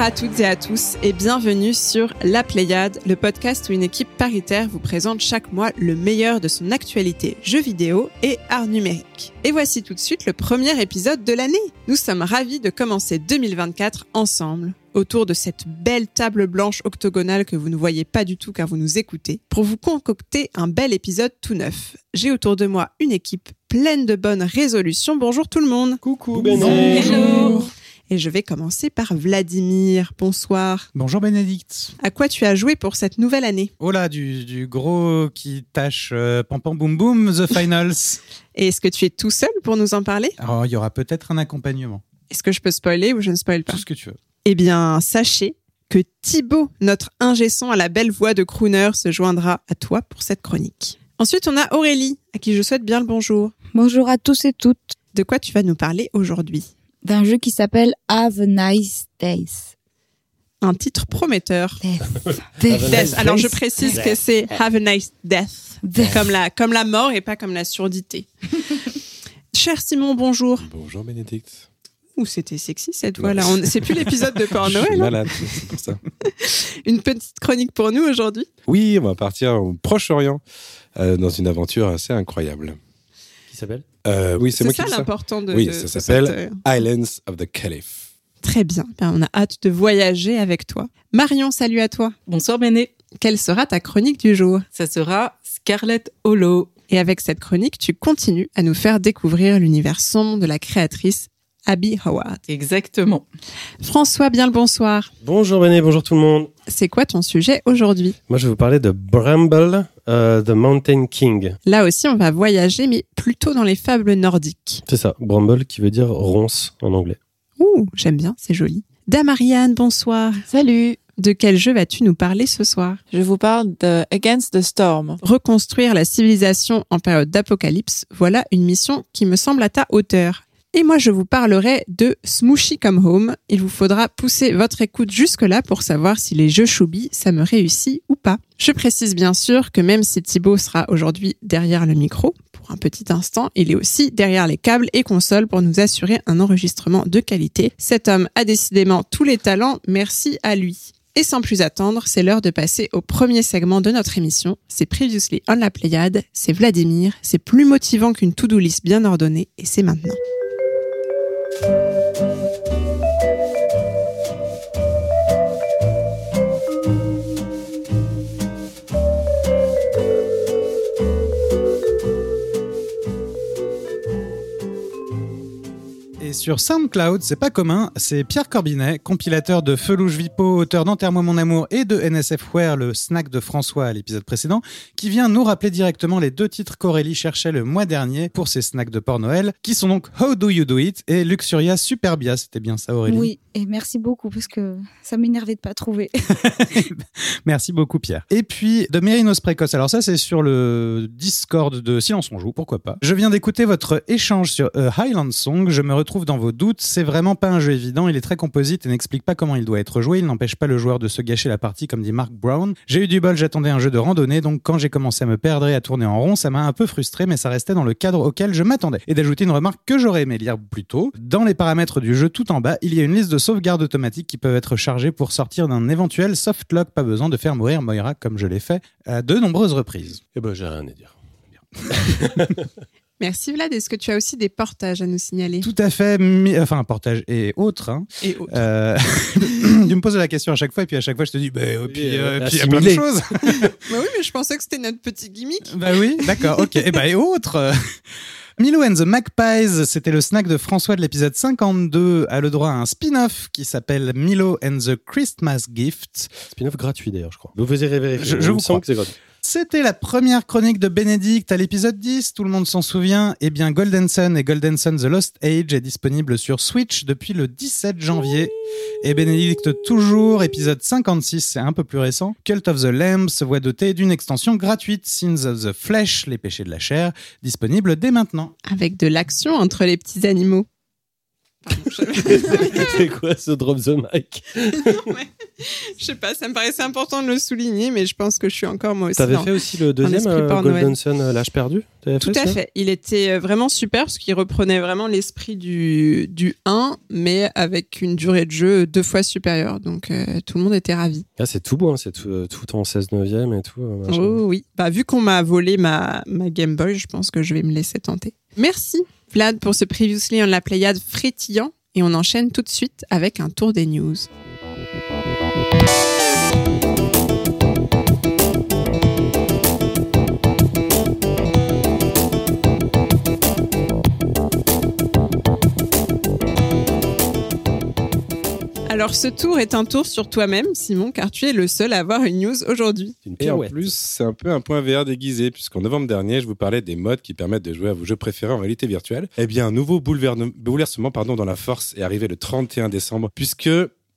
Bonjour à toutes et à tous et bienvenue sur La Pléiade, le podcast où une équipe paritaire vous présente chaque mois le meilleur de son actualité jeux vidéo et art numérique. Et voici tout de suite le premier épisode de l'année. Nous sommes ravis de commencer 2024 ensemble autour de cette belle table blanche octogonale que vous ne voyez pas du tout car vous nous écoutez, pour vous concocter un bel épisode tout neuf. J'ai autour de moi une équipe pleine de bonnes résolutions. Bonjour tout le monde. Coucou Hello. Et je vais commencer par Vladimir. Bonsoir. Bonjour Bénédicte. À quoi tu as joué pour cette nouvelle année? Oh là, du, du gros qui tâche euh, pam pam boum boum, The Finals. Et est-ce que tu es tout seul pour nous en parler? Alors, il y aura peut-être un accompagnement. Est-ce que je peux spoiler ou je ne spoil pas? Tout ce que tu veux. Eh bien, sachez que Thibaut, notre ingé son à la belle voix de crooner, se joindra à toi pour cette chronique. Ensuite, on a Aurélie, à qui je souhaite bien le bonjour. Bonjour à tous et toutes. De quoi tu vas nous parler aujourd'hui? D'un jeu qui s'appelle Have a Nice Days. Un titre prometteur. Death. Death. Alors, je précise que c'est Have a Nice Death. Death. Comme la, comme la mort et pas comme la surdité. Cher Simon, bonjour. Bonjour Bénédicte. Ouh, c'était sexy cette fois-là. On- C'est plus l'épisode de Père Je suis Noël. hein. malade, c'est pour ça. Une petite chronique pour nous aujourd'hui. Oui, on va partir au Proche-Orient euh, dans une aventure assez incroyable. Qui s'appelle Euh, oui, c'est moi qui ça dis ça. l'important de. Oui, de- ça s'appelle cette, euh, Islands of the Caliph. Très bien. Ben, on a hâte de voyager avec toi. Marion, salut à toi. Bonsoir Béné, Quelle sera ta chronique du jour? Ça sera Scarlett Hollow. Et avec cette chronique, tu continues à nous faire découvrir l'univers sombre de la créatrice Abby Howard. Exactement. François, bien le bonsoir. Bonjour Béné, bonjour tout le monde. C'est quoi ton sujet aujourd'hui? Moi je vais vous parler de Bramble, euh, The Mountain King. Là aussi, on va voyager, mais plutôt dans les fables nordiques. C'est ça, Bramble qui veut dire ronce en anglais. Ouh, j'aime bien, c'est joli. Damariane, bonsoir. Salut, De quel jeu vas-tu nous parler ce soir? Je vous parle de Against the Storm. Reconstruire la civilisation en période d'apocalypse, voilà une mission qui me semble à ta hauteur. Et moi, je vous parlerai de Smooshy Come Home. Il vous faudra pousser votre écoute jusque-là pour savoir si les jeux choubi, ça me réussit ou pas. Je précise bien sûr que même si Thibaut sera aujourd'hui derrière le micro, pour un petit instant, il est aussi derrière les câbles et consoles pour nous assurer un enregistrement de qualité. Cet homme a décidément tous les talents, merci à lui. Et sans plus attendre, c'est l'heure de passer au premier segment de notre émission. C'est Previously on la Pléiade, c'est Vladimir, c'est plus motivant qu'une to-do list bien ordonnée, et c'est maintenant. Thank you. Et sur SoundCloud, c'est pas commun, c'est Pierre Corbinet, compilateur de Felouche Vipo, auteur d'Enterre-moi mon amour et de NSFware, le snack de François à l'épisode précédent, qui vient nous rappeler directement les deux titres qu'Aurélie cherchait le mois dernier pour ses snacks de port Noël, qui sont donc How Do You Do It et Luxuria Superbia. C'était bien ça, Aurélie? Oui, et merci beaucoup parce que ça m'énervait de pas trouver. Merci beaucoup Pierre. Et puis de Mérinos Précoce. Alors ça c'est sur le Discord de Silence on joue, pourquoi pas? Je viens d'écouter votre échange sur A Highland Song. Je me retrouve dans vos doutes. C'est vraiment pas un jeu évident. Il est très composite et n'explique pas comment il doit être joué. Il n'empêche pas le joueur de se gâcher la partie comme dit Mark Brown. J'ai eu du bol, j'attendais un jeu de randonnée. Donc quand j'ai commencé à me perdre et à tourner en rond, ça m'a un peu frustré, mais ça restait dans le cadre auquel je m'attendais. Et d'ajouter une remarque que j'aurais aimé lire plus tôt. Dans les paramètres du jeu tout en bas, il y a une liste de sauvegardes automatiques qui peuvent être chargées pour sortir d'un éventuel softlock. Pas besoin de faire mourir Moira comme je l'ai fait à de nombreuses reprises. Eh ben j'ai rien à dire. Merci Vlad, est-ce que tu as aussi des portages à nous signaler? Tout à fait, enfin un portage et autres. hein. Et autres. Euh, tu me poses la question à chaque fois et puis à chaque fois je te dis, bah, euh, puis euh, euh, puis il y a plein de choses. Bah oui, mais je pensais que c'était notre petit gimmick. bah oui, d'accord, ok. Et bah et autres. Milo and the Magpies, c'était le snack de François de l'épisode 52, a le droit à un spin-off qui s'appelle Milo and the Christmas Gift. Spin-off gratuit d'ailleurs, je crois. Vous faisiez vérifier. Je- je vous crois. que c'est gratuit. C'était la première chronique de Bénédicte à l'épisode 10, tout le monde s'en souvient. Eh bien, Golden Sun et Golden Sun The Lost Age est disponible sur Switch depuis le 17 janvier. Et Bénédicte toujours, épisode 56, c'est un peu plus récent. Cult of the Lamb se voit doté d'une extension gratuite, Sins of the Flesh, les péchés de la chair, disponible dès maintenant. Avec de l'action entre les petits animaux. Pardon, je... C'est quoi ce drop the mic? Non, mais je sais pas, ça me paraissait important de le souligner, mais je pense que je suis encore moi aussi. T'avais fait aussi le deuxième, euh, Golden. Sun, euh, l'âge perdu? Tout à fait. Il était euh, vraiment super parce qu'il reprenait vraiment l'esprit du, du 1, mais avec une durée de jeu deux fois supérieure. Donc euh, tout le monde était ravi. Ah, c'est tout beau, hein, c'est tout, euh, tout en 16 neuvième et tout. Oh oui. Bah, vu qu'on m'a volé ma, ma Game Boy, je pense que je vais me laisser tenter. Merci, Vlad, pour ce Previously on la Pléiade frétillant. Et on enchaîne tout de suite avec un tour des news. Alors ce tour est un tour sur toi-même, Simon, car tu es le seul à avoir une news aujourd'hui. C'est une Et en pirouette. plus, c'est un peu un point VR déguisé, puisqu'en novembre dernier, je vous parlais des modes qui permettent de jouer à vos jeux préférés en réalité virtuelle. Eh bien, un nouveau bouleversement pardon, dans la force est arrivé le 31 décembre, puisque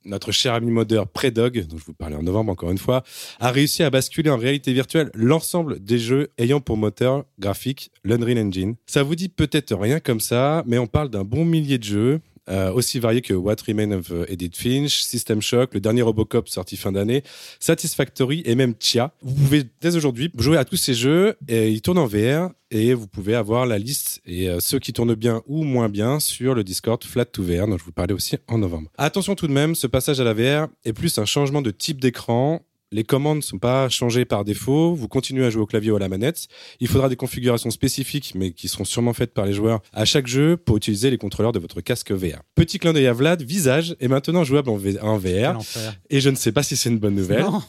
notre cher ami modeur Predog, dont je vous parlais en novembre encore une fois, a réussi à basculer en réalité virtuelle l'ensemble des jeux ayant pour moteur graphique l'Unreal Engine. Ça vous dit peut-être rien comme ça, mais on parle d'un bon millier de jeux. Euh, aussi variés que What Remains of euh, Edith Finch, System Shock, le dernier Robocop sorti fin d'année, Satisfactory et même Chia. Vous pouvez dès aujourd'hui jouer à tous ces jeux et ils tournent en VR et vous pouvez avoir la liste et euh, ceux qui tournent bien ou moins bien sur le Discord Flat to VR dont je vous parlais aussi en novembre. Attention tout de même, ce passage à la VR est plus un changement de type d'écran. Les commandes ne sont pas changées par défaut. Vous continuez à jouer au clavier ou à la manette. Il faudra des configurations spécifiques, mais qui seront sûrement faites par les joueurs à chaque jeu pour utiliser les contrôleurs de votre casque VR. Petit clin d'œil à Vlad, visage est maintenant jouable en, V- en Quel VR. Et je ne sais pas si c'est une bonne nouvelle. Non.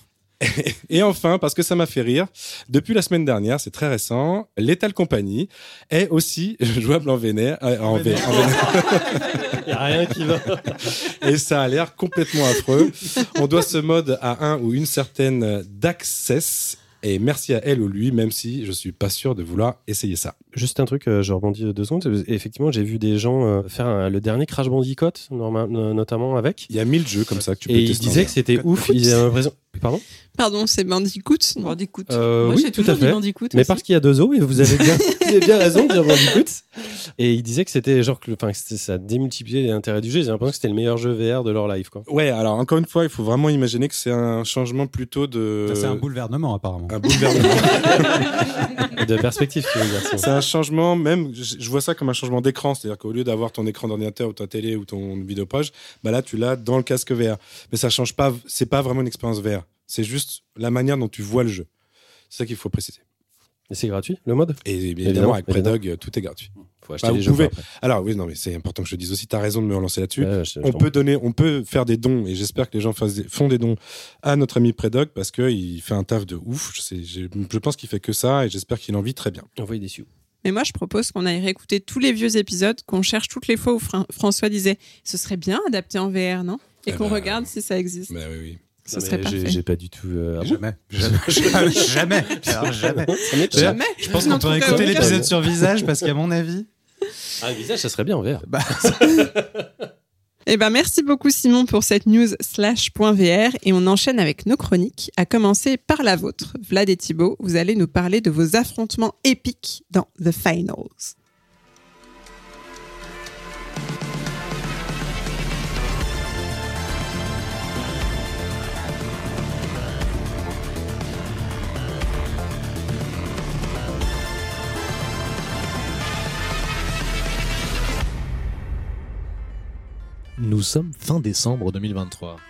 Et enfin, parce que ça m'a fait rire, depuis la semaine dernière, c'est très récent, Lethal Company est aussi jouable en VR. euh, en VR, en VR. Y a rien qui va. et ça a l'air complètement affreux. On doit ce mode à un ou une certaine d'access. Et merci à elle ou lui, même si je suis pas sûr de vouloir essayer ça. Juste un truc, euh, je rebondis deux secondes. Effectivement, j'ai vu des gens euh, faire un- le dernier Crash Bandicoot, notamment avec. Il y a mille jeux comme ça que tu peux Et ils disaient VR. que c'était ouf. Ils avaient l'impression. Pardon? Pardon, c'est Bandicoot? Bandicoot. Euh, Moi, oui, j'ai tout à toujours dit fait. Bandicoot Mais aussi. parce qu'il y a deux os, et vous avez bien, vous avez bien raison de dire Bandicoot. Et ils disaient que c'était genre, que, enfin, ça démultipliait l'intérêt du jeu. J'ai l'impression que c'était le meilleur jeu VR de leur life, quoi. Ouais, alors encore une fois, il faut vraiment imaginer que c'est un changement plutôt de. C'est un boulevernement, apparemment. un bouleversement. De perspective, tu veux dire. C'est un changement, même, je vois ça comme un changement d'écran. C'est-à-dire qu'au lieu d'avoir ton écran d'ordinateur ou ta télé ou ton vidéopage, bah là, tu l'as dans le casque VR. Mais ça change pas, c'est pas vraiment une expérience VR. C'est juste la manière dont tu vois le jeu. C'est ça qu'il faut préciser. Et c'est gratuit, le mode? Et évidemment, Évidemment, avec. Predog, euh, tout est gratuit. Faut acheter Bah, les vous jeux. pouvez- Alors oui, non, mais c'est important que je te dise aussi, tu as raison de me relancer là-dessus. Ouais, on peut donner, on peut faire des dons et j'espère que les gens des- font des dons à notre ami Predog parce qu'il fait un taf de ouf. Je, sais- je- pense qu'il fait que ça et j'espère qu'il en vit très bien. Envoyer des sioux. Mais moi, je propose qu'on aille réécouter tous les vieux épisodes, qu'on cherche toutes les fois où Fran- François disait ce serait bien adapté en VR, non? Et Eh qu'on ben, regarde si ça existe. Mais oui, oui. Ce Non, serait j'ai- parfait. J'ai pas du tout. euh, ah bon Jamais. Jamais. Jamais. Alors, jamais. Ça. Je pense qu'on pourrait écouter l'épisode sur visage parce qu'à mon avis. Ah, le visage, ça serait bien en VR. Bah, Eh ben, merci beaucoup Simon pour cette news slash point .vr et on enchaîne avec nos chroniques, à commencer par la vôtre. Vlad et Thibaut, vous allez nous parler de vos affrontements épiques dans The Finals. Nous sommes fin décembre 2023.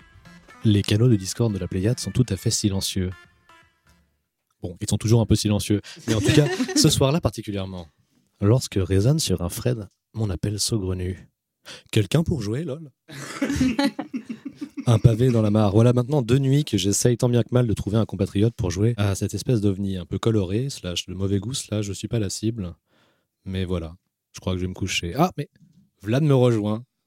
Les canaux de Discord de la Pléiade sont tout à fait silencieux. Bon, ils sont toujours un peu silencieux, mais en tout cas, ce soir-là particulièrement. Lorsque résonne sur un Fred mon appel saugrenu. Quelqu'un pour jouer, lol Un pavé dans la mare. Voilà maintenant deux nuits que j'essaye tant bien que mal de trouver un compatriote pour jouer à cette espèce d'ovni un peu coloré, slash de mauvais goût, slash je suis pas la cible. Mais voilà, je crois que je vais me coucher. Ah, mais Vlad me rejoint.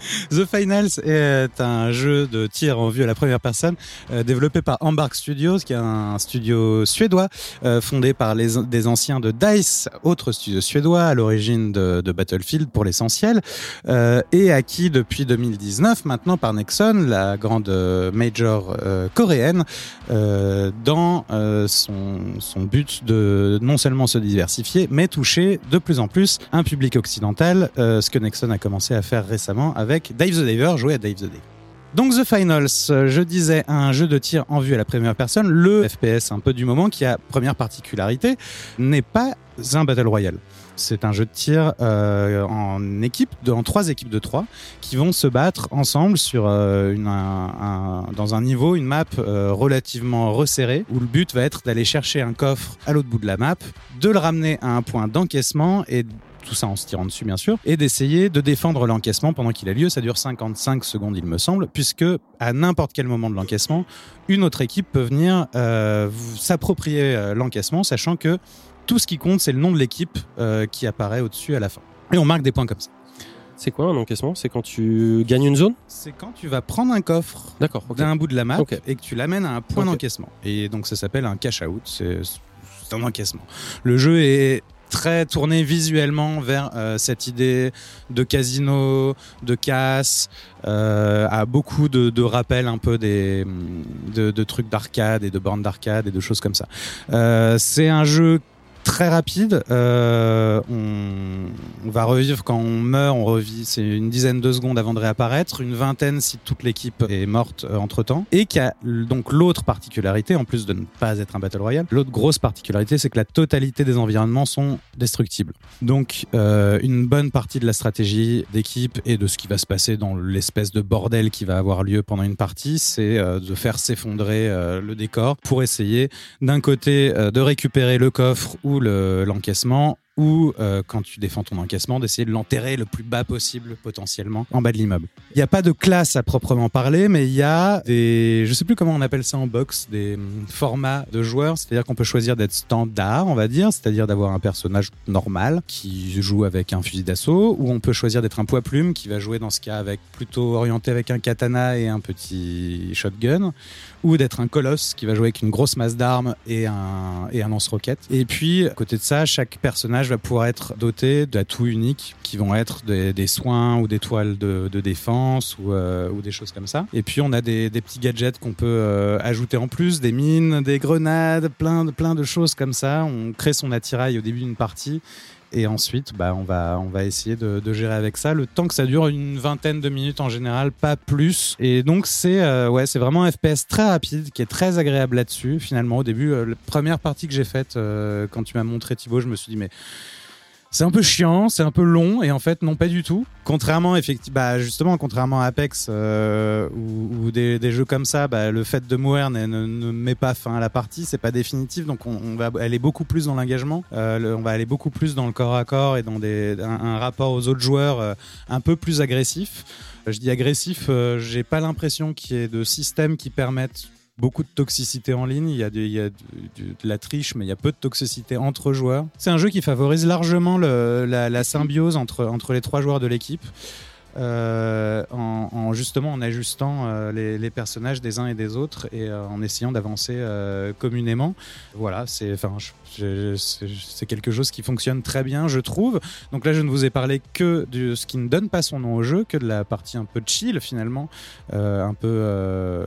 The Finals est un jeu de tir en vue à la première personne euh, développé par Embark Studios, qui est un studio suédois euh, fondé par des anciens de DICE, autre studio suédois à l'origine de, Battlefield pour l'essentiel, euh, et acquis depuis 2019 maintenant par Nexon, la grande major coréenne, dans son, son but de non seulement se diversifier, mais toucher de plus en plus un public occidental, ce que Nexon a commencé à faire récemment avec Dave the Diver, joué à Dave the Diver. Donc The Finals, euh, je disais un jeu de tir en vue à la première personne, le FPS un peu du moment qui a première particularité, n'est pas un Battle Royale. C'est un jeu de tir euh, en équipe, en trois équipes de trois, qui vont se battre ensemble sur euh, un- dans un niveau, une map relativement resserrée, où le but va être d'aller chercher un coffre à l'autre bout de la map, de le ramener à un point d'encaissement et tout ça en se tirant dessus bien sûr, et d'essayer de défendre l'encaissement pendant qu'il a lieu. Ça dure 55 secondes il me semble, puisque à n'importe quel moment de l'encaissement, une autre équipe peut venir euh, s'approprier euh, l'encaissement, sachant que tout ce qui compte c'est le nom de l'équipe euh, qui apparaît au-dessus à la fin. Et on marque des points comme ça. C'est quoi un encaissement? C'est quand tu gagnes une zone? C'est quand tu vas prendre un coffre D'accord. d'un bout de la map et que tu l'amènes à un point d'encaissement. Et donc ça s'appelle un cash out, c'est un encaissement. Le jeu est très tourné visuellement vers euh, cette idée de casino, de casse, euh, a beaucoup de, rappels un peu des de, de trucs d'arcade et de bornes d'arcade et de choses comme ça. Euh, c'est un jeu très rapide. Euh, on, va revivre quand on meurt, on revit. C'est une dizaine de secondes avant de réapparaître, une vingtaine si toute l'équipe est morte entre temps. Et qui a donc l'autre particularité, en plus de ne pas être un battle royale, l'autre grosse particularité, c'est que la totalité des environnements sont destructibles. Donc euh, une bonne partie de la stratégie d'équipe et de ce qui va se passer dans l'espèce de bordel qui va avoir lieu pendant une partie, c'est euh, de faire s'effondrer euh, le décor pour essayer d'un côté euh, de récupérer le coffre ou le- l'encaissement ou euh, quand tu défends ton encaissement d'essayer de l'enterrer le plus bas possible potentiellement en bas de l'immeuble. Il n'y a pas de classe à proprement parler, mais il y a des, je sais plus comment on appelle ça en des hum, formats de joueurs, c'est-à-dire qu'on peut choisir d'être standard, on va dire, c'est-à-dire d'avoir un personnage normal qui joue avec un fusil d'assaut, ou on peut choisir d'être un poids plume qui va jouer dans ce cas avec plutôt orienté avec un katana et un petit shotgun, ou d'être un colosse qui va jouer avec une grosse masse d'armes et un, et un lance-roquette. Et puis, à côté de ça, chaque personnage va pouvoir être doté d'atouts uniques qui vont être des, des soins ou des toiles de, de défense ou, euh, ou des choses comme ça. Et puis, on a des, des petits gadgets qu'on peut euh, ajouter en plus, des mines, des grenades, plein de, plein de choses comme ça. On crée son attirail au début d'une partie. Et ensuite, bah, on va, on va essayer de, de gérer avec ça. Le temps que ça dure, une vingtaine de minutes en général, pas plus. Et donc, c'est euh, ouais, c'est vraiment un FPS très rapide, qui est très agréable là-dessus. Finalement, au début, euh, la première partie que j'ai faite, euh, quand tu m'as montré Thibaut, je me suis dit, mais c'est un peu chiant, c'est un peu long, et en fait, non, pas du tout. Contrairement, effectivement, bah, justement, contrairement à Apex euh, ou, ou des, des jeux comme ça, bah, le fait de mourir ne, ne, met pas fin à la partie, c'est pas définitif, donc on, on va aller beaucoup plus dans l'engagement, euh, on va aller beaucoup plus dans le corps à corps et dans des, un, rapport aux autres joueurs euh, un peu plus agressif. Je dis agressif, euh, j'ai pas l'impression qu'il y ait de systèmes qui permettent beaucoup de toxicité en ligne, il y a, de, la triche, mais il y a peu de toxicité entre joueurs. C'est un jeu qui favorise largement la symbiose entre, entre les trois joueurs de l'équipe. Euh, en, en justement en ajustant euh, les, les personnages des uns et des autres et euh, en essayant d'avancer communément. Voilà, c'est enfin quelque chose qui fonctionne très bien, je trouve. Donc là, je ne vous ai parlé que de ce qui ne donne pas son nom au jeu, que de la partie un peu chill finalement, un peu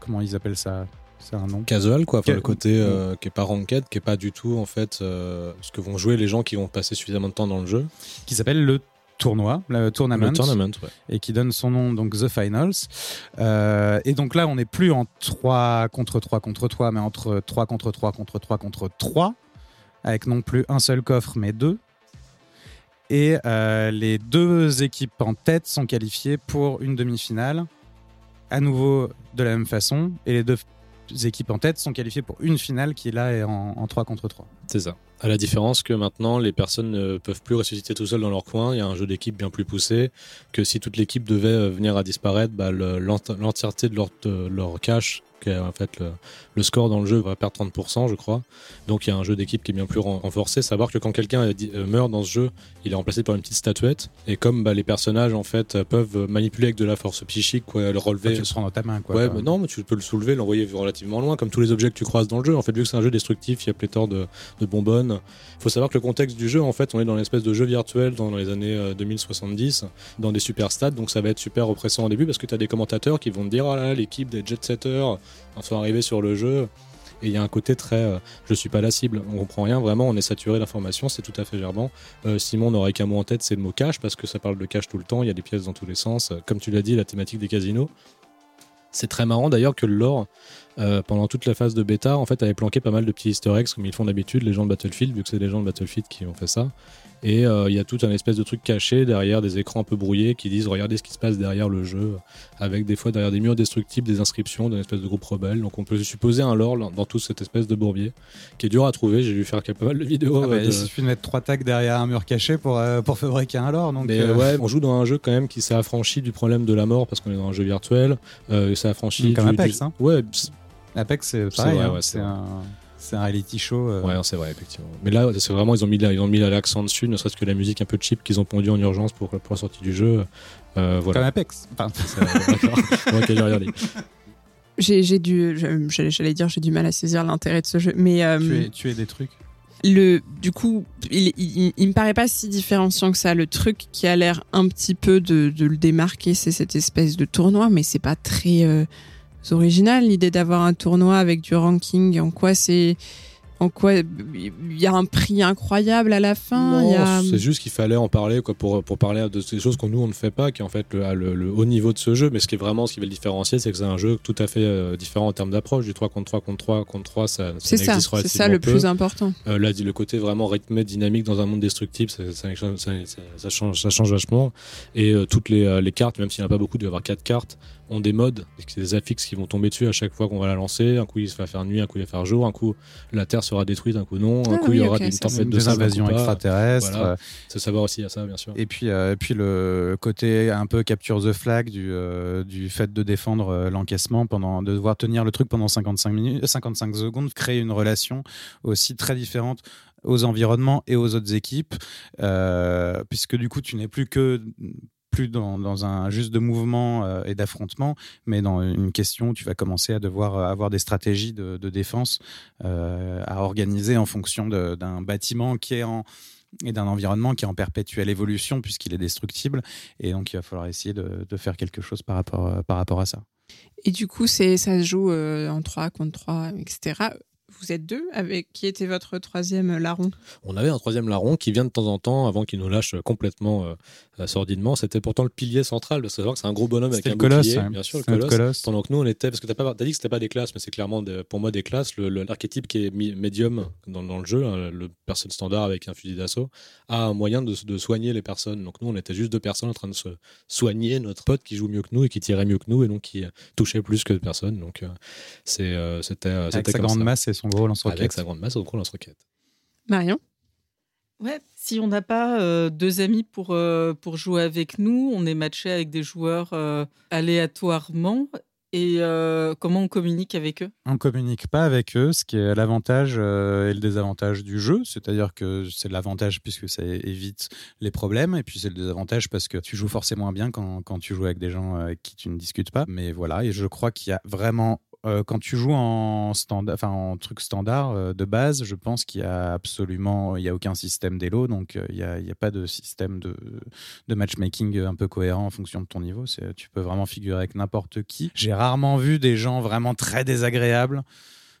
comment ils appellent ça? C'est un nom? Casual, quoi. Enfin, Ca- le côté euh, qui est pas ranked, qui est pas du tout, en fait, euh, ce que vont jouer les gens qui vont passer suffisamment de temps dans le jeu. qui s'appelle le tournoi, le tournament, Le tournament, ouais. et qui donne son nom donc The Finals. Euh, et donc là, on n'est plus en 3 contre 3 contre 3, mais entre 3 contre 3 contre 3 contre 3, avec non plus un seul coffre, mais deux. Et euh, les deux équipes en tête sont qualifiées pour une demi-finale, à nouveau de la même façon, et les deux équipes en tête sont qualifiées pour une finale qui là est en, en 3 contre 3. C'est ça. À la différence que maintenant, les personnes ne peuvent plus ressusciter tout seuls dans leur coin. Il y a un jeu d'équipe bien plus poussé. Que si toute l'équipe devait euh, venir à disparaître, bah, le- l'ent- l'entièreté de leur, de leur cache que en fait le, le score dans le jeu va perdre 30%, je crois. Donc il y a un jeu d'équipe qui est bien plus ren- renforcé. Savoir que quand quelqu'un dit- euh, meurt dans ce jeu, il est remplacé par une petite statuette. Et comme bah, les personnages en fait euh, peuvent manipuler avec de la force psychique, quoi, le relever. tu le prends dans ta main, quoi. Ouais, mais non, mais tu peux le soulever, l'envoyer relativement loin, comme tous les objets que tu croises dans le jeu. En fait, vu que c'est un jeu destructif, il y a pléthore de, de bonbonnes. Il faut savoir que le contexte du jeu, en fait, on est dans une espèce de jeu virtuel dans les années euh, 2070, dans des super stades, donc ça va être super oppressant au début parce que tu as des commentateurs qui vont te dire, oh là là, l'équipe des jet setters en sont arrivés sur le jeu. Et il y a un côté très, euh, je suis pas la cible, on comprend rien, vraiment, on est saturé d'informations, c'est tout à fait gerbant. Euh, Simon n'aurait qu'un mot en tête, c'est le mot cash, parce que ça parle de cash tout le temps, il y a des pièces dans tous les sens. Euh, Comme tu l'as dit, la thématique des casinos. C'est très marrant d'ailleurs que le lore, euh, pendant toute la phase de bêta, en fait, avait planqué pas mal de petits easter eggs, comme ils font d'habitude, les gens de Battlefield, vu que c'est les gens de Battlefield qui ont fait ça. Et euh, il y a tout un espèce de truc caché derrière des écrans un peu brouillés qui disent regardez ce qui se passe derrière le jeu, avec des fois derrière des murs destructibles des inscriptions d'un espèce de groupe rebelle. Donc on peut supposer un lore dans toute cette espèce de bourbier qui est dur à trouver. J'ai dû faire pas mal de vidéos. Ah bah, euh, de- Il suffit de mettre trois tags derrière un mur caché pour, euh, pour fabriquer un lore. Donc, mais euh, ouais, on joue dans un jeu quand même qui s'est affranchi du problème de la mort parce qu'on est dans un jeu virtuel. Ça affranchi Comme du- Apex, du- hein. Ouais, Apex, c'est pareil. hein, ouais, c'est un, c'est un reality show. euh, ouais, c'est vrai effectivement. Mais là, c'est vraiment ils ont mis la- ils ont mis l'accent dessus, ne serait-ce que la musique un peu cheap qu'ils ont pondu en urgence pour pour la sortie du jeu. Euh, Comme voilà. Apex. Enfin, C'est- D'accord. ok, j'ai regardé. J'ai dû, j'allais j'allais dire, j'ai du mal à saisir l'intérêt de ce jeu, mais euh, tu, es, tu es des trucs. le, du coup, il, il, il me paraît pas si différenciant que ça. Le truc qui a l'air un petit peu de, de le démarquer, c'est cette espèce de tournoi, mais c'est pas très euh, original l'idée d'avoir un tournoi avec du ranking. En quoi c'est, en quoi il y a un prix incroyable à la fin. a... C'est juste qu'il fallait en parler quoi, pour, pour parler de ces choses qu'on nous on ne fait pas, qui est en fait le, le- le haut niveau de ce jeu. Mais ce qui est vraiment ce qui va le différencier, c'est que c'est un jeu tout à fait euh, différent en termes d'approche. Du 3 contre 3 contre 3 contre 3, ça, C'est ça, c'est ça relativement le peu. plus important. Euh, là, le côté vraiment rythmé, dynamique dans un monde destructible, ça, ça, ça- ça- ça change, ça change vachement. Et euh, toutes les, les cartes, même s'il n'y en a pas beaucoup, il doit y avoir quatre cartes, ont des modes, des affixes qui vont tomber dessus à chaque fois qu'on va la lancer. Un coup, il va faire nuit, un coup, il va faire jour, un coup, la Terre sera détruite, un coup, non. Un Ah coup, il y aura une tempête de des invasions extraterrestres. Voilà. euh, C'est savoir aussi à ça, bien sûr. Et puis, euh, et puis le côté un peu capture the flag du, euh, du fait de défendre euh, l'encaissement pendant, de devoir tenir le truc pendant 55 minutes, 55 secondes, créer une relation aussi très différente aux environnements et aux autres équipes, euh, puisque du coup tu n'es plus que plus dans, un juste de mouvement euh, et d'affrontement, mais dans une question où tu vas commencer à devoir euh, avoir des stratégies de, défense euh, à organiser en fonction d'un bâtiment qui est en et d'un environnement qui est en perpétuelle évolution puisqu'il est destructible et donc il va falloir essayer de, faire quelque chose par rapport, par rapport à ça. Et du coup, ça se joue en 3 contre 3, etc. Vous êtes deux avec qui était votre troisième larron? On avait un troisième larron qui vient de temps en temps, avant qu'il nous lâche complètement euh, euh, sordidement. C'était pourtant le pilier central. Que savoir que c'est un gros bonhomme avec C'était un colosse, bouclier, ouais. bien sûr, le colosse. colosse. Pendant que nous, on était, parce que t'as pas, t'as dit que c'était pas des classes, mais c'est clairement pour moi des classes. L'archétype qui est médium dans, dans le jeu, hein, le personne standard avec un fusil d'assaut, a un moyen de, de soigner les personnes. Donc nous, on était juste deux personnes en train de se soigner notre pote qui joue mieux que nous et qui tirait mieux que nous et donc qui euh, touchait plus que personne. Donc euh, c'est, euh, c'était, euh, Avec c'était comme grande ça. masse et son gros lance-roquette. Avec sa grande masse, au gros lance-roquette. Marion? Ouais, si on n'a pas euh, deux amis pour, euh, pour jouer avec nous, on est matché avec des joueurs euh, aléatoirement. Et euh, comment on communique avec eux? On communique pas avec eux, ce qui est l'avantage euh, et le désavantage du jeu. C'est-à-dire que c'est l'avantage puisque ça évite les problèmes, et puis c'est le désavantage parce que tu joues forcément bien quand, quand tu joues avec des gens avec qui tu ne discutes pas. Mais voilà, et je crois qu'il y a vraiment euh, quand tu joues en en truc standard euh, de base, je pense qu'il y a absolument, il y a aucun système d'élo, donc euh, il y a, a pas de système de, de matchmaking un peu cohérent en fonction de ton niveau. Tu peux vraiment figurer avec n'importe qui. J'ai rarement vu des gens vraiment très désagréables.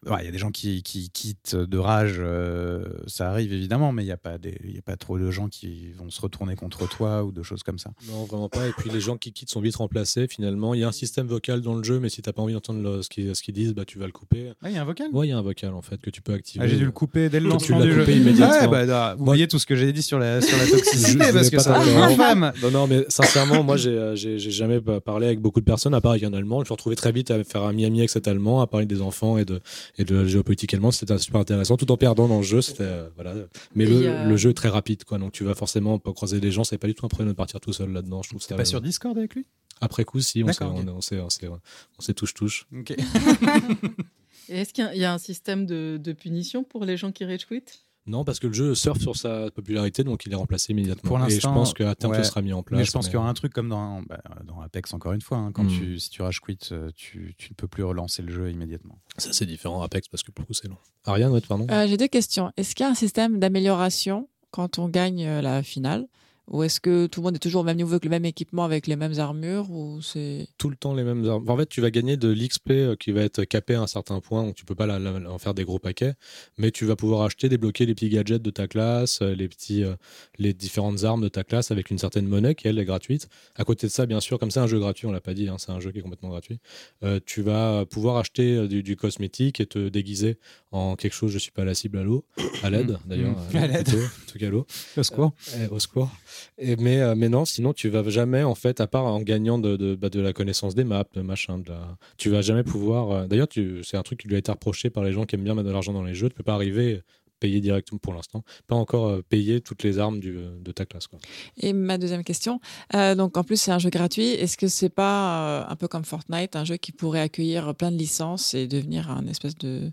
Ouais, Il y a des gens qui, qui quittent de rage, euh, ça arrive évidemment, mais il n'y a, pas des- il y a pas trop de gens qui vont se retourner contre toi ou de choses comme ça. Non, vraiment pas. Et puis les gens qui quittent sont vite remplacés finalement. Il y a un système vocal dans le jeu, mais si t'as pas envie d'entendre le- ce qu'ils ce qu'ils disent, bah tu vas le couper. Ah, il y a un vocal? Ouais, il y a un vocal en fait que tu peux activer. Ah, j'ai dû le couper dès le Tu lancement l'as du jeu. coupé immédiatement. Ah ouais, bah, vous voyez tout ce que j'ai dit sur la, sur la toxicité, je parce que ça infâme. Non, non, mais sincèrement, moi, j'ai, euh, j'ai, j'ai jamais pa- parlé avec beaucoup de personnes, à part avec un Allemand. Je me suis retrouvé très vite à faire un ami-ami avec cet Allemand, à parler des enfants et de, et de la géopolitique allemande. C'était super intéressant, tout en perdant dans le jeu. C'était, euh, voilà. Mais le, a- le jeu est très rapide, quoi. Donc, tu vas forcément pas croiser des gens. C'est pas du tout un problème de partir tout seul là-dedans. Je trouve ça. pas sur Discord avec lui? Après coup, si, on s'est D'accord, ok. on, on s'est- on s'est- on s'est touche-touche. Ok. Est-ce qu'il y a- il y, a un système de, de punition pour les gens qui rage quit Non, parce que le jeu surfe sur sa popularité, donc il est remplacé immédiatement. Pour Et je l'instant, pense qu'à terme, ouais. tout sera mis en place. Mais je pense qu'il y aura un truc comme dans, bah, dans Apex, encore une fois. hein, quand Mm. tu, si tu rage quit, euh, tu, tu ne peux plus relancer le jeu immédiatement. Ça, c'est différent Apex, parce que pour le coup, c'est long. Ariane, ouais, pardon Euh, J'ai deux questions. Est-ce qu'il y a un système d'amélioration quand on gagne euh, la finale? Ou est-ce que tout le monde est toujours au même niveau avec le même équipement, avec les mêmes armures ou c'est tout le temps les mêmes armes. En fait, tu vas gagner de l'XP euh, qui va être capé à un certain point, donc tu peux pas la- la- en faire des gros paquets, mais tu vas pouvoir acheter, débloquer les petits gadgets de ta classe, euh, les petits, euh, les différentes armes de ta classe avec une certaine monnaie qui elle est gratuite. À côté de ça, bien sûr, comme c'est un jeu gratuit, on l'a pas dit, hein, c'est un jeu qui est complètement gratuit. euh, tu vas pouvoir acheter du, du cosmétique et te déguiser en quelque chose. Je suis pas la cible à l'eau, à l'aide d'ailleurs. À l'aide. plutôt, en tout cas à l'eau. Au secours. Au secours. Mais, euh, mais non, sinon tu vas jamais, en fait, à part en gagnant de, bah, la connaissance des maps, de machin, de la... tu vas jamais pouvoir. euh, D'ailleurs, c'est un truc qui lui a été reproché par les gens qui aiment bien mettre de l'argent dans les jeux. Tu peux pas arriver payer directement pour l'instant, pas encore euh, payer toutes les armes de ta classe. Et ma deuxième question, donc en plus c'est un jeu gratuit, est-ce que c'est pas un peu comme Fortnite, un jeu qui pourrait accueillir plein de licences et devenir un espèce de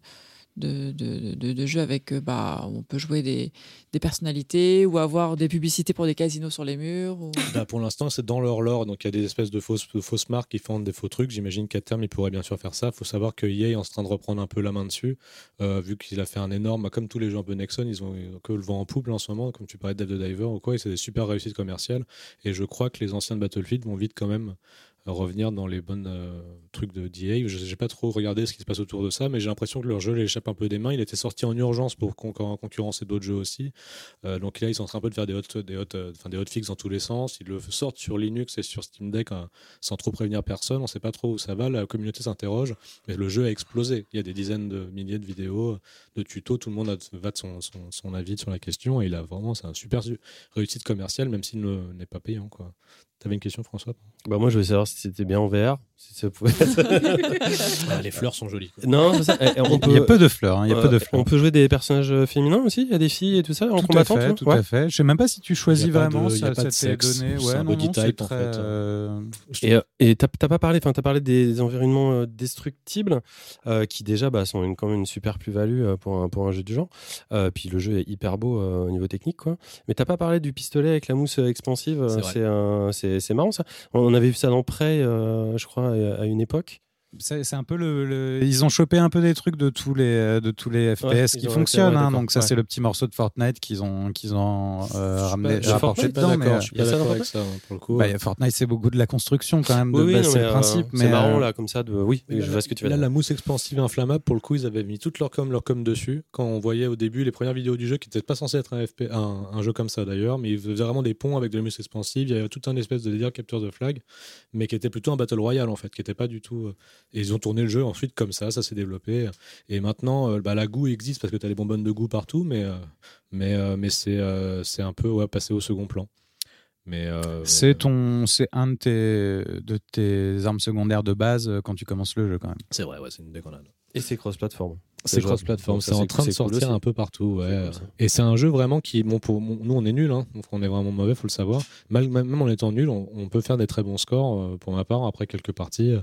de, de, de, de jeu avec euh, bah on peut jouer des, des personnalités ou avoir des publicités pour des casinos sur les murs. Là, pour l'instant, c'est dans leur lore, donc il y a des espèces de fausses, fausses marques qui font des faux trucs. J'imagine qu'à terme, ils pourraient bien sûr faire ça. Il faut savoir que EA est en train de reprendre un peu la main dessus, euh, vu qu'il a fait un énorme, comme tous les jeux un peu Nexon, ils ont que le vent en poupe en ce moment, comme tu parlais de Dev the Diver ou quoi, et c'est des super réussites commerciales. Et je crois que les anciens de Battlefield vont vite quand même revenir dans les bonnes euh, trucs de DA. Je n'ai pas trop regardé ce qui se passe autour de ça, mais j'ai l'impression que leur jeu les échappe un peu des mains. Il était sorti en urgence pour con con- concurrencer d'autres jeux aussi. Euh, donc là, ils sont en train de faire des hot, des hot, euh, des hotfix dans tous les sens. Ils le sortent sur Linux et sur Steam Deck hein, sans trop prévenir personne. On ne sait pas trop où ça va. La communauté s'interroge, mais le jeu a explosé. Il y a des dizaines de milliers de vidéos, de tutos. Tout le monde va de son, avis sur la question. Il a vraiment, c'est un super su- réussite commerciale, même s'il ne- n'est pas payant. Quoi. T'avais une question, François? Bah moi, je voulais savoir si c'était bien en VR, si ça pouvait être- Ah, Les fleurs sont jolies. quoi. non, ça. Eh, on peut... Il y a peu de fleurs. hein, il y a euh, peu de fleurs. On peut jouer des personnages euh, féminins aussi. Il y a des filles et tout ça en Tout à combattant. fait, tu tout à fait. Je sais même pas si tu choisis Il y a pas de- vraiment il y a ça, pas de ça t'est sexe, donné. Ouais, un non, body non, type, en très, fait. euh, Et euh, et t'as t'as pas parlé, enfin t'as parlé des environnements euh, destructibles euh, qui déjà bah, sont une, quand même une super plus-value euh, pour un pour un jeu du genre. Euh, puis le jeu est hyper beau euh, au niveau technique quoi. Mais t'as pas parlé du pistolet avec la mousse expansive. C'est marrant ça. On avait vu ça dans Euh, je crois, à une époque. C'est c'est un peu le, le- Ils ont chopé un peu des trucs de tous les, de tous les FPS Ouais, qui fonctionnent. ouais, hein, donc, ça, ouais. c'est le petit morceau de Fortnite qu'ils ont, qu'ils ont euh, Je suis ramené, pas- je suis rapporté pas- suis d'accord, ça avec ça, hein, pour le coup. bah, Fortnite, c'est beaucoup de la construction quand même. De Oui, oui, c'est mais, le euh, principe. c'est mais, marrant euh, là comme ça de. Oui, je vois ce que tu veux Là, dire. la mousse expansive inflammable, pour le coup, ils avaient mis toute leur com, leur com dessus. Quand on voyait au début les premières vidéos du jeu, qui n'étaient pas censé être un, FP, un, un jeu comme ça d'ailleurs, mais ils faisaient vraiment des ponts avec de la mousse expansive. Il y avait tout un espèce de délire capture de flag, mais qui était plutôt un battle royale en fait, qui n'était pas du tout. Et ils ont tourné le jeu ensuite comme ça, ça s'est développé. Et maintenant, euh, bah, la goût existe parce que tu as les bonbonnes de goût partout, mais, euh, mais, euh, mais c'est euh, c'est un peu ouais, passé au second plan. Mais euh, C'est ton, c'est un de tes, de tes armes secondaires de base quand tu commences le jeu quand même. c'est vrai, ouais, c'est une déconnade. Et c'est cross-platform. C'est cross-platform, c'est en train de cool sortir un peu partout. Ouais. Et c'est un jeu vraiment qui, bon, pour, nous on est nuls, hein, donc on est vraiment mauvais, faut le savoir. Mal- même en étant nul, on, on peut faire des très bons scores. euh, pour ma part, après quelques parties,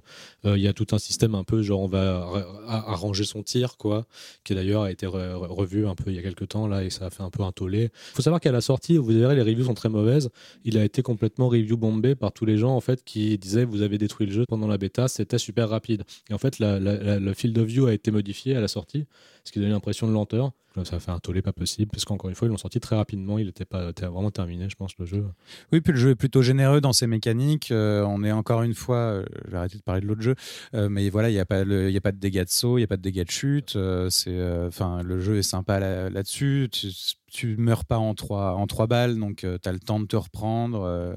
euh, il y a tout un système un peu genre on va arranger son tir, quoi, qui d'ailleurs a été re- re- revu un peu il y a quelques temps là et ça a fait un peu un tollé. Faut savoir qu'à la sortie, vous verrez les reviews sont très mauvaises. Il a été complètement review bombé par tous les gens en fait qui disaient vous avez détruit le jeu pendant la bêta, c'était super rapide. Et en fait, la- la- la- le field of view a été modifié à la sortie, sorti ce qui donnait l'impression de lenteur. Là, Ça a fait un tollé pas possible, parce qu'encore une fois, ils l'ont sorti très rapidement. Il était pas était vraiment terminé, je pense, le jeu. Oui, puis le jeu est plutôt généreux dans ses mécaniques. Euh, on est encore une fois, euh, je vais arrêter de parler de l'autre jeu, euh, mais voilà, il n'y a pas, le- il y a pas de dégâts de saut, il n'y a pas de dégâts de chute. euh, c'est, euh, enfin, le jeu est sympa là- là-dessus. tu, tu meurs pas en trois, en trois balles, donc tu as le temps de te reprendre euh,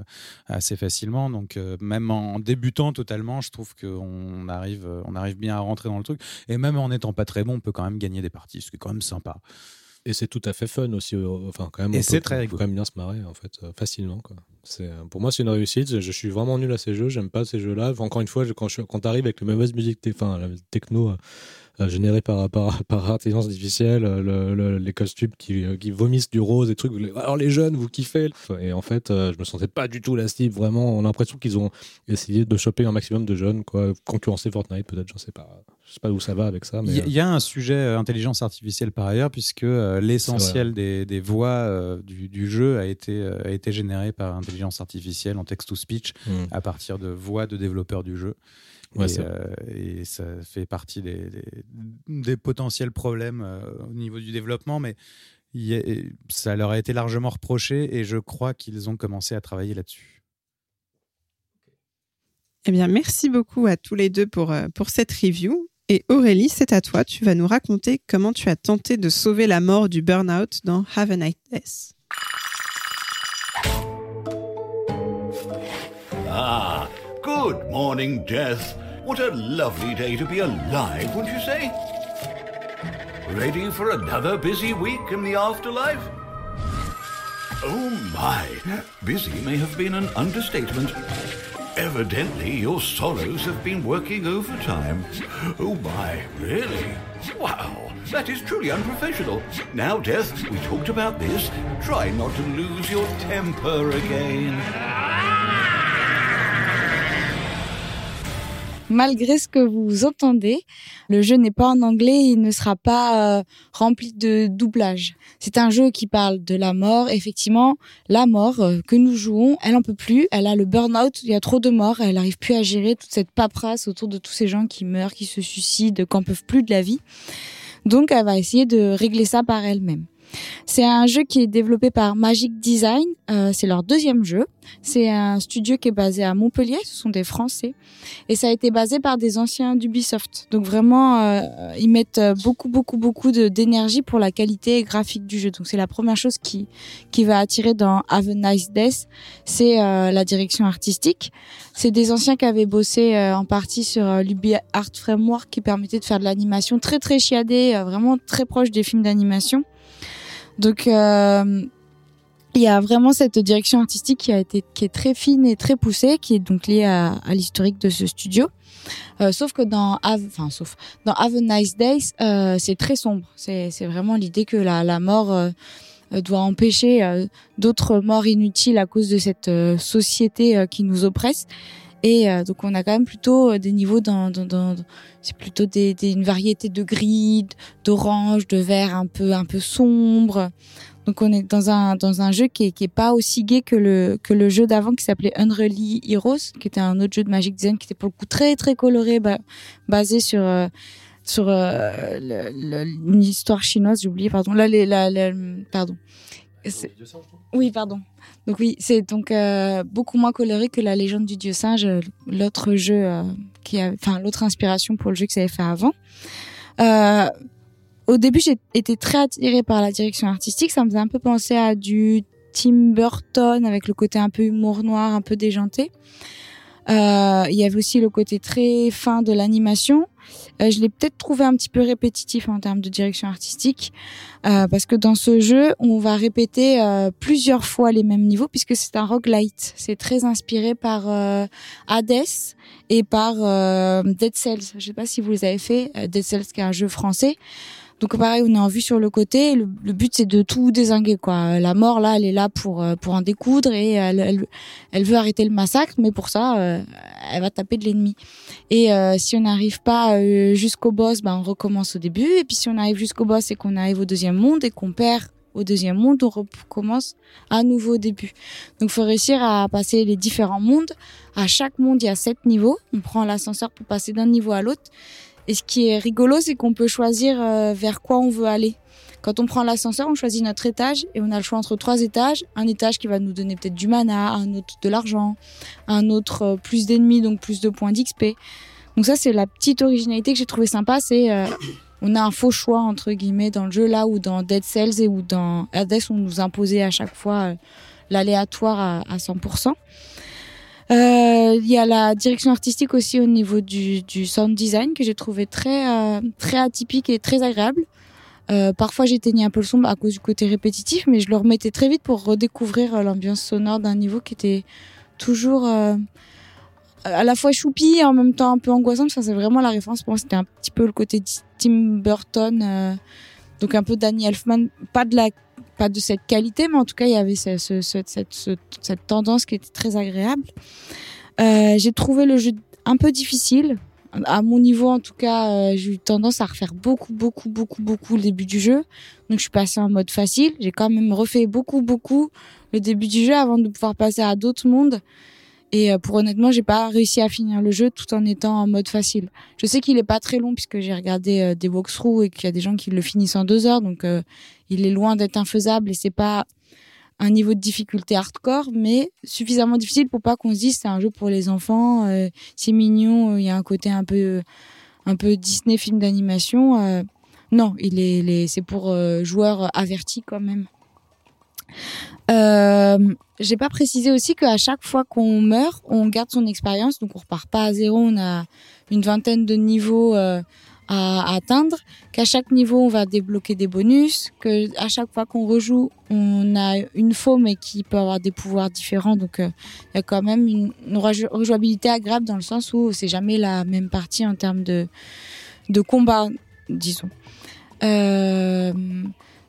assez facilement. Donc euh, même en débutant totalement, je trouve qu'on arrive, on arrive bien à rentrer dans le truc. Et même en n'étant pas très bon, on peut quand même gagner des parties, ce qui est quand même sympa. Et c'est tout à fait fun aussi. euh, Enfin, quand même, Et c'est très rigolo. quand même bien se marrer, en fait, euh, facilement. Quoi. C'est, euh, pour moi, c'est une réussite. Je suis vraiment nul à ces jeux. J'aime pas ces jeux-là. Enfin, encore une fois, je- quand, je- quand t'arrives avec la mauvaise musique, enfin, la techno. Euh, générés par, par, par intelligence artificielle, euh, le- le- les costumes qui, euh, qui vomissent du rose, des trucs. Alors les jeunes, vous kiffez Et en fait, je me sentais pas du tout la cible. Vraiment, on a l'impression qu'ils ont essayé de choper un maximum de jeunes, quoi. Concurrencer Fortnite, peut-être, je sais pas. Je sais pas où ça va avec ça, Il mais. y, a- il y a un sujet intelligence artificielle par ailleurs, puisque l'essentiel des, des voix du, du jeu a été, a été généré par intelligence artificielle en text-to-speech hmm. à partir de voix de développeurs du jeu. Ouais, et, euh, et ça fait partie des, des- des potentiels problèmes euh, au niveau du développement, mais il y a- ça leur a été largement reproché et je crois qu'ils ont commencé à travailler là-dessus. Eh bien, merci beaucoup à tous les deux pour, euh, pour cette review. Et Aurélie, c'est à toi. Tu vas nous raconter comment tu as tenté de sauver la mort du burn-out dans Have a Night Death. Ah, good morning, Death. What a lovely day to be alive, wouldn't you say? Ready for another busy week in the afterlife? Oh my, busy may have been an understatement. Evidently, your sorrows have been working overtime. Oh my, really? Wow, that is truly unprofessional. Now, Death, we talked about this. Try not to lose your temper again. Malgré ce que vous entendez, le jeu n'est pas en anglais il ne sera pas euh, rempli de doublage. C'est un jeu qui parle de la mort. Effectivement, la mort euh, que nous jouons, elle en peut plus. Elle a le burn-out. Il y a trop de morts. Elle n'arrive plus à gérer toute cette paperasse autour de tous ces gens qui meurent, qui se suicident, qui n'en peuvent plus de la vie. Donc, elle va essayer de régler ça par elle-même. C'est un jeu qui est développé par Magic Design. Euh, c'est leur deuxième jeu. C'est un studio qui est basé à Montpellier. Ce sont des Français. Et ça a été basé par des anciens d'Ubisoft. Donc vraiment, euh, ils mettent euh, beaucoup, beaucoup, beaucoup d'énergie pour la qualité graphique du jeu. Donc c'est la première chose qui, qui va attirer dans Have a Nice Death, c'est euh, la direction artistique. C'est des anciens qui avaient bossé euh, en partie sur euh, l'Ubi Art Framework qui permettait de faire de l'animation très, très chiadée, vraiment très proche des films d'animation. Donc... euh, il y a vraiment cette direction artistique qui a été qui est très fine et très poussée, qui est donc liée à, à l'historique de ce studio. Euh, sauf que dans Have, enfin sauf dans Have a Nice Days, euh, c'est très sombre. C'est vraiment l'idée que la la mort euh, euh, doit empêcher euh, d'autres morts inutiles à cause de cette société qui nous oppresse. Et euh, donc on a quand même plutôt euh, des niveaux dans, dans, dans c'est plutôt des, des une variété de gris, d'orange, de vert un peu un peu sombre. Donc on est dans un dans un jeu qui est, qui est pas aussi gai que le que le jeu d'avant qui s'appelait Unreal Heroes, qui était un autre jeu de Magic Design qui était pour le coup très très coloré, ba- basé sur euh, sur euh, une histoire chinoise. J'ai oublié, pardon. Là, les, la, la- pardon. C'est- Oui, pardon. Donc oui, c'est donc euh, beaucoup moins coloré que la légende du dieu singe, euh, l'autre jeu euh, qui a, enfin l'autre inspiration pour le jeu que ça avait fait avant. Euh, au début, j'ai été très attirée par la direction artistique. Ça me faisait un peu penser à du Tim Burton avec le côté un peu humour noir, un peu déjanté. Euh, il y avait aussi le côté très fin de l'animation. Euh, je l'ai peut-être trouvé un petit peu répétitif en termes de direction artistique, euh, parce que dans ce jeu, on va répéter plusieurs fois les mêmes niveaux, puisque c'est un roguelite. C'est très inspiré par Hades et par Dead Cells. Je sais pas si vous les avez fait. Dead Cells, qui est un jeu français. Donc pareil, on est en vue sur le côté. Le, but c'est de tout désinguer quoi. La mort là, elle est là pour euh, pour en découdre et elle, elle, veut arrêter le massacre, mais pour ça, euh, elle va taper de l'ennemi. Et euh, si on n'arrive pas jusqu'au boss, ben on recommence au début. Et puis si on arrive jusqu'au boss et qu'on arrive au deuxième monde et qu'on perd au deuxième monde, on recommence à nouveau au début. Donc faut réussir à passer les différents mondes. À chaque monde, il y a sept niveaux. On prend l'ascenseur pour passer d'un niveau à l'autre. Et ce qui est rigolo, c'est qu'on peut choisir euh, vers quoi on veut aller. Quand on prend l'ascenseur, on choisit notre étage et on a le choix entre trois étages. Un étage qui va nous donner peut-être du mana, un autre de l'argent, un autre euh, plus d'ennemis, donc plus de points d'XP. Donc ça, c'est la petite originalité que j'ai trouvé sympa. C'est euh, on a un faux choix entre guillemets dans le jeu là ou dans Dead Cells et ou dans Hades, on nous imposait à chaque fois euh, l'aléatoire à, à 100%. Euh, Il y a la direction artistique aussi au niveau du, du sound design que j'ai trouvé très euh, très atypique et très agréable. Euh, parfois j'éteignais un peu le son à cause du côté répétitif, mais je le remettais très vite pour redécouvrir euh, l'ambiance sonore d'un niveau qui était toujours euh, à la fois choupi et en même temps un peu angoissante. Enfin, c'est vraiment la référence pour moi. C'était un petit peu le côté Tim Burton, euh, donc un peu Danny Elfman, pas de la pas de cette qualité, mais en tout cas il y avait ce, ce- ce- cette, ce- cette tendance qui était très agréable. Euh, j'ai trouvé le jeu un peu difficile. À mon niveau, en tout cas, euh, j'ai eu tendance à refaire beaucoup, beaucoup, beaucoup, beaucoup le début du jeu. Donc, je suis passée en mode facile. J'ai quand même refait beaucoup, beaucoup le début du jeu avant de pouvoir passer à d'autres mondes. Et euh, pour honnêtement, j'ai pas réussi à finir le jeu tout en étant en mode facile. Je sais qu'il est pas très long puisque j'ai regardé euh, des walkthroughs et qu'il y a des gens qui le finissent en deux heures. Donc, euh, il est loin d'être infaisable et c'est pas un niveau de difficulté hardcore, mais suffisamment difficile pour pas qu'on se dise c'est un jeu pour les enfants, euh, c'est mignon, il y a un côté un peu, un peu Disney film d'animation. non, il est, c'est pour joueurs avertis quand même. Euh, J'ai pas précisé aussi qu'à chaque fois qu'on meurt, on garde son expérience, donc on repart pas à zéro, on a une vingtaine de niveaux euh, à, atteindre, qu'à chaque niveau on va débloquer des bonus, que à chaque fois qu'on rejoue, on a une faux mais qui peut avoir des pouvoirs différents, donc euh, il y a quand même une, une rejou- rejouabilité agréable dans le sens où c'est jamais la même partie en termes de, de combat, disons.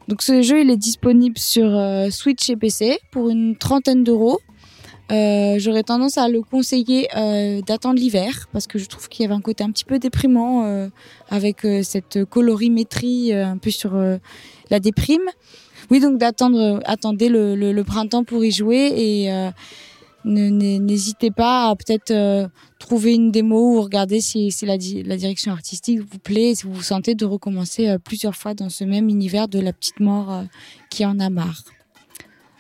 Donc ce jeu, il est disponible sur euh, Switch et PC pour une trentaine d'euros. Euh, J'aurais tendance à le conseiller euh, d'attendre l'hiver parce que je trouve qu'il y avait un côté un petit peu déprimant avec cette colorimétrie un peu sur la déprime. Oui, donc d'attendre, attendez le, le- printemps pour y jouer et n'hésitez pas à peut-être euh, trouver une démo ou regarder si, si la, di- la direction artistique vous plaît, et si vous vous sentez de recommencer euh, plusieurs fois dans ce même univers de la petite mort euh, qui en a marre.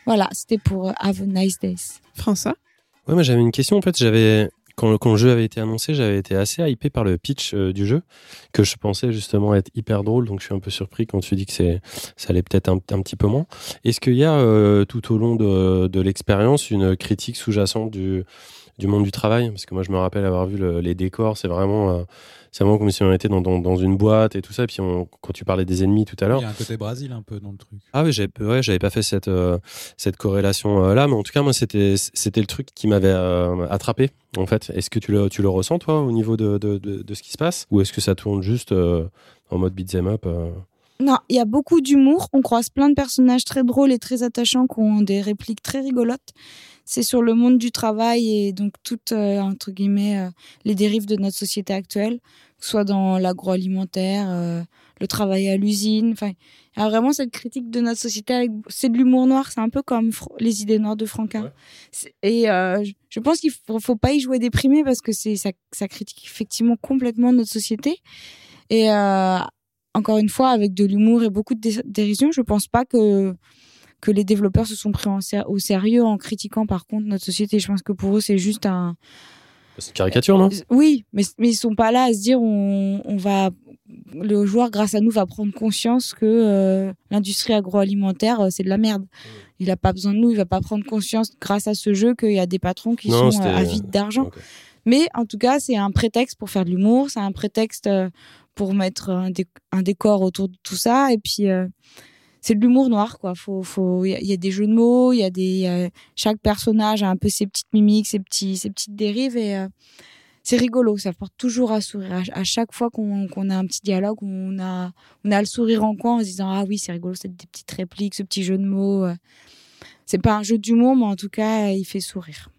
Voilà, c'était pour euh, Have a Nice Days. François? Ouais, moi j'avais une question. En fait, j'avais quand, le jeu avait été annoncé, j'avais été assez hypé par le pitch euh, du jeu que je pensais justement être hyper drôle. Donc je suis un peu surpris quand tu dis que c'est ça allait peut-être un, petit peu moins. Est-ce qu'il y a euh, tout au long de, l'expérience une critique sous-jacente du du monde du travail? Parce que moi je me rappelle avoir vu le- les décors. C'est vraiment euh, c'est vraiment comme si on était dans, dans, dans une boîte et tout ça. Puis on- quand tu parlais des ennemis tout à l'heure, Il y a un côté Brésil un peu dans le truc. ah oui, j'avais ouais, j'avais pas fait cette euh, cette corrélation euh, là, mais en tout cas moi c'était c'était le truc qui m'avait euh, attrapé en fait. Est-ce que tu le tu le ressens toi au niveau de de, de, de ce qui se passe? Ou est-ce que ça tourne juste en mode beat'em up Non, il y a beaucoup d'humour. On croise plein de personnages très drôles et très attachants qui ont des répliques très rigolotes. C'est sur le monde du travail et donc toutes, euh, entre guillemets, euh, les dérives de notre société actuelle, que ce soit dans l'agroalimentaire, euh, le travail à l'usine. Enfin, il y a vraiment cette critique de notre société. avec- C'est de l'humour noir. C'est un peu comme les idées noires de Franquin. Et je- pense qu'il faut, faut pas y jouer déprimé parce que ça, ça critique effectivement complètement notre société. Et encore une fois, avec de l'humour et beaucoup de dé- dérision, je pense pas que que les développeurs se sont pris en au sérieux en critiquant par contre notre société. Je pense que pour eux, c'est juste un. C'est une caricature, non? Oui, mais, mais ils sont pas là à se dire on, on va. Le joueur, grâce à nous, va prendre conscience que euh, l'industrie agroalimentaire, euh, c'est de la merde. Il a pas besoin de nous, il va pas prendre conscience, grâce à ce jeu, qu'il y a des patrons qui Non, sont euh, avides d'argent. Mais en tout cas, c'est un prétexte pour faire de l'humour, c'est un prétexte euh, pour mettre un, dé- un décor autour de tout ça. Et puis, euh, c'est de l'humour noir, quoi. Il y, a- des jeux de mots, il y a des, chaque personnage a un peu ses petites mimiques, ses petites dérives et euh, c'est rigolo. Ça porte toujours à sourire. À, chaque fois qu'on a un petit dialogue, on a, on a le sourire en coin en se disant ah oui, c'est rigolo, c'est des petites répliques, ce petit jeu de mots. euh. C'est pas un jeu d'humour, mais en tout cas, il fait sourire.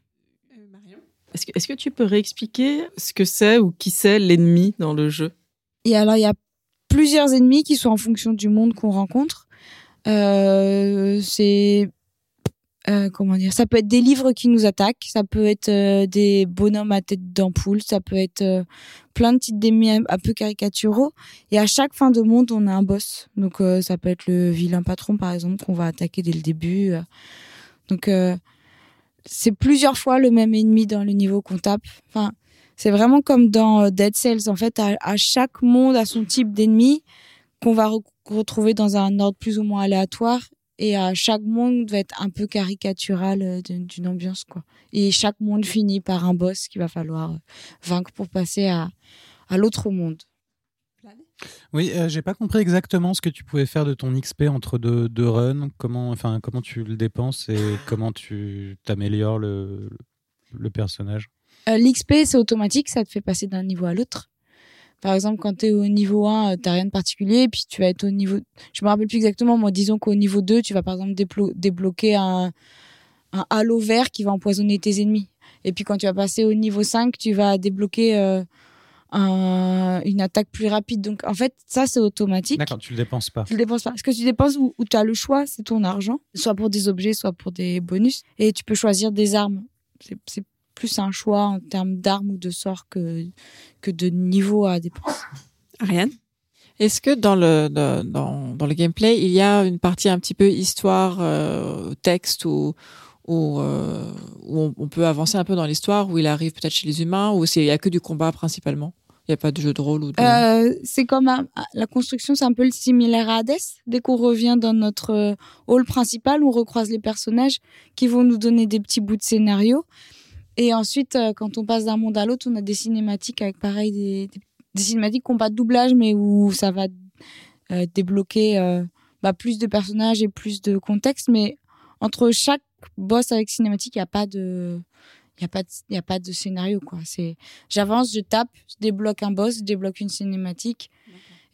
Est-ce que, est-ce que tu peux réexpliquer ce que c'est ou qui c'est l'ennemi dans le jeu? Et alors, il y a plusieurs ennemis qui sont en fonction du monde qu'on rencontre. Euh, c'est. euh, comment dire Ça peut être des livres qui nous attaquent, ça peut être euh, des bonhommes à tête d'ampoule, ça peut être euh, plein de petites ennemis un, peu caricaturaux. Et à chaque fin de monde, on a un boss. Donc, euh, ça peut être le vilain patron, par exemple, qu'on va attaquer dès le début. Donc, c'est plusieurs fois le même ennemi dans le niveau qu'on tape. Enfin, c'est vraiment comme dans euh, Dead Cells. En fait, à, chaque monde a son type d'ennemi qu'on va re- retrouver dans un ordre plus ou moins aléatoire. Et à chaque monde va être un peu caricatural euh, d'une ambiance, quoi. Et chaque monde finit par un boss qu'il va falloir euh, vaincre pour passer à, l'autre monde. Oui, j'ai pas compris exactement ce que tu pouvais faire de ton XP entre deux, runs. Comment, enfin, comment tu le dépenses et comment tu t'améliores le personnage? Euh, L'XP, c'est automatique, ça te fait passer d'un niveau à l'autre. Par exemple, quand tu es au niveau 1, tu rien de particulier, puis tu vas être au niveau... Je me rappelle plus exactement, moi, disons qu'au niveau 2, tu vas par exemple déblo- débloquer un, un halo vert qui va empoisonner tes ennemis. Et puis quand tu vas passer au niveau 5, tu vas débloquer euh, un- une attaque plus rapide. Donc en fait, ça, c'est automatique. D'accord, tu le dépenses pas. Tu le dépenses pas. Ce que tu dépenses où, tu as le choix, c'est ton argent, soit pour des objets, soit pour des bonus. Et tu peux choisir des armes. C'est plus un choix en termes d'armes ou de sorts que, que de niveau à dépenser. Ariane? Est-ce que dans le dans, dans, dans le gameplay, il y a une partie un petit peu histoire, euh, texte ou où, euh, où on, on peut avancer un peu dans l'histoire, où il arrive peut-être chez les humains, ou il y a que du combat principalement? Il n'y a pas de jeu de rôle ou de. Euh, c'est comme un- la construction, c'est un peu le similaire à Hades. Dès qu'on revient dans notre hall principal, on recroise les personnages qui vont nous donner des petits bouts de scénario. Et ensuite, euh, quand on passe d'un monde à l'autre, on a des cinématiques avec pareil des, cinématiques qui n'ont pas de doublage, mais où ça va euh, débloquer euh, bah, plus de personnages et plus de contexte. Mais entre chaque boss avec cinématique, il n'y a pas de il a pas de, y a pas de scénario quoi. C'est j'avance je tape je débloque un boss je débloque une cinématique.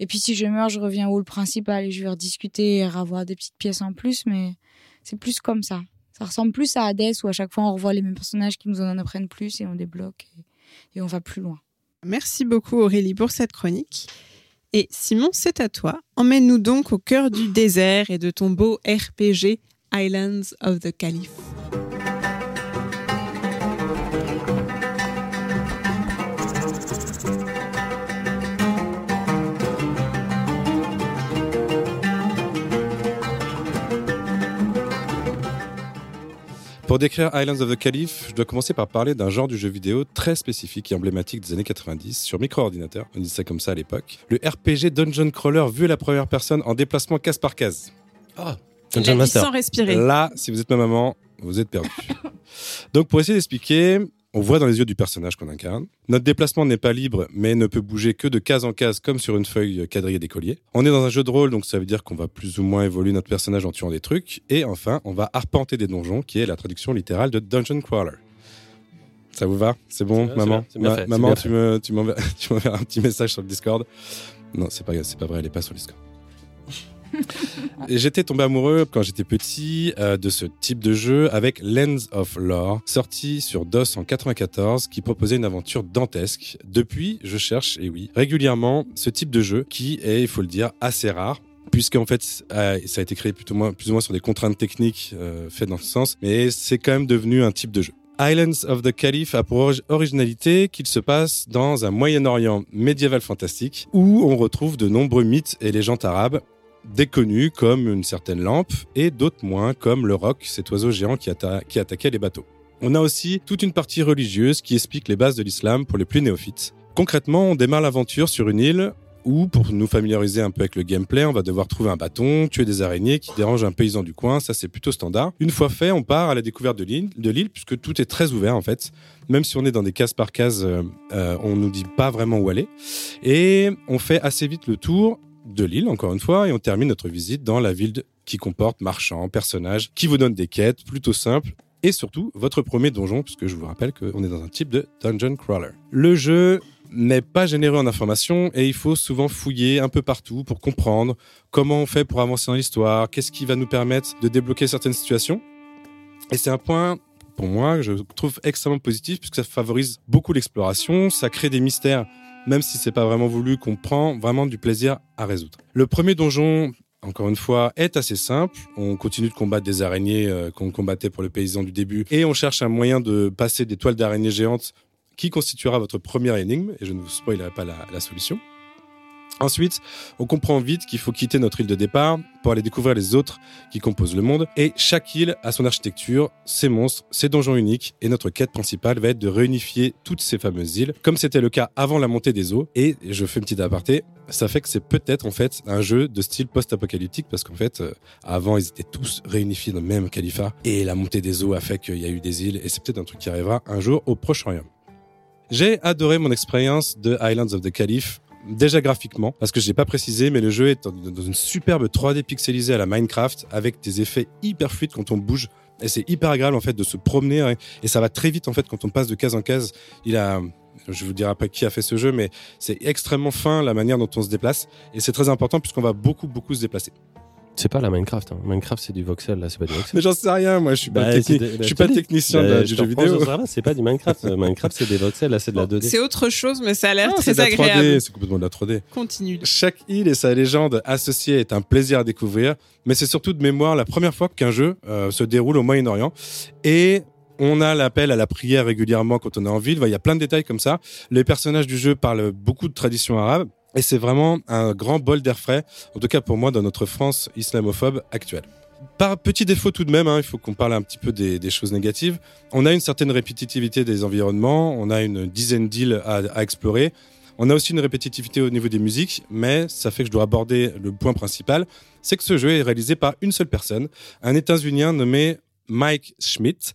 Et puis si je meurs je reviens au hall principal et je vais rediscuter et avoir des petites pièces en plus mais c'est plus comme ça ça ressemble plus à Hades où à chaque fois on revoit les mêmes personnages qui nous en apprennent plus et on débloque et, et on va plus loin Merci beaucoup Aurélie pour cette chronique. Et Simon, c'est à toi. Emmène-nous donc au cœur du désert et de ton beau RPG Islands of the Caliph. Pour décrire Islands of the Caliph, je dois commencer par parler d'un genre du jeu vidéo très spécifique et emblématique des années 90 sur micro-ordinateur. On disait ça comme ça à l'époque. Le RPG Dungeon Crawler vu à la première personne en déplacement case par case. Ah, a dit sans respirer. Là, si vous êtes ma maman, vous êtes perdu. Donc, pour essayer d'expliquer, on voit dans les yeux du personnage qu'on incarne. Notre déplacement n'est pas libre, mais ne peut bouger que de case en case, comme sur une feuille quadrillée d'écolier. On est dans un jeu de rôle, donc ça veut dire qu'on va plus ou moins évoluer notre personnage en tuant des trucs. Et enfin, on va arpenter des donjons, qui est la traduction littérale de Dungeon Crawler. Ça vous va? C'est bon, bien, maman? bien, fait, Maman, tu fait. me, tu m'enverras m'enverras un petit message sur le Discord. Non, c'est pas, c'est pas vrai, elle est pas sur le Discord. J'étais tombé amoureux quand j'étais petit euh, de ce type de jeu avec Lens of Lore, sorti sur DOS en 94, qui proposait une aventure dantesque. Depuis, je cherche, et oui, régulièrement ce type de jeu qui est, il faut le dire, assez rare. Puisqu'en fait, euh, ça a été créé plutôt moins, plus ou moins sur des contraintes techniques euh, faites dans ce sens, mais c'est quand même devenu un type de jeu. Islands of the Caliph a pour orig- originalité qu'il se passe dans un Moyen-Orient médiéval fantastique où on retrouve de nombreux mythes et légendes arabes des comme une certaine lampe et d'autres moins comme le roc, cet oiseau géant qui, atta- qui attaquait les bateaux. On a aussi toute une partie religieuse qui explique les bases de l'islam pour les plus néophytes. Concrètement, on démarre l'aventure sur une île où, pour nous familiariser un peu avec le gameplay, on va devoir trouver un bâton, tuer des araignées qui dérangent un paysan du coin, ça c'est plutôt standard. Une fois fait, on part à la découverte de l'île, de l'île puisque tout est très ouvert en fait. Même si on est dans des cases par cases, euh, euh, on nous dit pas vraiment où aller. Et on fait assez vite le tour de l'île, encore une fois, et on termine notre visite dans la ville qui comporte marchands, personnages, qui vous donnent des quêtes plutôt simples, et surtout votre premier donjon, puisque je vous rappelle qu'on est dans un type de dungeon crawler. Le jeu n'est pas généreux en informations et il faut souvent fouiller un peu partout pour comprendre comment on fait pour avancer dans l'histoire, qu'est-ce qui va nous permettre de débloquer certaines situations. Et c'est un point, pour moi, que je trouve extrêmement positif puisque ça favorise beaucoup l'exploration, ça crée des mystères même si c'est pas vraiment voulu, qu'on prend vraiment du plaisir à résoudre. Le premier donjon, encore une fois, est assez simple. On continue de combattre des araignées euh, qu'on combattait pour le paysan du début, et on cherche un moyen de passer des toiles d'araignées géantes qui constituera votre première énigme, et je ne vous spoilerai pas la, la solution. Ensuite, on comprend vite qu'il faut quitter notre île de départ pour aller découvrir les autres qui composent le monde. Et chaque île a son architecture, ses monstres, ses donjons uniques. Et notre quête principale va être de réunifier toutes ces fameuses îles, comme c'était le cas avant la montée des eaux. Et je fais une petite aparté, ça fait que c'est peut-être en fait un jeu de style post-apocalyptique parce qu'en fait, euh, avant ils étaient tous réunifiés dans le même califat. Et la montée des eaux a fait qu'il y a eu des îles. Et c'est peut-être un truc qui arrivera un jour au Proche-Orient. J'ai adoré mon expérience de Islands of the Caliph. Déjà graphiquement, parce que je n'ai pas précisé, mais le jeu est dans une superbe 3D pixelisée à la Minecraft, avec des effets hyper fluides quand on bouge Et c'est hyper agréable en fait de se promener hein, et ça va très vite en fait quand on passe de case en case. Il a je vous dirai après qui a fait ce jeu, mais c'est extrêmement fin la manière dont on se déplace. Et c'est très important puisqu'on va beaucoup, beaucoup se déplacer. C'est pas la Minecraft. hein. Minecraft, c'est du voxel, là, c'est pas du voxel. Mais j'en sais rien, moi, je suis pas, Bah, techni- je bah, suis je pas technicien Bah, de- je du jeu vidéo. C'est pas du Minecraft. Minecraft, c'est des voxels, là, c'est de la 2D. C'est autre chose, mais ça a l'air Ah, très de la 3D, agréable. c'est complètement de la 3D. Continue. Chaque île et sa légende associée est un plaisir à découvrir, mais c'est surtout de mémoire la première fois qu'un jeu euh, se déroule au Moyen-Orient. Et on a l'appel à la prière régulièrement quand on est en ville. Il y a plein de détails comme ça. Les personnages du jeu parlent beaucoup de traditions arabes. Et c'est vraiment un grand bol d'air frais, en tout cas pour moi, dans notre France islamophobe actuelle. Par petit défaut tout de même, hein, il faut qu'on parle un petit peu des, choses négatives. On a une certaine répétitivité des environnements, on a une dizaine d'îles à, à explorer. On a aussi une répétitivité au niveau des musiques, mais ça fait que je dois aborder le point principal, c'est que ce jeu est réalisé par une seule personne, un États-Unien nommé Mike Schmidt.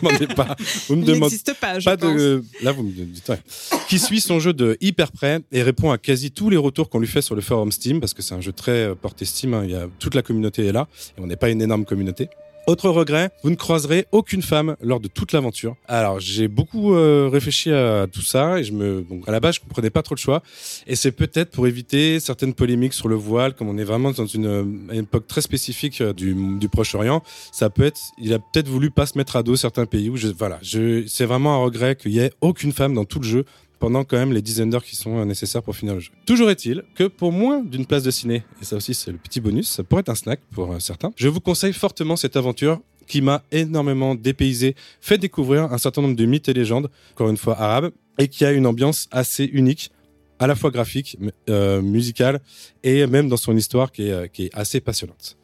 demandez pas. Vous me Il demandez n'existe pas, je pas pense. de. Là, vous me dites. ouais. Qui suit son jeu de hyper près et répond à quasi tous les retours qu'on lui fait sur le forum Steam, parce que c'est un jeu très euh, porté Steam. hein. Il y a toute la communauté est là, et on n'est pas une énorme communauté. Autre regret, vous ne croiserez aucune femme lors de toute l'aventure. Alors j'ai beaucoup euh, réfléchi à tout ça et je me, bon, à la base je comprenais pas trop le choix. Et c'est peut-être pour éviter certaines polémiques sur le voile, comme on est vraiment dans une, euh, époque très spécifique euh, du, du Proche-Orient. Ça peut être, il a peut-être voulu pas se mettre à dos certains pays où je, voilà, je, c'est vraiment un regret qu'il y ait aucune femme dans tout le jeu pendant quand même les dizaines d'heures qui sont euh, nécessaires pour finir le jeu. Toujours est-il que pour moins d'une place de ciné, et ça aussi c'est le petit bonus, ça pourrait être un snack pour euh, certains, je vous conseille fortement cette aventure qui m'a énormément dépaysé, fait découvrir un certain nombre de mythes et légendes, encore une fois arabes, et qui a une ambiance assez unique, à la fois graphique, euh, musicale, et même dans son histoire qui est, assez passionnante.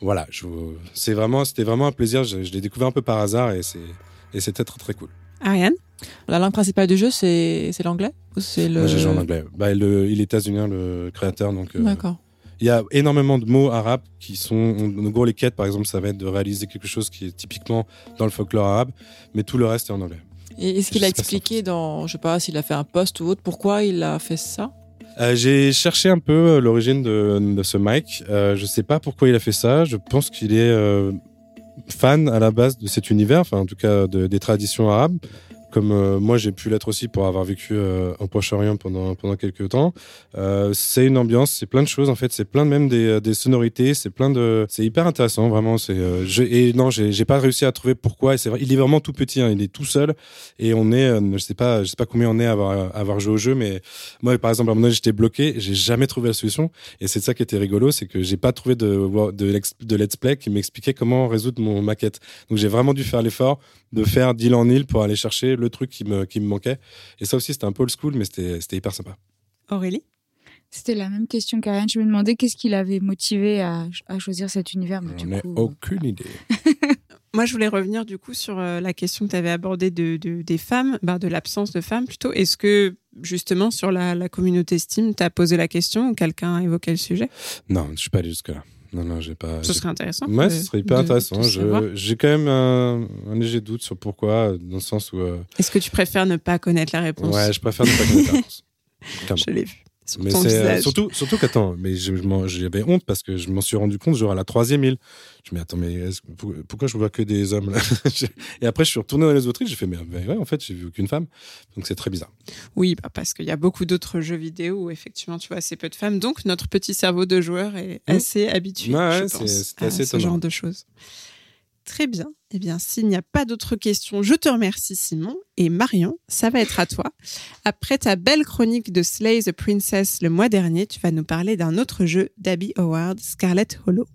Voilà, c'est vraiment, c'était vraiment un plaisir. Je, je l'ai découvert un peu par hasard et c'est, et c'était très très cool. Ariane? La langue principale du jeu, c'est l'anglais c'est le. J'ai joué en anglais. Bah, le, il est états-unien, le créateur, donc. euh, D'accord. Il y a énormément de mots arabes qui sont, en gros, les quêtes, par exemple, ça va être de réaliser quelque chose qui est typiquement dans le folklore arabe, mais tout le reste est en anglais. Et est-ce qu'il a expliqué dans, je sais pas, s'il a fait un post ou autre, pourquoi il a fait ça? Euh, j'ai cherché un peu euh, l'origine de, de ce Mike. Euh, je sais pas pourquoi il a fait ça. Je pense qu'il est fan à la base de cet univers, enfin en tout cas de- des traditions arabes. Comme euh, moi j'ai pu l'être aussi pour avoir vécu euh, au Proche-Orient pendant pendant quelques temps. Euh, c'est une ambiance, c'est plein de choses en fait, c'est plein de même des, sonorités, c'est plein de, c'est hyper intéressant vraiment. C'est euh, et non j'ai pas réussi à trouver pourquoi. Il est vraiment tout petit, hein, il est tout seul et on est, euh, je sais pas, je sais pas combien on est à avoir joué au jeu, mais moi par exemple à un moment donné j'étais bloqué, j'ai jamais trouvé la solution et c'est ça qui était rigolo, c'est que j'ai pas trouvé de de, de let's play qui m'expliquait comment résoudre mon maquette. Donc j'ai vraiment dû faire l'effort de faire d'île en île pour aller chercher le truc qui me qui me manquait. Et ça aussi c'était un peu old school, mais c'était c'était hyper sympa. Aurélie? C'était la même question qu'Ariane. Je me demandais qu'est-ce qui l'avait motivé à, à choisir cet univers. Mais du J'en ai coup, aucune idée. Moi, je voulais revenir du coup sur euh, la question que tu avais abordée de, de- des femmes, bah, de l'absence de femmes plutôt. Est-ce que justement sur la, la communauté Steam, tu as posé la question ou quelqu'un a évoqué le sujet? Non, je suis pas allé jusque là. Non non, j'ai pas. Ce serait intéressant. Ouais, de- ce serait hyper de- intéressant. J'ai quand même un, un léger doute sur pourquoi, dans le sens où. euh, Est-ce que tu préfères ne pas connaître la réponse? Ouais, je préfère ne pas connaître la réponse. Clairement. Je l'ai vu. Sur Mais ton euh, visage. surtout, surtout qu'attends, mais j'avais honte parce que je m'en suis rendu compte genre à la troisième île. Je me dis attends mais pourquoi je vois que des hommes là? Et après je suis retourné dans les autres îles, j'ai fait mais mais ouais en fait j'ai vu aucune femme, donc c'est très bizarre. Oui, bah, parce qu'il y a beaucoup d'autres jeux vidéo où effectivement tu vois assez peu de femmes. Donc notre petit cerveau de joueur est Mmh. assez habitué Ouais, je c'est- pense, c'était à assez ce genre de choses. Très bien. Eh bien, s'il n'y a pas d'autres questions, je te remercie Simon. Et Marion, ça va être à toi. Après ta belle chronique de Slay the Princess le mois dernier, tu vas nous parler d'un autre jeu d'Abby Howard, Scarlet Hollow.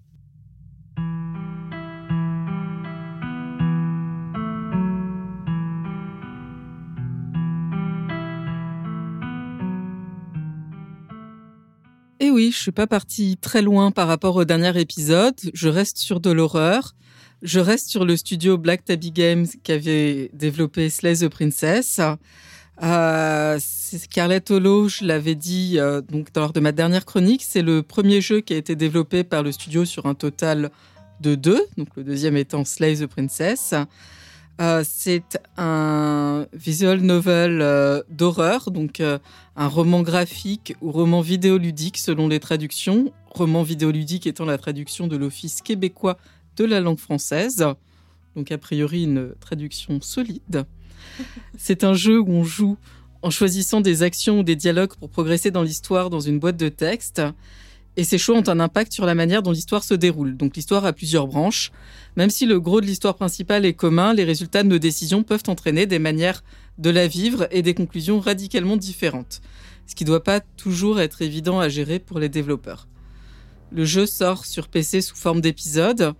Et oui, je suis pas partie très loin par rapport au dernier épisode. Je reste sur de l'horreur. Je reste sur le studio Black Tabby Games qui avait développé Slay the Princess. Euh, c'est Scarlet Hollow, je l'avais dit euh, donc lors de ma dernière chronique, c'est le premier jeu qui a été développé par le studio sur un total de deux, le deuxième étant Slay the Princess. Euh, c'est un visual novel d'horreur, donc un roman graphique ou roman vidéoludique selon les traductions. Roman vidéoludique étant la traduction de l'Office québécois de la langue française. Donc a priori une traduction solide. C'est un jeu où on joue en choisissant des actions ou des dialogues pour progresser dans l'histoire dans une boîte de texte. Et ces choix ont un impact sur la manière dont l'histoire se déroule. Donc l'histoire a plusieurs branches. Même si le gros de l'histoire principale est commun, les résultats de nos décisions peuvent entraîner des manières de la vivre et des conclusions radicalement différentes. Ce qui ne doit pas toujours être évident à gérer pour les développeurs. Le jeu sort sur PC sous forme d'épisodes.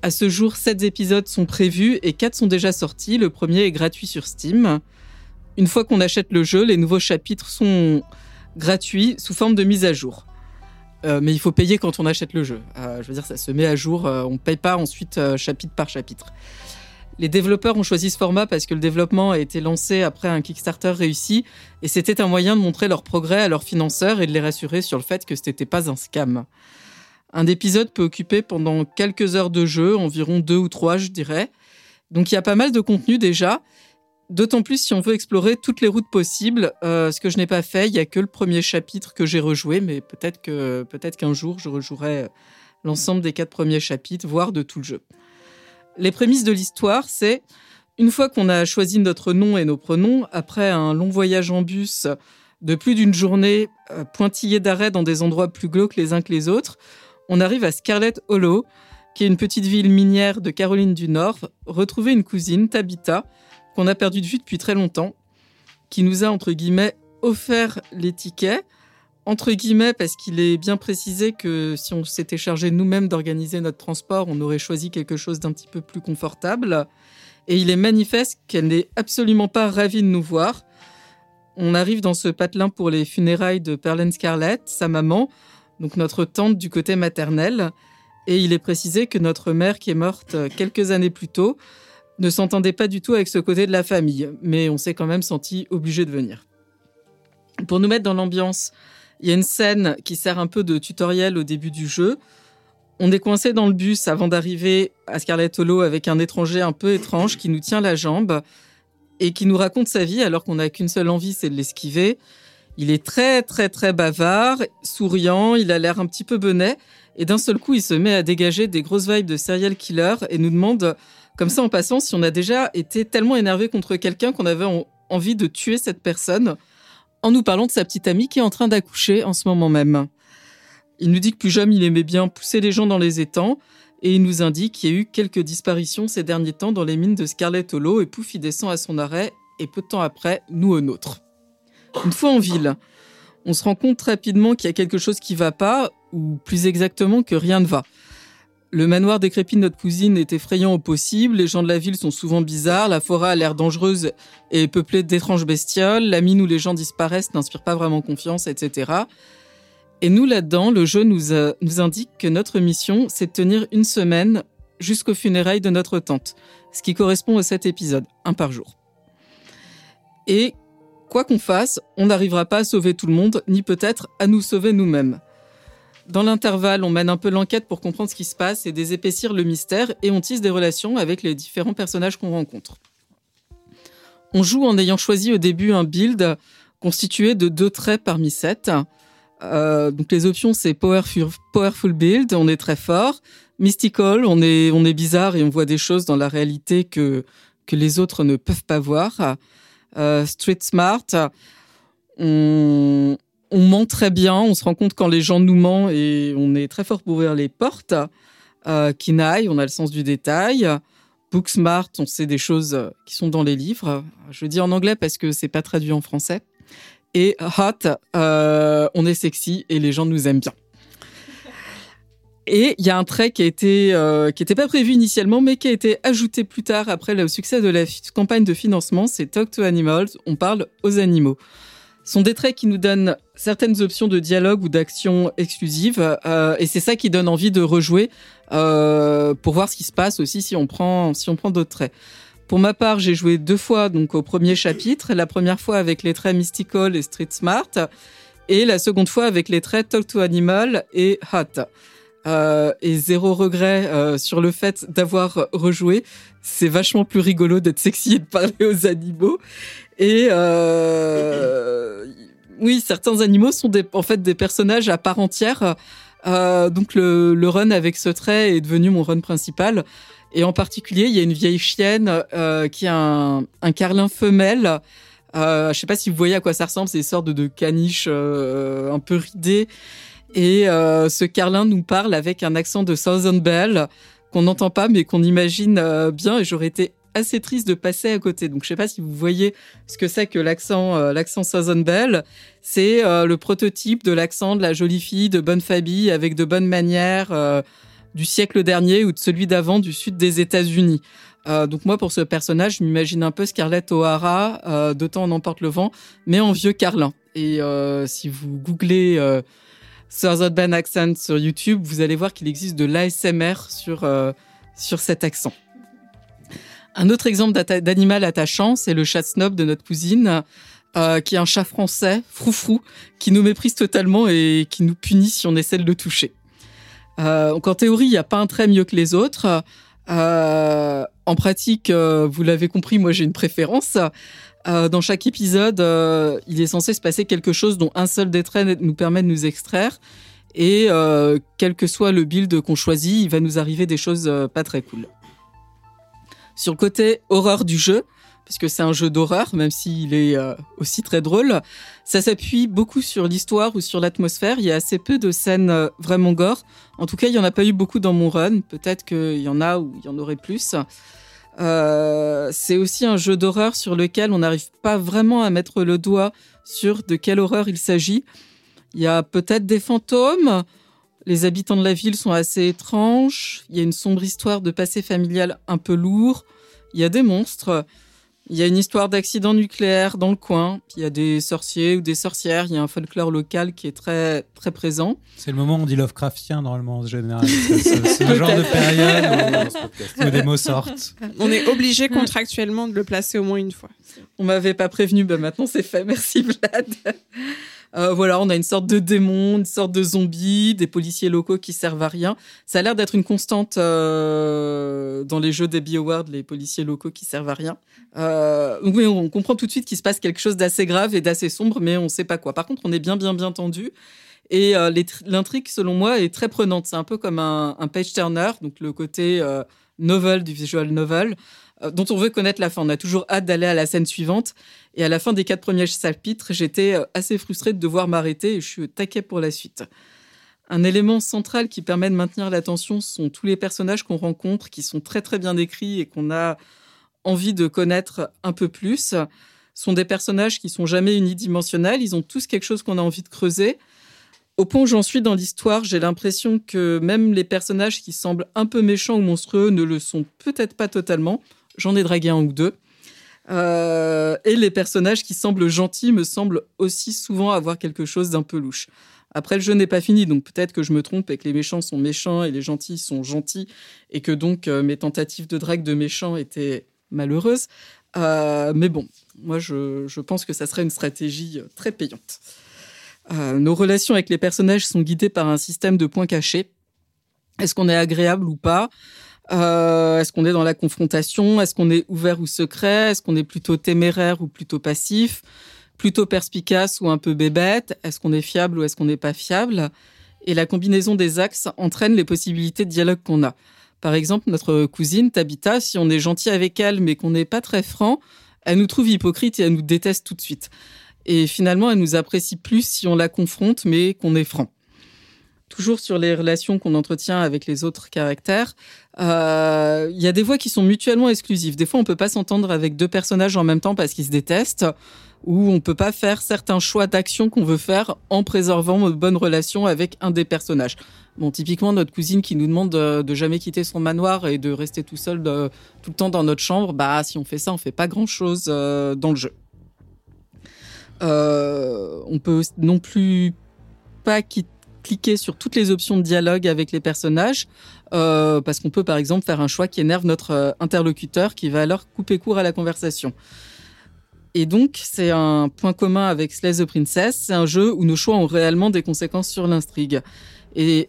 À ce jour, 7 épisodes sont prévus et 4 sont déjà sortis. Le premier est gratuit sur Steam. Une fois qu'on achète le jeu, les nouveaux chapitres sont gratuits sous forme de mise à jour. Euh, mais il faut payer quand on achète le jeu. Euh, je veux dire, ça se met à jour. euh, on ne paye pas ensuite chapitre par chapitre. Les développeurs ont choisi ce format parce que le développement a été lancé après un Kickstarter réussi et c'était un moyen de montrer leur progrès à leurs financeurs et de les rassurer sur le fait que ce n'était pas un scam. Un épisode peut occuper pendant quelques heures de jeu, environ deux ou trois, je dirais. Donc il y a pas mal de contenu déjà. D'autant plus si on veut explorer toutes les routes possibles, euh, ce que je n'ai pas fait. Il y a que le premier chapitre que j'ai rejoué, mais peut-être que peut-être qu'un jour je rejouerai l'ensemble des quatre premiers chapitres, voire de tout le jeu. Les prémices de l'histoire, c'est une fois qu'on a choisi notre nom et nos pronoms, après un long voyage en bus de plus d'une journée, euh, pointillé d'arrêt dans des endroits plus glauques les uns que les autres, on arrive à Scarlet Hollow, qui est une petite ville minière de Caroline du Nord, retrouver une cousine, Tabitha, qu'on a perdu de vue depuis très longtemps, qui nous a, entre guillemets, offert les tickets, entre guillemets, parce qu'il est bien précisé que si on s'était chargé nous-mêmes d'organiser notre transport, on aurait choisi quelque chose d'un petit peu plus confortable. Et il est manifeste qu'elle n'est absolument pas ravie de nous voir. On arrive dans ce patelin pour les funérailles de Perlen Scarlett, sa maman, donc notre tante du côté maternel. Et il est précisé que notre mère, qui est morte quelques années plus tôt, ne s'entendait pas du tout avec ce côté de la famille, mais on s'est quand même senti obligé de venir. Pour nous mettre dans l'ambiance, il y a une scène qui sert un peu de tutoriel au début du jeu. On est coincé dans le bus avant d'arriver à Scarlet Hollow avec un étranger un peu étrange qui nous tient la jambe et qui nous raconte sa vie alors qu'on n'a qu'une seule envie, c'est de l'esquiver. Il est très très très bavard, souriant, il a l'air un petit peu benet et d'un seul coup il se met à dégager des grosses vibes de serial killer et nous demande comme ça en passant si on a déjà été tellement énervé contre quelqu'un qu'on avait en- envie de tuer cette personne en nous parlant de sa petite amie qui est en train d'accoucher en ce moment même. Il nous dit que plus jeune, il aimait bien pousser les gens dans les étangs et il nous indique qu'il y a eu quelques disparitions ces derniers temps dans les mines de Scarlet Hollow et pouf, il descend à son arrêt et peu de temps après, nous au nôtre. Une fois en ville, on se rend compte rapidement qu'il y a quelque chose qui va pas ou plus exactement que rien ne va. Le manoir décrépit de notre cousine est effrayant au possible, les gens de la ville sont souvent bizarres, la forêt a l'air dangereuse et peuplée d'étranges bestioles, la mine où les gens disparaissent n'inspire pas vraiment confiance, etc. Et nous, là-dedans, le jeu nous, nous indique que notre mission, c'est de tenir une semaine jusqu'aux funérailles de notre tante, ce qui correspond aux sept épisodes, un par jour. Et quoi qu'on fasse, on n'arrivera pas à sauver tout le monde, ni peut-être à nous sauver nous-mêmes. Dans l'intervalle, on mène un peu l'enquête pour comprendre ce qui se passe et désépaissir le mystère, et on tisse des relations avec les différents personnages qu'on rencontre. On joue en ayant choisi au début un build constitué de deux traits parmi sept. Euh, donc les options c'est powerful, build, on est très fort. Mystical, on est on est bizarre et on voit des choses dans la réalité que que les autres ne peuvent pas voir. Euh, street smart, on ment très bien, on se rend compte quand les gens nous mentent et on est très fort pour ouvrir les portes. Euh, Kinaï, on a le sens du détail. Book smart, on sait des choses qui sont dans les livres. Je dis en anglais parce que c'est pas traduit en français. Et hot, euh, on est sexy et les gens nous aiment bien. Et il y a un trait qui été euh, n'était pas prévu initialement, mais qui a été ajouté plus tard après le succès de la campagne de financement. C'est Talk to Animals. On parle aux animaux. Ce sont des traits qui nous donnent certaines options de dialogue ou d'action exclusives, euh, et c'est ça qui donne envie de rejouer euh, pour voir ce qui se passe aussi si on prend si prend d'autres traits. Pour ma part, j'ai joué deux fois donc au premier chapitre. La première fois avec les traits Mystical et Street Smart, et la seconde fois avec les traits Talk to Animal et Hot. Euh, et zéro regret euh, sur le fait d'avoir rejoué. C'est vachement plus rigolo d'être sexy et de parler aux animaux. Et euh, oui, certains animaux sont des, en fait des personnages à part entière. Donc le, le run avec ce trait est devenu mon run principal. Et en particulier, il y a une vieille chienne qui a un, un carlin femelle. Je sais pas si vous voyez à quoi ça ressemble, c'est une sorte de, de caniche un peu ridée. Et euh, ce carlin nous parle avec un accent de Southern Belle qu'on n'entend pas mais qu'on imagine euh, bien. Et j'aurais été assez triste de passer à côté. Donc je sais pas si vous voyez ce que c'est que l'accent euh, l'accent Southern Belle. C'est euh, le prototype de l'accent de la jolie fille de bonne famille avec de bonnes manières du siècle dernier ou de celui d'avant du sud des États-Unis. Euh, donc moi pour ce personnage, je m'imagine un peu Scarlett O'Hara euh, de en emporte le vent, mais en vieux carlin. Et euh, si vous googlez euh, Southern Belle accent sur YouTube, vous allez voir qu'il existe de l'ASMR sur euh, sur cet accent. Un autre exemple d'animal attachant, c'est le chat snob de notre cousine, euh, qui est un chat français, froufrou, qui nous méprise totalement et qui nous punit si on essaie de le toucher. Euh, donc en théorie, il n'y a pas un trait mieux que les autres. Euh, en pratique, euh, vous l'avez compris, moi j'ai une préférence. Euh, dans chaque épisode, euh, il est censé se passer quelque chose dont un seul des nous permet de nous extraire. Et euh, quel que soit le build qu'on choisit, il va nous arriver des choses pas très cool. Sur le côté horreur du jeu, parce que c'est un jeu d'horreur, même s'il est aussi très drôle, ça s'appuie beaucoup sur l'histoire ou sur l'atmosphère. Il y a assez peu de scènes vraiment gore. En tout cas, il y en a pas eu beaucoup dans mon run. Peut-être qu'il y en a ou il y en aurait plus. Euh, c'est aussi un jeu d'horreur sur lequel on n'arrive pas vraiment à mettre le doigt sur de quelle horreur il s'agit. Il y a peut-être des fantômes. Les habitants de la ville sont assez étranges. Il y a une sombre histoire de passé familial un peu lourd. Il y a des monstres. Il y a une histoire d'accident nucléaire dans le coin. Puis il y a des sorciers ou des sorcières. Il y a un folklore local qui est très très présent. C'est le moment où on dit Lovecraftien normalement en général. C'est le genre de période où, où des mots sortent. On est obligé contractuellement de le placer au moins une fois. On m'avait pas prévenu, bah maintenant c'est fait. Merci Vlad. Euh, voilà, on a une sorte de démon, une sorte de zombie, des policiers locaux qui servent à rien. Ça a l'air d'être une constante euh, dans les jeux des BioWare, les policiers locaux qui servent à rien. Euh, oui, on comprend tout de suite qu'il se passe quelque chose d'assez grave et d'assez sombre, mais on sait pas quoi. Par contre, on est bien, bien, bien tendu. Et l'intrigue, selon moi, est très prenante. C'est un peu comme un, un page turner, donc le côté novel du visual novel, dont on veut connaître la fin. On a toujours hâte d'aller à la scène suivante. Et à la fin des quatre premiers chapitres, j'étais euh, assez frustrée de devoir m'arrêter et je suis au taquet pour la suite. Un élément central qui permet de maintenir l'attention sont tous les personnages qu'on rencontre, qui sont très très bien décrits et qu'on a envie de connaître un peu plus. Ce sont des personnages qui sont jamais unidimensionnels, ils ont tous quelque chose qu'on a envie de creuser. Au point où j'en suis dans l'histoire, j'ai l'impression que même les personnages qui semblent un peu méchants ou monstrueux ne le sont peut-être pas totalement. J'en ai dragué un ou deux. Euh, et les personnages qui semblent gentils me semblent aussi souvent avoir quelque chose d'un peu louche. Après, le jeu n'est pas fini, donc peut-être que je me trompe et que les méchants sont méchants et les gentils sont gentils, et que donc euh, mes tentatives de drague de méchants étaient malheureuses. Euh, mais bon, moi je, je pense que ça serait une stratégie très payante. Nos relations avec les personnages sont guidées par un système de points cachés. Est-ce qu'on est agréable ou pas? Euh, Est-ce qu'on est dans la confrontation? Est-ce qu'on est ouvert ou secret? Est-ce qu'on est plutôt téméraire ou plutôt passif? Plutôt perspicace ou un peu bébête? Est-ce qu'on est fiable ou est-ce qu'on n'est pas fiable? Et la combinaison des axes entraîne les possibilités de dialogue qu'on a. Par exemple, notre cousine Tabitha, si on est gentil avec elle mais qu'on n'est pas très franc, elle nous trouve hypocrite et elle nous déteste tout de suite. Et finalement, elle nous apprécie plus si on la confronte mais qu'on est franc. Toujours sur les relations qu'on entretient avec les autres caractères, euh, il y a des voix qui sont mutuellement exclusives. Des fois, on peut pas s'entendre avec deux personnages en même temps parce qu'ils se détestent, ou on peut pas faire certains choix d'action qu'on veut faire en préservant une bonne relation avec un des personnages. Bon, typiquement notre cousine qui nous demande de, jamais quitter son manoir et de rester tout seul de- tout le temps dans notre chambre. Bah, si on fait ça, on fait pas grand chose dans le jeu. Euh, on peut non plus pas qui- cliquer sur toutes les options de dialogue avec les personnages euh, parce qu'on peut par exemple faire un choix qui énerve notre euh, interlocuteur qui va alors couper court à la conversation. Et donc, c'est un point commun avec Slay the Princess, c'est un jeu où nos choix ont réellement des conséquences sur l'intrigue. Et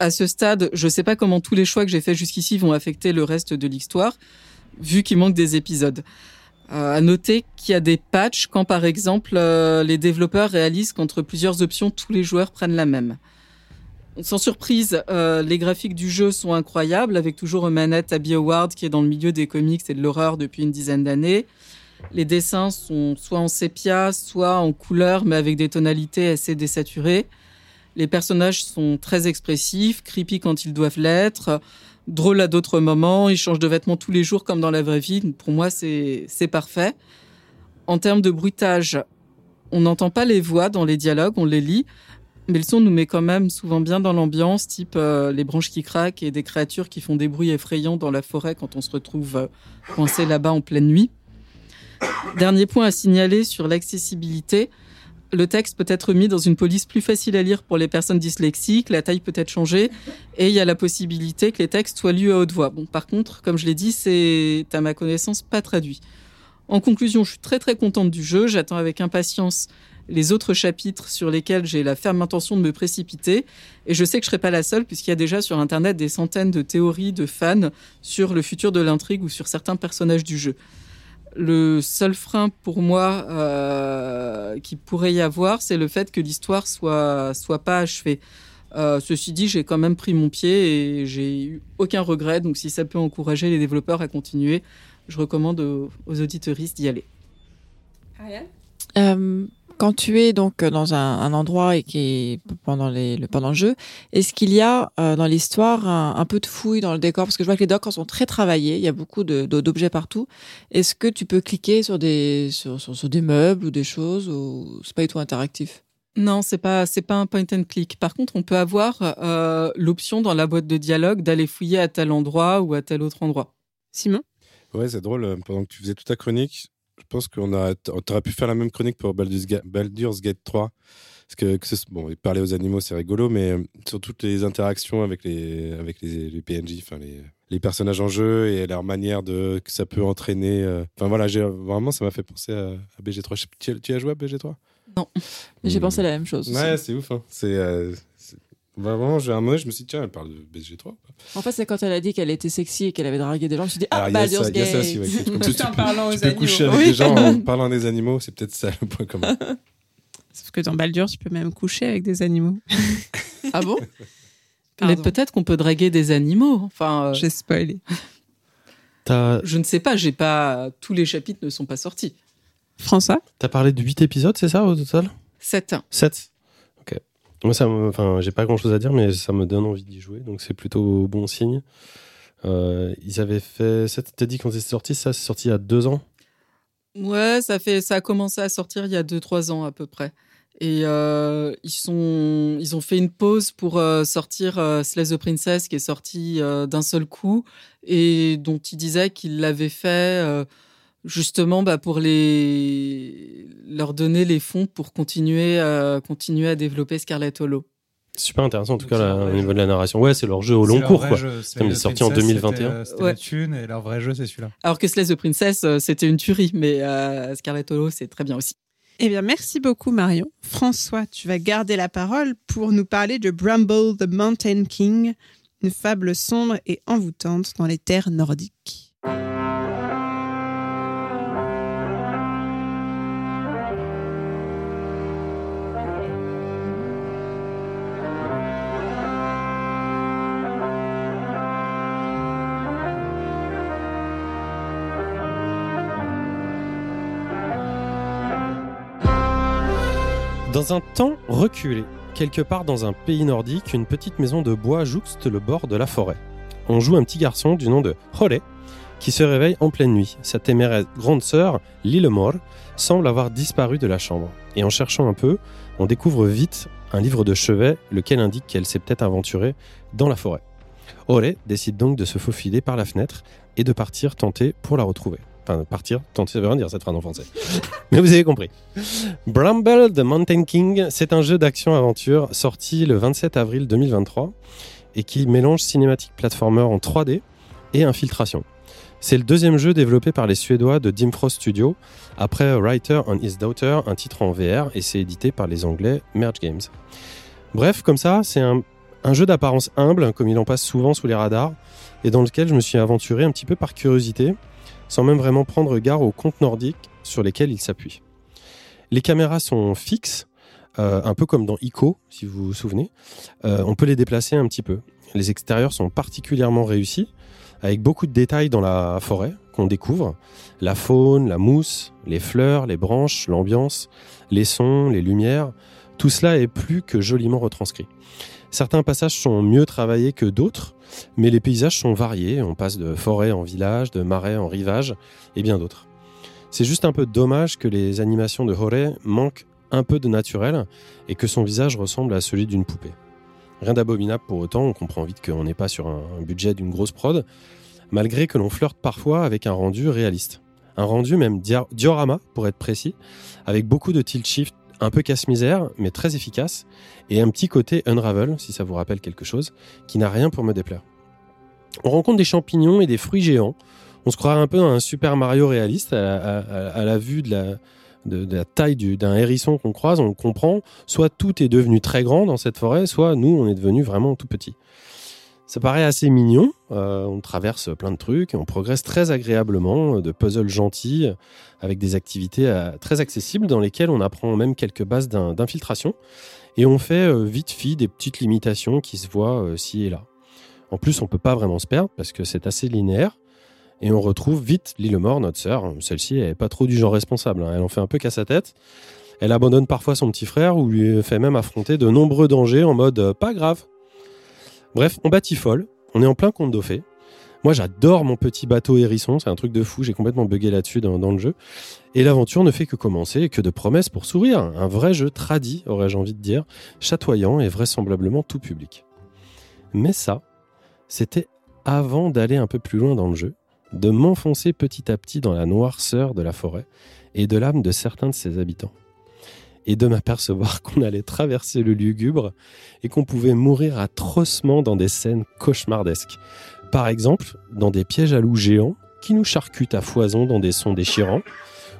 à ce stade, je sais pas comment tous les choix que j'ai faits jusqu'ici vont affecter le reste de l'histoire, vu qu'il manque des épisodes. Euh, à noter qu'il y a des patchs quand, par exemple, euh, les développeurs réalisent qu'entre plusieurs options, tous les joueurs prennent la même. sans surprise, euh, les graphiques du jeu sont incroyables, avec toujours Manette Abby Howard qui est dans le milieu des comics et de l'horreur depuis une dizaine d'années. Les dessins sont soit en sépia, soit en couleur, mais avec des tonalités assez désaturées. Les personnages sont très expressifs, creepy quand ils doivent l'être, drôles à d'autres moments, ils changent de vêtements tous les jours comme dans la vraie vie. Pour moi, c'est c'est parfait. En termes de bruitage, on n'entend pas les voix dans les dialogues, on les lit, mais le son nous met quand même souvent bien dans l'ambiance, type euh, les branches qui craquent et des créatures qui font des bruits effrayants dans la forêt quand on se retrouve euh, coincé là-bas en pleine nuit. Dernier point à signaler sur l'accessibilité. Le texte peut être mis dans une police plus facile à lire pour les personnes dyslexiques, la taille peut être changée, et il y a la possibilité que les textes soient lus à haute voix. Bon, par contre, comme je l'ai dit, c'est à ma connaissance pas traduit. En conclusion, je suis très très contente du jeu, j'attends avec impatience les autres chapitres sur lesquels j'ai la ferme intention de me précipiter, et je sais que je serai pas la seule puisqu'il y a déjà sur internet des centaines de théories de fans sur le futur de l'intrigue ou sur certains personnages du jeu. Le seul frein pour moi euh, qui pourrait y avoir, c'est le fait que l'histoire soit soit pas achevée. Euh, ceci dit, j'ai quand même pris mon pied et j'ai eu aucun regret. Donc, si ça peut encourager les développeurs à continuer, je recommande aux, aux auditeuristes d'y aller. Euh, quand tu es donc dans un, un endroit et qui est pendant les le pendant le jeu, est-ce qu'il y a euh, dans l'histoire un, un peu de fouille dans le décor? Parce que je vois que les décors sont très travaillés, il y a beaucoup de de- d'objets partout. Est-ce que tu peux cliquer sur des sur, sur, sur des meubles ou des choses ou c'est pas du tout interactif? Non, c'est pas c'est pas un point and click. Par contre, on peut avoir euh, l'option dans la boîte de dialogue d'aller fouiller à tel endroit ou à tel autre endroit. Simon? Ouais, c'est drôle. euh, Pendant que tu faisais toute ta chronique, pense qu'on a, t'aurais pu faire la même chronique pour Baldur's Gate, Baldur's Gate 3. Parce que, bon, parler aux animaux, c'est rigolo, mais euh, sur toutes les interactions avec les, avec les, les PNJ, enfin les, les personnages en jeu et leur manière de que ça peut entraîner. euh, Enfin voilà, vraiment, ça m'a fait penser à, à BG3. Je sais- Tu, as- tu as joué à BG3 J'ai Hmm. pensé la même chose. Ouais, c'est ouf. Hein. C'est euh, c'est- vraiment, j'ai un moment, je me suis dit tiens, elle parle de BG3. En fait, c'est quand elle a dit qu'elle était sexy et qu'elle avait dragué des gens, je me suis dit ah a Baldur's ça- il y a ça Gate. aussi, ouais, Tout tu, en peux- parlant tu aux peux coucher avec Oui. des gens en parlant des animaux, c'est peut-être ça le point commun. Sauf que dans Baldur, tu peux même coucher avec des animaux. Ah bon? Mais Pardon. peut-être qu'on peut draguer des animaux. Enfin, euh, J'ai spoilé. T'as je ne sais pas. J'ai pas tous les chapitres ne sont pas sortis. François? As parlé de 8 épisodes, c'est ça au total? 7. 7 Ok. Moi, ça enfin, j'ai pas grand chose à dire, mais ça me donne envie d'y jouer, donc c'est plutôt bon signe. Euh, ils avaient fait. T'as dit quand c'est sorti, ça, c'est sorti il y a deux ans? Ouais, ça fait, ça a commencé à sortir il y a 2-3 ans à peu près. Et euh, ils sont, ils ont fait une pause pour euh, sortir euh, Slay the Princess qui est sorti euh, d'un seul coup et dont ils disaient qu'ils l'avaient fait justement bah, pour les leur donner les fonds pour continuer, euh, continuer à développer Scarlet Hollow. Super intéressant, en tout Donc, cas, au niveau jeu. de la narration. Ouais, c'est leur jeu au long cours, quoi. jeu. Comme il est sorti en Princess, 2021. C'était, euh, c'était Ouais. thune et leur vrai jeu, c'est celui-là. Alors que Slay the Princess, euh, c'était une tuerie, mais euh, Scarlet Hollow, c'est très bien aussi. Eh bien, merci beaucoup, Marion. François, tu vas garder la parole pour nous parler de Bramble the Mountain King, une fable sombre et envoûtante dans les terres nordiques. Dans un temps reculé, quelque part dans un pays nordique, une petite maison de bois jouxte le bord de la forêt. On joue un petit garçon du nom de Hole qui se réveille en pleine nuit. Sa téméraire grande sœur, Lillemor, semble avoir disparu de la chambre. Et en cherchant un peu, on découvre vite un livre de chevet, lequel indique qu'elle s'est peut-être aventurée dans la forêt. Hole décide donc de se faufiler par la fenêtre et de partir tenter pour la retrouver. Enfin, partir, ça veut rien dire cette phrase en français. Mais vous avez compris. Bramble the Mountain King, c'est un jeu d'action-aventure sorti le 27 avril 2023 et qui mélange cinématique platformer en 3D et infiltration. C'est le deuxième jeu développé par les Suédois de Dimfrost Studio après Writer on His Daughter, un titre en VR, et c'est édité par les Anglais Merge Games. Bref, comme ça, c'est un jeu d'apparence humble, comme il en passe souvent sous les radars, et dans lequel je me suis aventuré un petit peu par curiosité, sans même vraiment prendre garde aux contes nordiques sur lesquels il s'appuie. Les caméras sont fixes, euh, un peu comme dans Ico, si vous vous souvenez. Euh, on peut les déplacer un petit peu. Les extérieurs sont particulièrement réussis, avec beaucoup de détails dans la forêt qu'on découvre. La faune, la mousse, les fleurs, les branches, l'ambiance, les sons, les lumières, tout cela est plus que joliment retranscrit. Certains passages sont mieux travaillés que d'autres, mais les paysages sont variés. On passe de forêt en village, de marais en rivage, et bien d'autres. C'est juste un peu dommage que les animations de Hore manquent un peu de naturel et que son visage ressemble à celui d'une poupée. Rien d'abominable pour autant, on comprend vite qu'on n'est pas sur un budget d'une grosse prod, malgré que l'on flirte parfois avec un rendu réaliste. Un rendu même diorama, pour être précis, avec beaucoup de tilt shift un peu casse-misère, mais très efficace, et un petit côté unravel, si ça vous rappelle quelque chose, qui n'a rien pour me déplaire. On rencontre des champignons et des fruits géants. On se croirait un peu dans un Super Mario réaliste à, la vue de la, taille du- d'un hérisson qu'on croise. On comprend, soit tout est devenu très grand dans cette forêt, soit nous, on est devenu vraiment tout petit. Ça paraît assez mignon. euh, on traverse plein de trucs et on progresse très agréablement, euh, de puzzles gentils, avec des activités euh, très accessibles dans lesquelles on apprend même quelques bases d'in- d'infiltration. Et on fait vite fait des petites limitations qui se voient euh, ci et là. En plus, on peut pas vraiment se perdre parce que c'est assez linéaire. Et on retrouve vite l'île mort, notre sœur. Celle-ci est pas trop du genre responsable. hein. Elle en fait un peu qu'à sa tête. Elle abandonne parfois son petit frère ou lui fait même affronter de nombreux dangers en mode pas grave. Bref, on batifole. On est en plein conte d'Ophée. Moi, j'adore mon petit bateau hérisson. C'est un truc de fou. J'ai complètement bugué là-dessus dans, le jeu. Et l'aventure ne fait que commencer que de promesses pour sourire. Un vrai jeu tradit, aurais-je envie de dire, chatoyant et vraisemblablement tout public. Mais ça, c'était avant d'aller un peu plus loin dans le jeu, de m'enfoncer petit à petit dans la noirceur de la forêt et de l'âme de certains de ses habitants. Et de m'apercevoir qu'on allait traverser le lugubre et qu'on pouvait mourir atrocement dans des scènes cauchemardesques. Par exemple, dans des pièges à loups géants qui nous charcutent à foison dans des sons déchirants,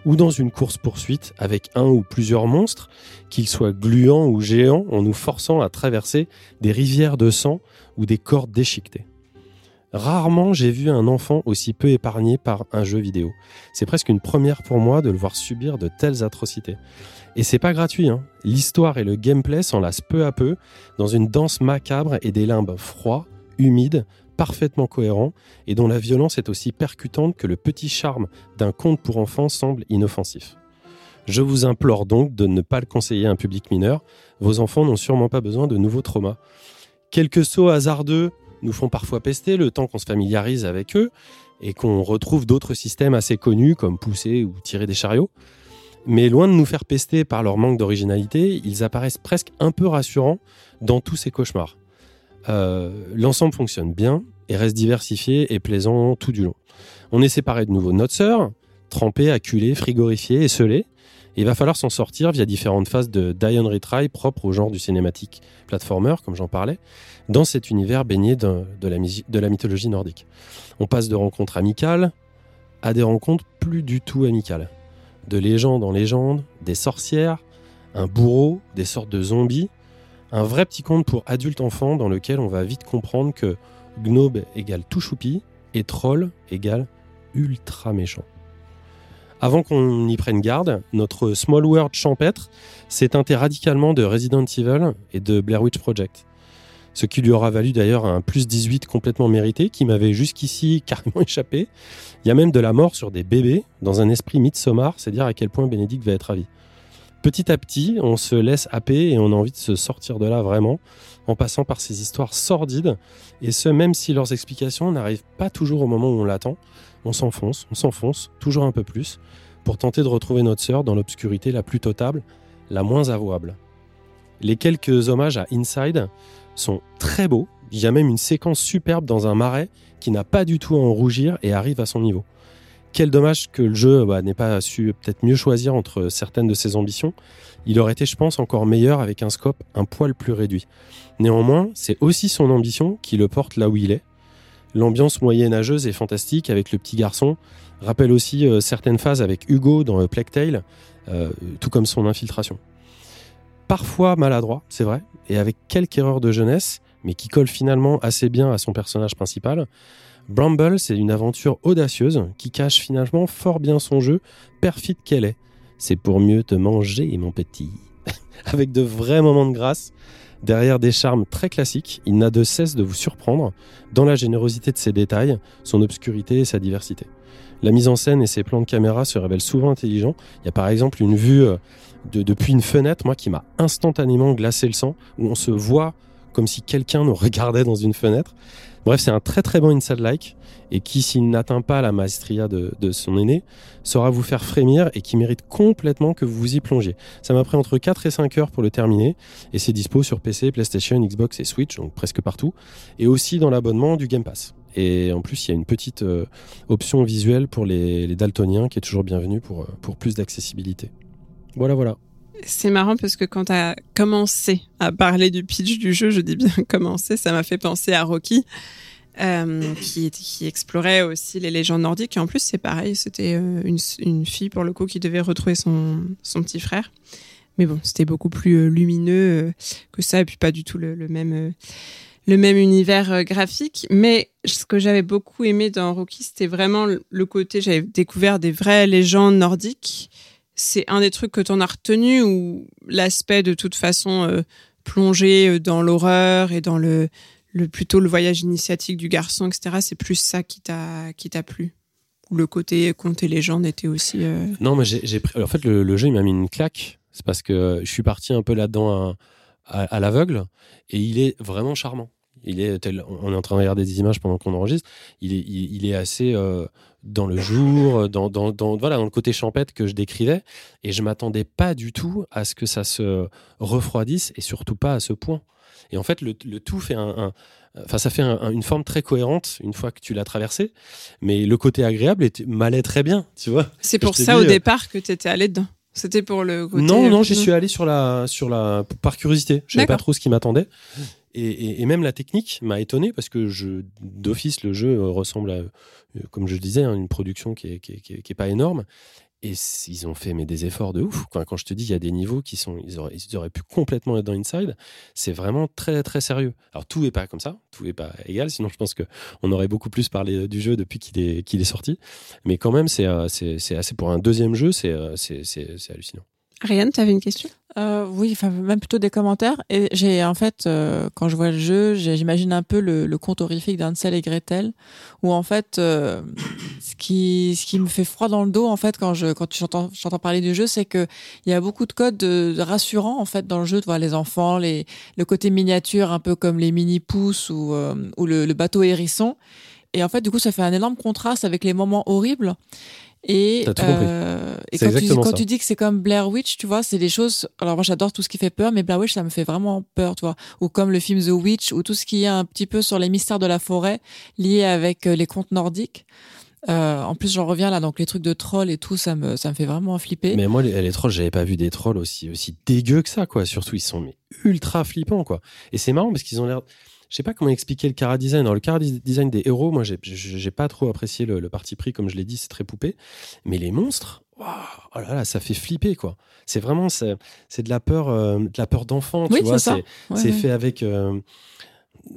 ou dans une course-poursuite avec un ou plusieurs monstres, qu'ils soient gluants ou géants, en nous forçant à traverser des rivières de sang ou des cordes déchiquetées. Rarement j'ai vu un enfant aussi peu épargné par un jeu vidéo. C'est presque une première pour moi de le voir subir de telles atrocités. Et c'est pas gratuit, hein. L'histoire et le gameplay s'enlacent peu à peu dans une danse macabre et des limbes froids, humides, parfaitement cohérents et dont la violence est aussi percutante que le petit charme d'un conte pour enfants semble inoffensif. Je vous implore donc de ne pas le conseiller à un public mineur. Vos enfants n'ont sûrement pas besoin de nouveaux traumas. Quelques sauts hasardeux nous font parfois pester le temps qu'on se familiarise avec eux et qu'on retrouve d'autres systèmes assez connus comme pousser ou tirer des chariots. Mais loin de nous faire pester par leur manque d'originalité, ils apparaissent presque un peu rassurants dans tous ces cauchemars. Euh, L'ensemble fonctionne bien et reste diversifié et plaisant tout du long. On est séparé de nouveau de notre sœur, trempé, acculé, frigorifié et scellé. Il va falloir s'en sortir via différentes phases de die and retry propres au genre du cinématique platformer, comme j'en parlais, dans cet univers baigné de la mythologie nordique. On passe de rencontres amicales à des rencontres plus du tout amicales. De légende en légende, des sorcières, un bourreau, des sortes de zombies, un vrai petit conte pour adultes-enfants dans lequel on va vite comprendre que Gnobe égale tout choupi et Troll égale ultra méchant. Avant qu'on y prenne garde, notre Small World champêtre s'est teinté radicalement de Resident Evil et de Blair Witch Project. Ce qui lui aura valu d'ailleurs un plus 18 complètement mérité qui m'avait jusqu'ici carrément échappé. Il y a même de la mort sur des bébés dans un esprit Midsommar, c'est dire à quel point Bénédicte va être ravi. Petit à petit, on se laisse happer et on a envie de se sortir de là vraiment, en passant par ces histoires sordides, et ce même si leurs explications n'arrivent pas toujours au moment où on l'attend. On s'enfonce, on s'enfonce, toujours un peu plus, pour tenter de retrouver notre sœur dans l'obscurité la plus totale, la moins avouable. Les quelques hommages à Inside sont très beaux, il y a même une séquence superbe dans un marais qui n'a pas du tout à en rougir et arrive à son niveau. Quel dommage que le jeu bah, n'ait pas su peut-être mieux choisir entre certaines de ses ambitions. Il aurait été, je pense, encore meilleur avec un scope un poil plus réduit. Néanmoins, c'est aussi son ambition qui le porte là où il est. L'ambiance moyenâgeuse est fantastique avec le petit garçon. Rappelle aussi euh, certaines phases avec Hugo dans euh, Plague Tale, euh, tout comme son infiltration. Parfois maladroit, c'est vrai, et avec quelques erreurs de jeunesse, mais qui colle finalement assez bien à son personnage principal. Bramble, c'est une aventure audacieuse qui cache finalement fort bien son jeu, perfide qu'elle est. C'est pour mieux te manger, mon petit. avec de vrais moments de grâce. Derrière des charmes très classiques, il n'a de cesse de vous surprendre dans la générosité de ses détails, son obscurité et sa diversité. La mise en scène et ses plans de caméra se révèlent souvent intelligents. Il y a par exemple une vue euh, de- depuis une fenêtre, moi, qui m'a instantanément glacé le sang, où on se voit comme si quelqu'un nous regardait dans une fenêtre. Bref, c'est un très très bon inside-like et qui, s'il n'atteint pas la maestria de, son aîné, saura vous faire frémir et qui mérite complètement que vous vous y plongiez. Ça m'a pris entre 4 et 5 heures pour le terminer et c'est dispo sur PC, PlayStation, Xbox et Switch, donc presque partout, et aussi dans l'abonnement du Game Pass. Et en plus, il y a une petite euh, option visuelle pour les, daltoniens qui est toujours bienvenue pour, euh, pour plus d'accessibilité. Voilà, voilà. C'est marrant parce que quand tu as commencé à parler du pitch du jeu, je dis bien commencé, ça m'a fait penser à Rocky, euh, qui, explorait aussi les légendes nordiques. Et en plus, c'est pareil, c'était euh, une, une fille pour le coup qui devait retrouver son, son petit frère. Mais bon, c'était beaucoup plus euh, lumineux que ça, et puis pas du tout le, le même, le même univers graphique. Mais ce que j'avais beaucoup aimé dans Rocky, c'était vraiment le côté, j'avais découvert des vraies légendes nordiques c'est un des trucs que tu en as retenu ou l'aspect de toute façon euh, plongé euh, dans l'horreur et dans le, plutôt le voyage initiatique du garçon, etc. C'est plus ça qui t'a qui t'a plu? Ou le côté conte et légende était aussi. euh, Non, mais j'ai, en fait, le, jeu, il m'a mis une claque. C'est parce que je suis parti un peu là-dedans à l'aveugle et il est vraiment charmant. Il est tel, on est en train de regarder des images pendant qu'on enregistre. Il est, il, il est assez euh, dans le jour, dans, dans, dans, voilà, dans le côté champêtre que je décrivais. Et je m'attendais pas du tout à ce que ça se refroidisse et surtout pas à ce point. Et en fait, le, le tout fait un, enfin, ça fait un- un- une forme très cohérente une fois que tu l'as traversé. Mais le côté agréable m'allait très bien, tu vois. C'est pour ça dit, au euh, départ que tu étais allé dedans. C'était pour le côté. non, non, euh, j'y suis allé sur la, sur la, par curiosité. Je savais pas trop ce qui m'attendait. Et, même la technique m'a étonné parce que d'office, le jeu euh, ressemble à, euh, comme je disais, hein, une production qui est, qui est, qui est- qui est pas énorme. Et ils ont fait des efforts de ouf. Quand, je te dis, il y a des niveaux qui sont, ils auraient, pu complètement être dans Inside. C'est vraiment très, très sérieux. Alors tout est pas comme ça, tout est pas égal. Sinon, je pense que on aurait beaucoup plus parlé du jeu depuis qu'il est, qu'il est sorti. Mais quand même, c'est, euh, assez pour un deuxième jeu, euh, c'est hallucinant. Ariane, tu avais une question? Euh, oui, enfin même plutôt des commentaires. Et j'ai en fait, euh, quand je vois le jeu, j'imagine un peu le, le conte horrifique d'Ansel et Gretel, où en fait, euh, ce qui ce qui me fait froid dans le dos en fait quand je quand j'entends j'entends parler du jeu, c'est que il y a beaucoup de codes de, de rassurants en fait dans le jeu, de voir les enfants, les le côté miniature, un peu comme les mini pousses ou euh, ou le, le bateau hérisson. Et en fait, du coup, ça fait un énorme contraste avec les moments horribles. Et, tout euh, et quand, tu, quand dis que c'est comme Blair Witch, tu vois, c'est des choses. Alors moi, j'adore tout ce qui fait peur, mais Blair Witch, ça me fait vraiment peur, tu vois. Ou comme le film The Witch, ou tout ce qui est un petit peu sur les mystères de la forêt liés avec euh, les contes nordiques. Euh, en plus, j'en reviens là, donc les trucs de trolls et tout, ça me, ça me fait vraiment flipper. Mais moi, les, les trolls, j'avais pas vu des trolls aussi, aussi dégueux que ça, quoi. Surtout, ils sont mais, ultra flippants, quoi. Et c'est marrant parce qu'ils ont l'air. Je sais pas comment expliquer le cara design. Le cara design des héros, moi, j'ai- pas trop apprécié le, le parti pris, comme je l'ai dit, c'est très poupé. Mais les monstres, waouh, oh là là, ça fait flipper, quoi. C'est vraiment, c'est de la peur, euh, de la peur d'enfant, tu Oui, vois. c'est Ouais, ouais. fait avec. euh,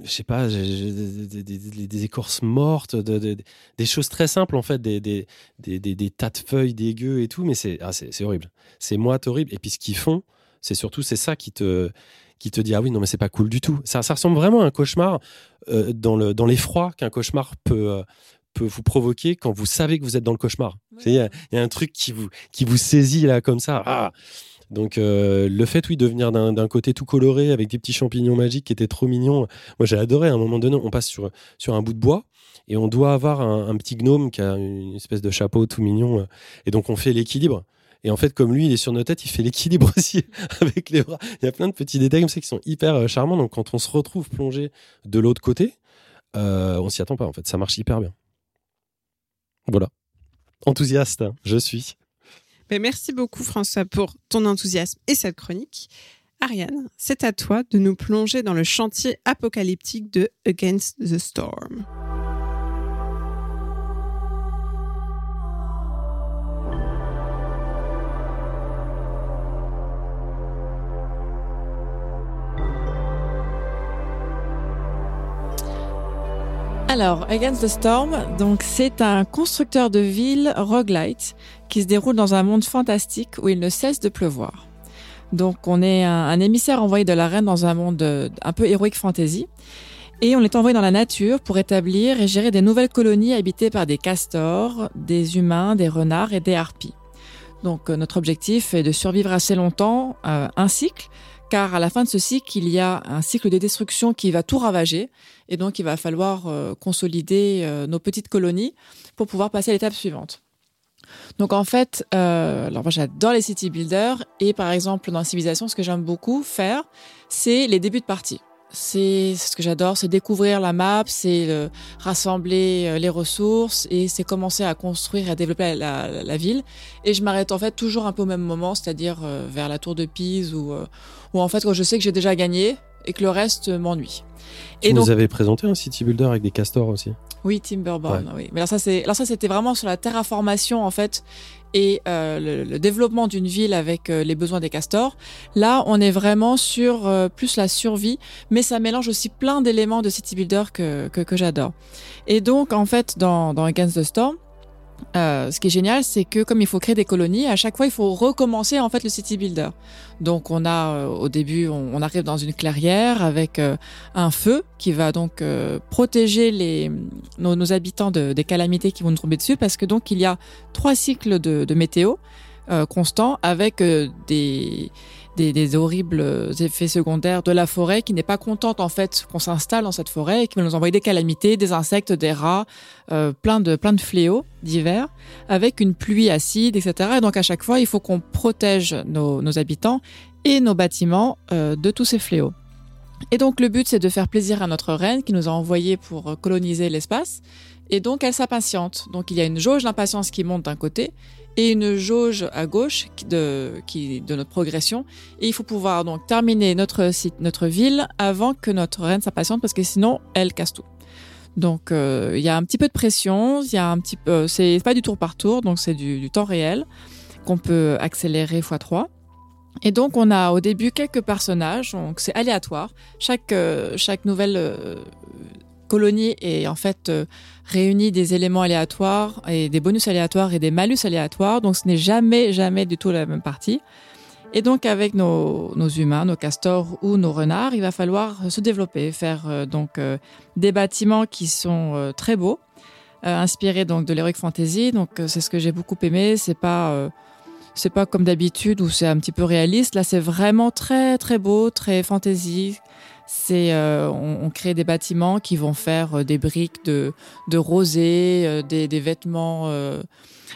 je sais pas, des, des- des- des écorces mortes, de- de- des choses très simples en fait, des, tas de feuilles dégueu et tout, mais c'est ah, horrible. C'est moite horrible. Et puis ce qu'ils font, c'est surtout c'est ça qui te qui te dit ah oui non mais c'est pas cool du tout. Ça, ça ressemble vraiment à un cauchemar euh, dans le dans l'effroi qu'un cauchemar peut euh, peut vous provoquer quand vous savez que vous êtes dans le cauchemar. Il y, a- il y a un truc qui vous qui vous saisit là comme ça. Ah donc euh, le fait oui de venir d'un côté tout coloré avec des petits champignons magiques qui étaient trop mignons. Moi j'ai adoré. À un moment donné, on passe sur sur un bout de bois et on doit avoir un, un petit gnome qui a une espèce de chapeau tout mignon. Et donc on fait l'équilibre. Et en fait, comme lui, il est sur nos têtes, il fait l'équilibre aussi avec les bras. Il y a plein de petits détails comme ça qui sont hyper euh, charmants. Donc quand on se retrouve plongé de l'autre côté, euh, on s'y attend pas en fait. Ça marche hyper bien. Voilà. Enthousiaste, hein, je suis. Ben, Merci beaucoup François pour ton enthousiasme et cette chronique. Ariane, c'est à toi de nous plonger dans le chantier apocalyptique de Against the Storm. Alors, Against the Storm, donc c'est un constructeur de ville roguelite qui se déroule dans un monde fantastique où il ne cesse de pleuvoir. Donc on est un, un émissaire envoyé de la reine dans un monde euh, un peu héroïque fantasy. Et on est envoyé dans la nature pour établir et gérer des nouvelles colonies habitées par des castors, des humains, des renards et des harpies. Donc euh, notre objectif est de survivre assez longtemps, euh, un cycle, car à la fin de ce cycle, il y a un cycle de destruction qui va tout ravager, et donc il va falloir euh, consolider euh, nos petites colonies pour pouvoir passer à l'étape suivante. Donc en fait, euh, alors moi j'adore les city builders, et par exemple dans Civilisation, ce que j'aime beaucoup faire, c'est les débuts de partie. C'est ce que j'adore, c'est découvrir la map, c'est rassembler les ressources et c'est commencer à construire et à développer la, ville. Et je m'arrête en fait toujours un peu au même moment, c'est-à-dire vers la tour de Pise ou en fait quand je sais que j'ai déjà gagné et que le reste m'ennuie. Tu Et nous donc, avais présenté un city builder avec des castors aussi. oui, Timberborn, oui. Mais alors ça, c'est, alors ça, c'était vraiment sur la terraformation en fait et euh, le, le développement d'une ville avec euh, les besoins des castors. Là, on est vraiment sur euh, plus la survie, mais ça mélange aussi plein d'éléments de city builder que que, que j'adore. Et donc, en fait, dans dans Against the Storm. Euh, ce qui est génial, c'est que comme il faut créer des colonies, à chaque fois il faut recommencer en fait le city builder. Donc on a euh, au début, on, arrive dans une clairière avec euh, un feu qui va donc protéger les, nos, habitants de, des calamités qui vont nous tomber dessus parce que donc il y a trois cycles de, météo constants avec des, des, horribles effets secondaires de la forêt qui n'est pas contente en fait qu'on s'installe dans cette forêt et qui va nous envoyer des calamités, des insectes, des rats, euh, plein de plein de fléaux divers avec une pluie acide, etc. Et donc à chaque fois il faut qu'on protège nos, habitants et nos bâtiments euh, de tous ces fléaux. Et donc le but c'est de faire plaisir à notre reine qui nous a envoyés pour coloniser l'espace. Et donc elle s'impatiente. Donc il y a une jauge d'impatience qui monte d'un côté et une jauge à gauche de, notre progression. Et il faut pouvoir donc terminer notre ville avant que notre reine s'impatiente parce que sinon elle casse tout. Donc euh, il y a un petit peu de pression, il y a un petit peu, c'est pas du tour par tour, donc c'est du, temps réel qu'on peut accélérer x3. Et donc on a au début quelques personnages, donc c'est aléatoire. Chaque euh, nouvelle euh, colonie est en fait réunie des éléments aléatoires et des bonus aléatoires et des malus aléatoires. Donc ce n'est jamais jamais du tout la même partie. Et donc avec nos, nos humains, nos castors ou nos renards, il va falloir se développer, faire euh, donc euh, des bâtiments qui sont euh, très beaux, inspirés donc de l'heroic fantasy. Donc c'est ce que j'ai beaucoup aimé. C'est pas c'est pas comme d'habitude où c'est un petit peu réaliste. Là, c'est vraiment très très beau, très fantasy. Euh, on, crée des bâtiments qui vont faire euh, des briques de de rosée, euh, des, vêtements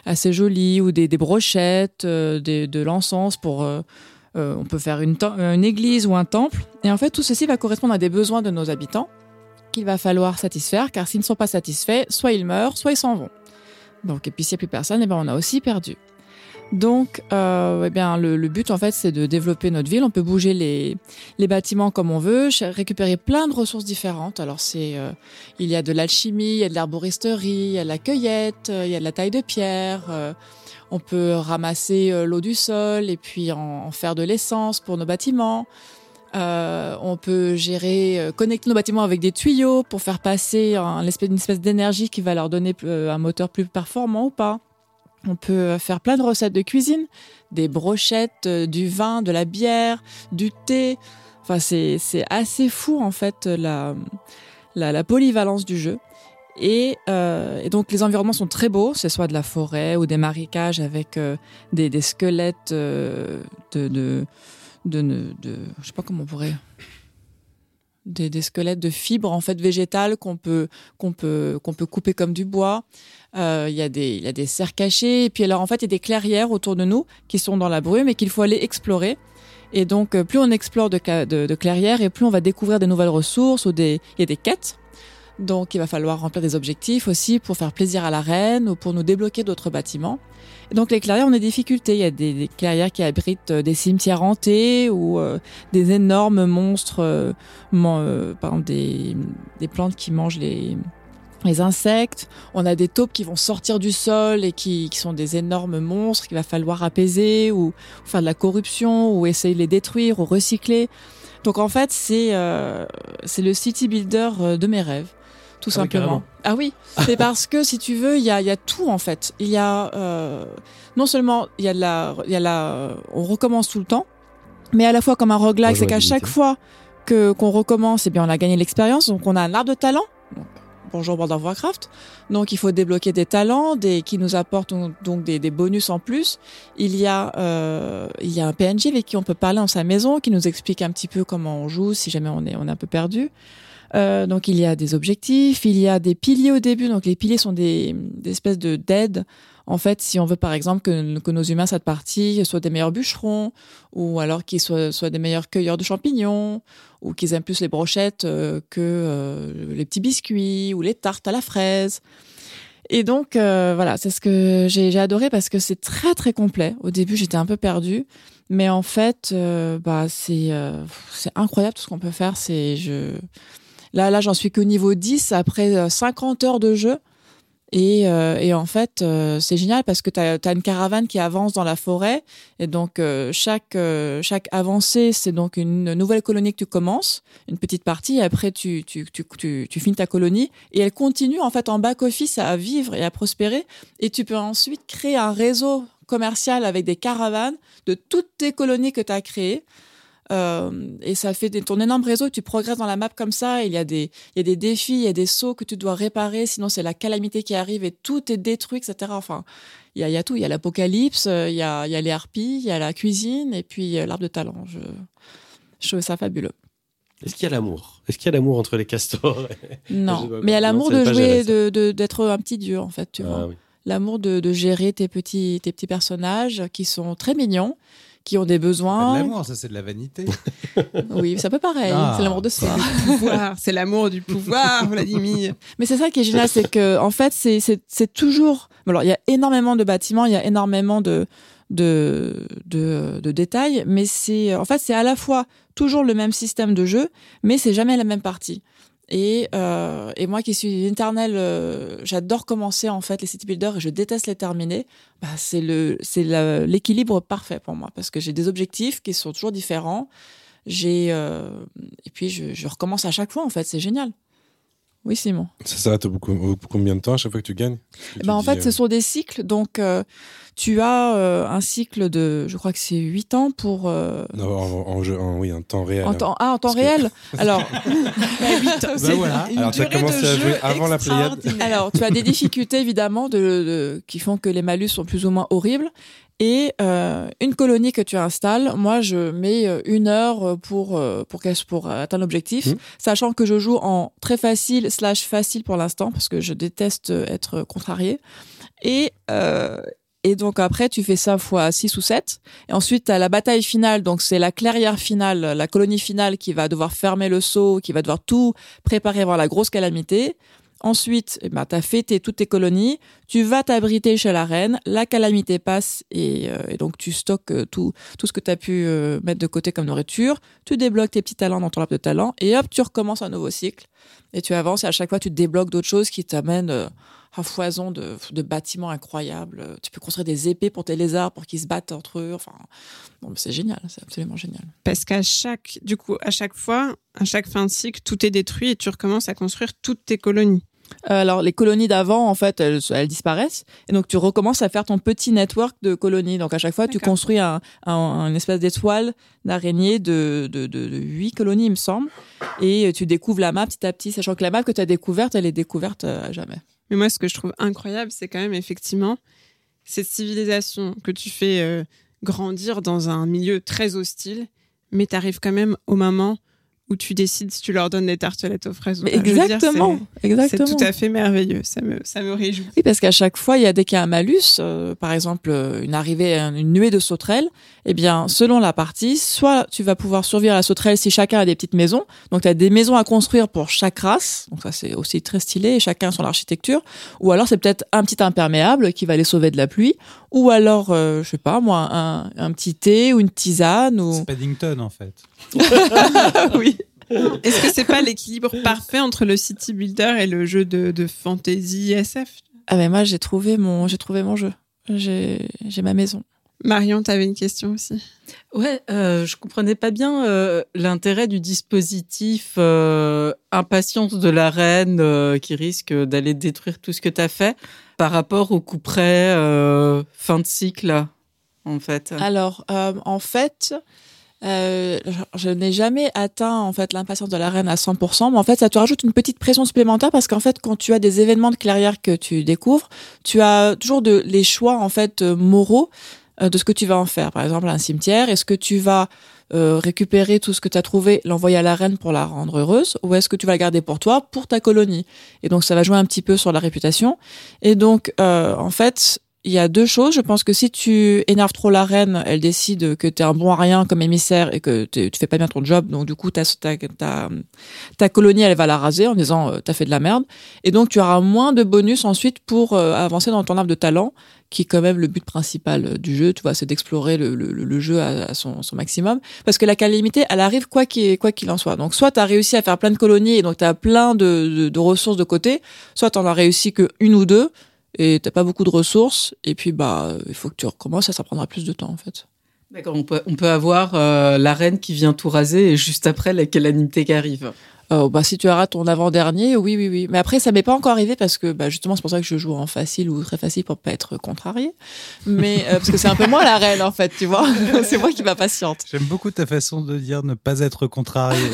assez jolis ou des, brochettes, de l'encens pour on peut faire une, église ou un temple. Et en fait, tout ceci va correspondre à des besoins de nos habitants qu'il va falloir satisfaire, car s'ils ne sont pas satisfaits, soit ils meurent, soit ils s'en vont. Donc, et puis s'il n'y a plus personne, eh ben, on a aussi perdu. Donc, euh, eh bien, le, le but en fait, c'est de développer notre ville. On peut bouger les, les bâtiments comme on veut, récupérer plein de ressources différentes. Alors, c'est, euh, il y a de l'alchimie, il y a de l'arboristerie, il y a de la cueillette, euh, il y a de la taille de pierre. euh, on peut ramasser euh, l'eau du sol et puis en, faire de l'essence pour nos bâtiments. Euh, on peut gérer, connecter nos bâtiments avec des tuyaux pour faire passer une espèce d'énergie qui va leur donner un moteur plus performant ou pas. On peut euh, faire plein de recettes de cuisine, des brochettes, euh, du vin, de la bière, du thé. Enfin, c'est assez fou en fait la, la, la polyvalence du jeu. Et, euh, donc les environnements sont très beaux, c'est soit de la forêt ou des marécages avec euh, des, des squelettes euh, de, de, de, de, de- je sais pas comment on pourrait, des, des squelettes de fibres en fait végétales qu'on peut qu'on peut qu'on peut couper comme du bois. Euh, Il y a des il y a des serres cachées et puis alors en fait il y a des clairières autour de nous qui sont dans la brume et qu'il faut aller explorer. Et donc euh, plus on explore de, de, de clairières et plus on va découvrir des nouvelles ressources ou des il y a des quêtes. Donc il va falloir remplir des objectifs aussi pour faire plaisir à la reine ou pour nous débloquer d'autres bâtiments. Et donc les clairières ont des difficultés. Il y a des, clairières qui abritent euh, des cimetières hantés ou euh, des énormes monstres, euh, par exemple des, des plantes qui mangent les, les insectes. On a des taupes qui vont sortir du sol et qui, qui sont des énormes monstres qu'il va falloir apaiser ou, faire de la corruption ou essayer de les détruire ou recycler. Donc en fait c'est c'est le city builder de mes rêves tout Ah oui, simplement. carrément. Ah oui, c'est parce que si tu veux, il y a, y a tout en fait. Il y a euh, non seulement il y a de la, il y a la, on recommence tout le temps. mais à la fois comme un roguelike, c'est qu'à chaque fois que qu'on recommence, eh bien on a gagné l'expérience, donc on a un arbre de talent. Donc, bonjour World of Warcraft. Donc il faut débloquer des talents, des qui nous apportent donc, des, des bonus en plus. Il y a euh, il y a un PNJ avec qui on peut parler dans sa maison, qui nous explique un petit peu comment on joue, si jamais on est on est un peu perdu. Euh, donc il y a des objectifs, il y a des piliers au début. Donc les piliers sont des, des espèces de d'aide. En fait, si on veut par exemple que, que nos humains cette partie soient des meilleurs bûcherons, ou alors qu'ils soient, soient des meilleurs cueilleurs de champignons, ou qu'ils aiment plus les brochettes euh, que euh, les petits biscuits ou les tartes à la fraise. Et donc euh, voilà, c'est ce que j'ai adoré parce que c'est très très complet. Au début, j'étais un peu perdue, mais en fait, euh, bah c'est euh, c'est incroyable tout ce qu'on peut faire. C'est je là là j'en suis qu'au niveau 10 après euh, 50 heures de jeu. Et, euh, et en fait, euh, c'est génial parce que tu as, une caravane qui avance dans la forêt. Et donc, euh, chaque, euh, chaque avancée, c'est donc une nouvelle colonie que tu commences, une petite partie. Et après, tu, tu, tu, tu, tu finis ta colonie. Et elle continue, en fait, en back-office à vivre et à prospérer. Et tu peux ensuite créer un réseau commercial avec des caravanes de toutes tes colonies que tu as créées. Euh, et ça fait des, ton énorme réseau, tu progresses dans la map comme ça, il y, a des, il y a des défis, il y a des sauts que tu dois réparer, sinon c'est la calamité qui arrive et tout est détruit, etc. Enfin, il y a, il y a tout, il y a l'apocalypse, euh, il y a, il y a les harpies, il y a la cuisine et puis euh, l'arbre de talent. Je, je trouve ça fabuleux. Est-ce qu'il y a l'amour Est-ce qu'il y a l'amour entre les castors Non, mais il y a l'amour de jouer, ça. de, de- d'être un petit dieu en fait, tu vois. Ah oui. L'amour de, de gérer tes petits, tes petits personnages qui sont très mignons, qui ont des besoins. l'amour, ça c'est de la vanité. Oui, c'est un peu pareil, Ah. c'est l'amour de soi. pouvoir, c'est l'amour du pouvoir, Vladimir. Mais c'est ça qui est génial, c'est que en fait, c'est c'est c'est toujours. Alors, il y a énormément de bâtiments, il y a énormément de de de, de détails, mais c'est en fait c'est à la fois toujours le même système de jeu, mais c'est jamais la même partie. Et, euh, et moi qui suis une éternelle, euh, j'adore commencer en fait les city builders et je déteste les terminer. Bah, c'est le c'est l'équilibre parfait pour moi parce que j'ai des objectifs qui sont toujours différents. J'ai euh, et puis je, je recommence à chaque fois en fait, c'est génial. Oui Simon. Ça s'arrête au bout combien de temps à chaque fois que tu gagnes? Que tu ben, en fait, euh, ce sont des cycles. Donc, euh, tu as euh, un cycle de, je crois que c'est 8 ans pour. euh, non, en, en jeu, en- oui, en temps réel. en temps, ah, en temps Parce que- réel. Alors, Bah voilà. Alors, tu as commencé à jouer avant la Pléiade alors, tu as des difficultés évidemment de, de- qui font que les malus sont plus ou moins horribles. Et euh, une colonie que tu installes, moi je mets euh, une heure pour euh, pour qu'elle- pour atteindre l'objectif, Mhm. sachant que je joue en très facile slash facile pour l'instant parce que je déteste être contrarié. Et euh, et donc après tu fais ça fois 6 ou 7 et ensuite tu as la bataille finale donc c'est la clairière finale, la colonie finale qui va devoir fermer le saut, qui va devoir tout préparer avant la grosse calamité. Ensuite, eh ben, tu as tes- toutes tes colonies, tu vas t'abriter chez la reine, la calamité passe et, euh, donc tu stockes euh, tout, ce que tu as pu euh, mettre de côté comme nourriture, tu débloques tes petits talents dans ton arbre de talent et hop, tu recommences un nouveau cycle et tu avances et à chaque fois tu débloques d'autres choses qui t'amènent euh, à foison de, de bâtiments incroyables. Tu peux construire des épées pour tes lézards pour qu'ils se battent entre eux. Enfin, c'est génial, c'est absolument génial. Parce qu'à chaque, du coup, à chaque fois, à chaque fin de cycle, tout est détruit et tu recommences à construire toutes tes colonies. Alors, les colonies d'avant, en fait, elles, elles disparaissent. Et donc, tu recommences à faire ton petit network de colonies. Donc, à chaque fois, tu construis un, un, un espèce d'étoile d'araignée de, de, de, de 8 colonies, il me semble. Et tu découvres la map petit à petit, sachant que la map que tu as découverte, elle est découverte euh, à jamais. Mais moi, ce que je trouve incroyable, c'est quand même effectivement cette civilisation que tu fais euh, grandir dans un milieu très hostile, mais tu arrives quand même au moment où tu décides si tu leur donnes des tartelettes aux fraises ou pas. Exactement, c'est- tout à fait merveilleux. Ça me, ça me réjouit. Oui, parce qu'à chaque fois, il y a dès qu'il y a un malus, euh, par exemple euh, une arrivée, une nuée de sauterelles, eh bien, selon la partie, soit tu vas pouvoir survivre à la sauterelle si chacun a des petites maisons, donc tu as des maisons à construire pour chaque race, donc ça c'est aussi très stylé, et chacun son architecture, ou alors c'est peut-être un petit imperméable qui va les sauver de la pluie, ou alors, euh, je sais pas moi, un, un petit thé ou une tisane, ou... C'est Paddington en fait. oui. Est-ce que c'est pas l'équilibre parfait entre le city builder et le jeu de, de fantasy SF Ah mais moi j'ai trouvé mon, j'ai trouvé mon jeu, j'ai j'ai ma maison. Marion, t'avais une question aussi. Ouais, euh, je comprenais pas bien euh, l'intérêt du dispositif euh, impatience de la reine euh, qui risque d'aller détruire tout ce que t'as fait par rapport au coup près euh, fin de cycle, en fait. Alors, euh, en fait, Euh, je, n'ai jamais atteint en fait l'impatience de la reine à 100%, mais en fait ça te rajoute une petite pression supplémentaire parce qu'en fait quand tu as des événements de clairière que tu découvres, tu as toujours de, les choix en fait moraux de ce que tu vas en faire. Par exemple un cimetière, est-ce que tu vas euh, récupérer tout ce que tu as trouvé, l'envoyer à la reine pour la rendre heureuse, ou est-ce que tu vas le garder pour toi, pour ta colonie? Et donc ça va jouer un petit peu sur la réputation. Et donc euh, en fait, il y a deux choses. Je pense que si tu énerves trop la reine, elle décide que tu es un bon à rien comme émissaire et que tu fais pas bien ton job. Donc du coup, ta, ta, ta, ta colonie, elle va la raser en disant euh, t'as fait de la merde. Et donc tu auras moins de bonus ensuite pour euh, avancer dans ton arbre de talent, qui est quand même le but principal euh, du jeu. Tu vois, c'est d'explorer le, le, le jeu à, son, son maximum. Parce que la calamité, elle arrive quoi qu'il quoi qu'il en soit. Donc soit tu as réussi à faire plein de colonies et donc tu as plein de, de, de ressources de côté, soit tu en as réussi que une ou deux et t'as pas beaucoup de ressources et puis bah il faut que tu recommences ça prendra plus de temps en fait. D'accord, on peut, on peut avoir euh, la reine qui vient tout raser et juste après la calamité qui arrive. Euh, bah si tu auras ton avant-dernier, oui oui oui. Mais après ça m'est pas encore arrivé parce que bah justement c'est pour ça que je joue en facile ou très facile pour pas être contrarié. Mais euh, parce que c'est un peu moi la reine en fait, tu vois. c'est moi qui m'impatiente. J'aime beaucoup ta façon de dire ne pas être contrarié.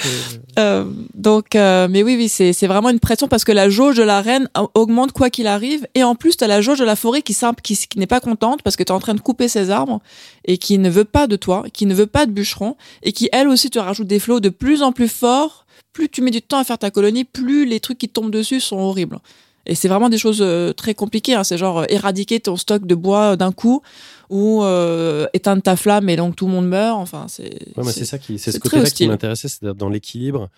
Euh, donc, euh, mais oui, oui, c'est vraiment une pression parce que la jauge de la reine augmente quoi qu'il arrive. Et en plus, tu as la jauge de la forêt qui, simple, qui, qui n'est pas contente parce que tu es en train de couper ses arbres et qui ne veut pas de toi, qui ne veut pas de bûcheron et qui, elle aussi, te rajoute des flots de plus en plus forts. Plus tu mets du temps à faire ta colonie, plus les trucs qui te tombent dessus sont horribles. Et c'est vraiment des choses euh, très compliquées. Hein. C'est genre euh, éradiquer ton stock de bois d'un coup ou euh, éteindre ta flamme et donc tout le monde meurt. Enfin, c'est. Ouais, c'est ça qui, c'est ce côté-là qui m'intéressait, c'est dans l'équilibre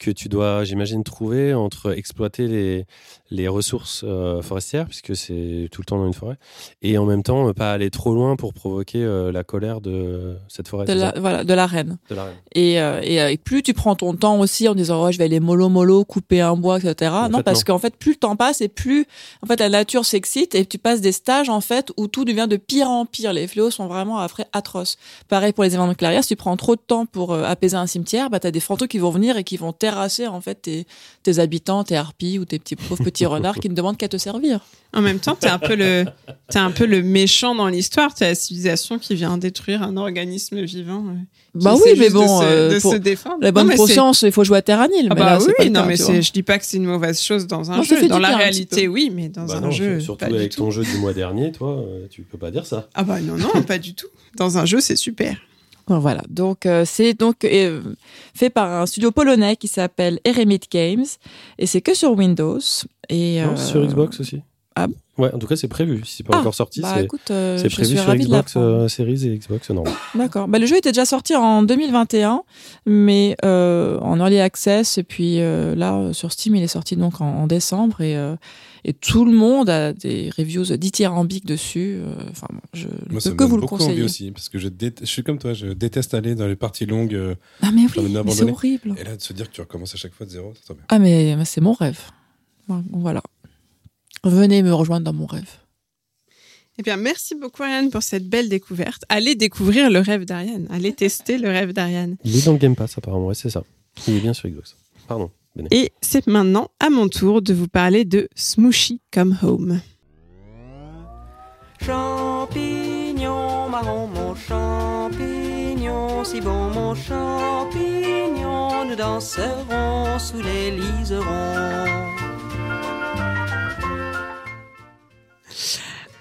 que tu dois, j'imagine, trouver entre exploiter les, les ressources euh, forestières, puisque c'est tout le temps dans une forêt, et en même temps, pas aller trop loin pour provoquer euh, la colère de cette forêt. de la, voilà, de la reine. De la reine. Et, euh, et, et plus tu prends ton temps aussi en disant ouais, je vais aller mollo mollo couper un bois etc. En non fait, parce qu'en fait plus le temps passe et plus en fait la nature s'excite et tu passes des stages en fait où tout devient de pire en pire. Les fléaux sont vraiment après atroces. Pareil pour les événements clairière, si tu prends trop de temps pour apaiser un cimetière, bah t'as des fantômes qui vont venir et qui vont terrasser en fait tes, tes habitants, tes harpies ou tes petits pauvres petits renards qui ne demandent qu'à te servir. En même temps, t'es un peu le, t'es un peu le méchant dans l'histoire. T'es la civilisation qui vient détruire un organisme vivant. euh, Bah oui, mais de bon, se- euh, de pour se défendre. la bonne Non, conscience, il faut jouer à Terra Nil. Ah mais bah là, c'est oui, pas non, mais c'est, je dis pas que c'est une mauvaise chose dans un Non, jeu. Dans la réalité, oui, mais dans Bah un non, jeu, surtout pas du avec tout. ton jeu du mois dernier, toi, euh, tu peux pas dire ça. Ah bah non, non, pas du tout. Dans un jeu, c'est super. Voilà, donc euh, c'est donc euh, fait par un studio polonais qui s'appelle Eremit Games et c'est que sur Windows et Non, euh, sur Xbox aussi. ah bon Ouais, en tout cas, c'est prévu. Si c'est pas Ah, encore sorti, bah c'est prévu sur Xbox Series et Xbox normal. D'accord. Bah, le jeu était déjà sorti en 2021, mais en early access et puis là sur Steam il est sorti donc en, en décembre et et tout le monde a des reviews dithyrambiques dessus. euh, Enfin, je ne peux me que vous le beaucoup envie conseiller. aussi, parce que je, suis comme toi, je déteste aller dans les parties longues euh, Ah mais oui, mais c'est horrible. et là de se dire que tu recommences à chaque fois de zéro, c'est trop bien. Ah mais, mais c'est mon rêve. Voilà. Venez me rejoindre dans mon rêve. Eh bien, merci beaucoup, Ariane, pour cette belle découverte. Allez découvrir le rêve d'Ariane. Allez tester le rêve d'Ariane. Il est dans le Game Pass, apparemment, ouais, c'est ça. Il est bien sur Xbox. Pardon. Et c'est maintenant à mon tour de vous parler de Smooshy Come Home. Champignon marron, mon champignon, si bon mon champignon, nous danserons sous les liserons.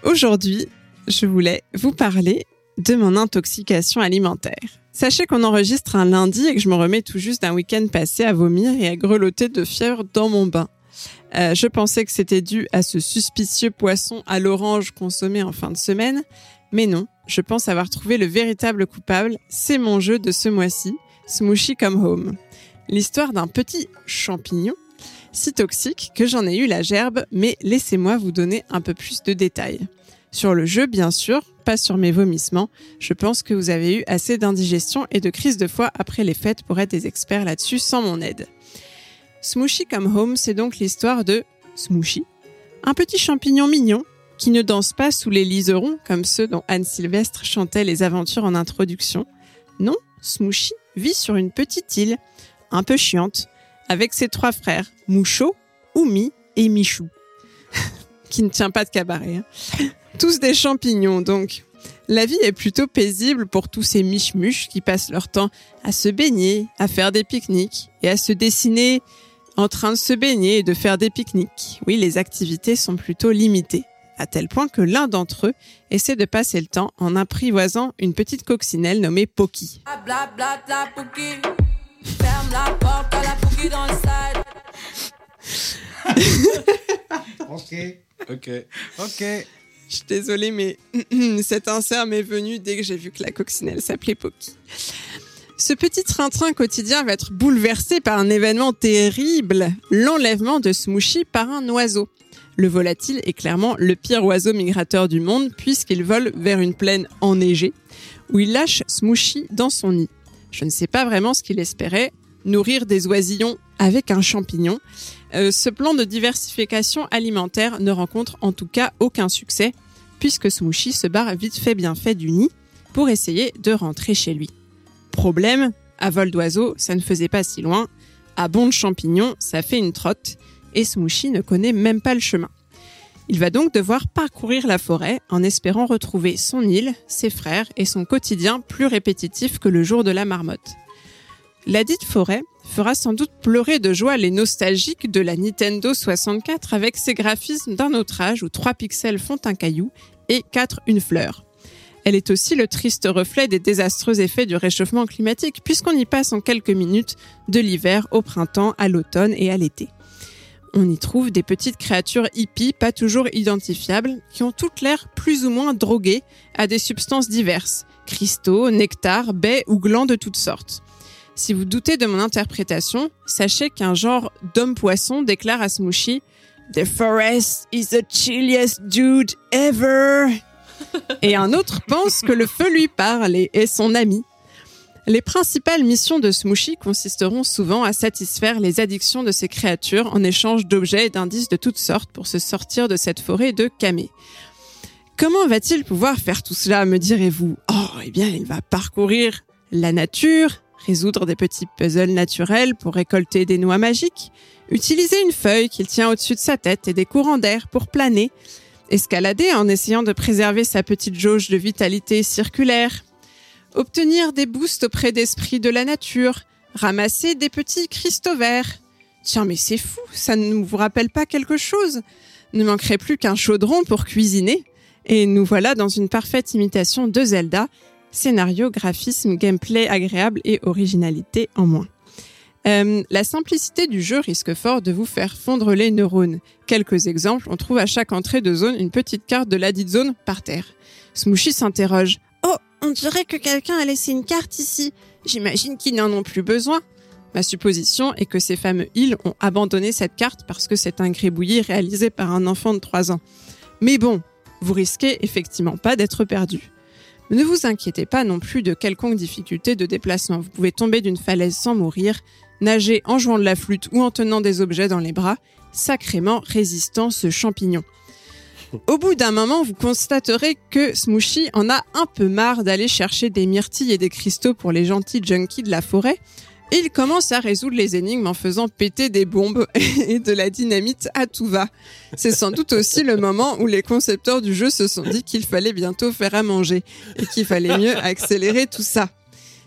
Aujourd'hui, je voulais vous parler de mon intoxication alimentaire. Sachez qu'on enregistre un lundi et que je me remets tout juste d'un week-end passé à vomir et à grelotter de fièvre dans mon bain. Euh, je pensais que c'était dû à ce suspicieux poisson à l'orange consommé en fin de semaine, mais non, je pense avoir trouvé le véritable coupable. C'est mon jeu de ce mois-ci, Smooshy Come Home. L'histoire d'un petit champignon si toxique que j'en ai eu la gerbe, mais laissez-moi vous donner un peu plus de détails. Sur le jeu, bien sûr, pas sur mes vomissements. Je pense que vous avez eu assez d'indigestion et de crise de foie après les fêtes pour être des experts là-dessus sans mon aide. Smooshy Come Home, c'est donc l'histoire de Smooshy, un petit champignon mignon qui ne danse pas sous les liserons comme ceux dont Anne Sylvestre chantait les aventures en introduction. Non, Smooshy vit sur une petite île, un peu chiante, avec ses trois frères, Mouchot, Oumi et Michou, qui ne tient pas de cabaret. hein. Tous des champignons, donc. La vie est plutôt paisible pour tous ces miches-muches qui passent leur temps à se baigner, à faire des pique-niques et à se dessiner en train de se baigner et de faire des pique-niques. Oui, les activités sont plutôt limitées, à tel point que l'un d'entre eux essaie de passer le temps en apprivoisant une petite coccinelle nommée Poki. Ok, Ok. ok. Je suis désolée, mais cet insert m'est venu dès que j'ai vu que la coccinelle s'appelait Poki. Ce petit train-train quotidien va être bouleversé par un événement terrible, l'enlèvement de Smooshy par un oiseau. Le volatile est clairement le pire oiseau migrateur du monde puisqu'il vole vers une plaine enneigée où il lâche Smooshy dans son nid. Je ne sais pas vraiment ce qu'il espérait, nourrir des oisillons avec un champignon. Euh, ce plan de diversification alimentaire ne rencontre en tout cas aucun succès puisque Smooshy se barre vite fait bien fait du nid pour essayer de rentrer chez lui. Problème, à vol d'oiseau, ça ne faisait pas si loin. À bond de champignons, ça fait une trotte et Smooshy ne connaît même pas le chemin. Il va donc devoir parcourir la forêt en espérant retrouver son île, ses frères et son quotidien plus répétitif que le jour de la marmotte. La dite forêt fera sans doute pleurer de joie les nostalgiques de la Nintendo 64 avec ses graphismes d'un autre âge où 3 pixels font un caillou et 4 une fleur. Elle est aussi le triste reflet des désastreux effets du réchauffement climatique puisqu'on y passe en quelques minutes de l'hiver au printemps, à l'automne et à l'été. On y trouve des petites créatures hippies pas toujours identifiables qui ont toutes l'air plus ou moins droguées à des substances diverses, cristaux, nectar, baies ou glands de toutes sortes. Si vous doutez de mon interprétation, sachez qu'un genre d'homme-poisson déclare à Smooshy The forest is the chilliest dude ever. Et un autre pense que le feu lui parle et est son ami. Les principales missions de Smooshy consisteront souvent à satisfaire les addictions de ces créatures en échange d'objets et d'indices de toutes sortes pour se sortir de cette forêt de camés. Comment va-t-il pouvoir faire tout cela, me direz-vous? Oh, eh bien, il va parcourir la nature, résoudre des petits puzzles naturels pour récolter des noix magiques, utiliser une feuille qu'il tient au-dessus de sa tête et des courants d'air pour planer, escalader en essayant de préserver sa petite jauge de vitalité circulaire, obtenir des boosts auprès d'esprits de la nature, ramasser des petits cristaux verts. Tiens, mais c'est fou, ça ne vous rappelle pas quelque chose? Ne manquerait plus qu'un chaudron pour cuisiner. Et nous voilà dans une parfaite imitation de Zelda, scénario, graphisme, gameplay agréable et originalité en moins. Euh, la simplicité du jeu risque fort de vous faire fondre les neurones. Quelques exemples, on trouve à chaque entrée de zone une petite carte de la dite zone par terre. Smooshy s'interroge. Oh, on dirait que quelqu'un a laissé une carte ici. J'imagine qu'ils n'en ont plus besoin. Ma supposition est que ces fameux îles ont abandonné cette carte parce que c'est un gribouillis réalisé par un enfant de 3 ans. Mais bon, vous risquez effectivement pas d'être perdu. Ne vous inquiétez pas non plus de quelconque difficulté de déplacement. Vous pouvez tomber d'une falaise sans mourir, nager en jouant de la flûte ou en tenant des objets dans les bras, sacrément résistant ce champignon. Au bout d'un moment, vous constaterez que Smooshy en a un peu marre d'aller chercher des myrtilles et des cristaux pour les gentils junkies de la forêt, il commence à résoudre les énigmes en faisant péter des bombes et de la dynamite à tout va. C'est sans doute aussi le moment où les concepteurs du jeu se sont dit qu'il fallait bientôt faire à manger et qu'il fallait mieux accélérer tout ça.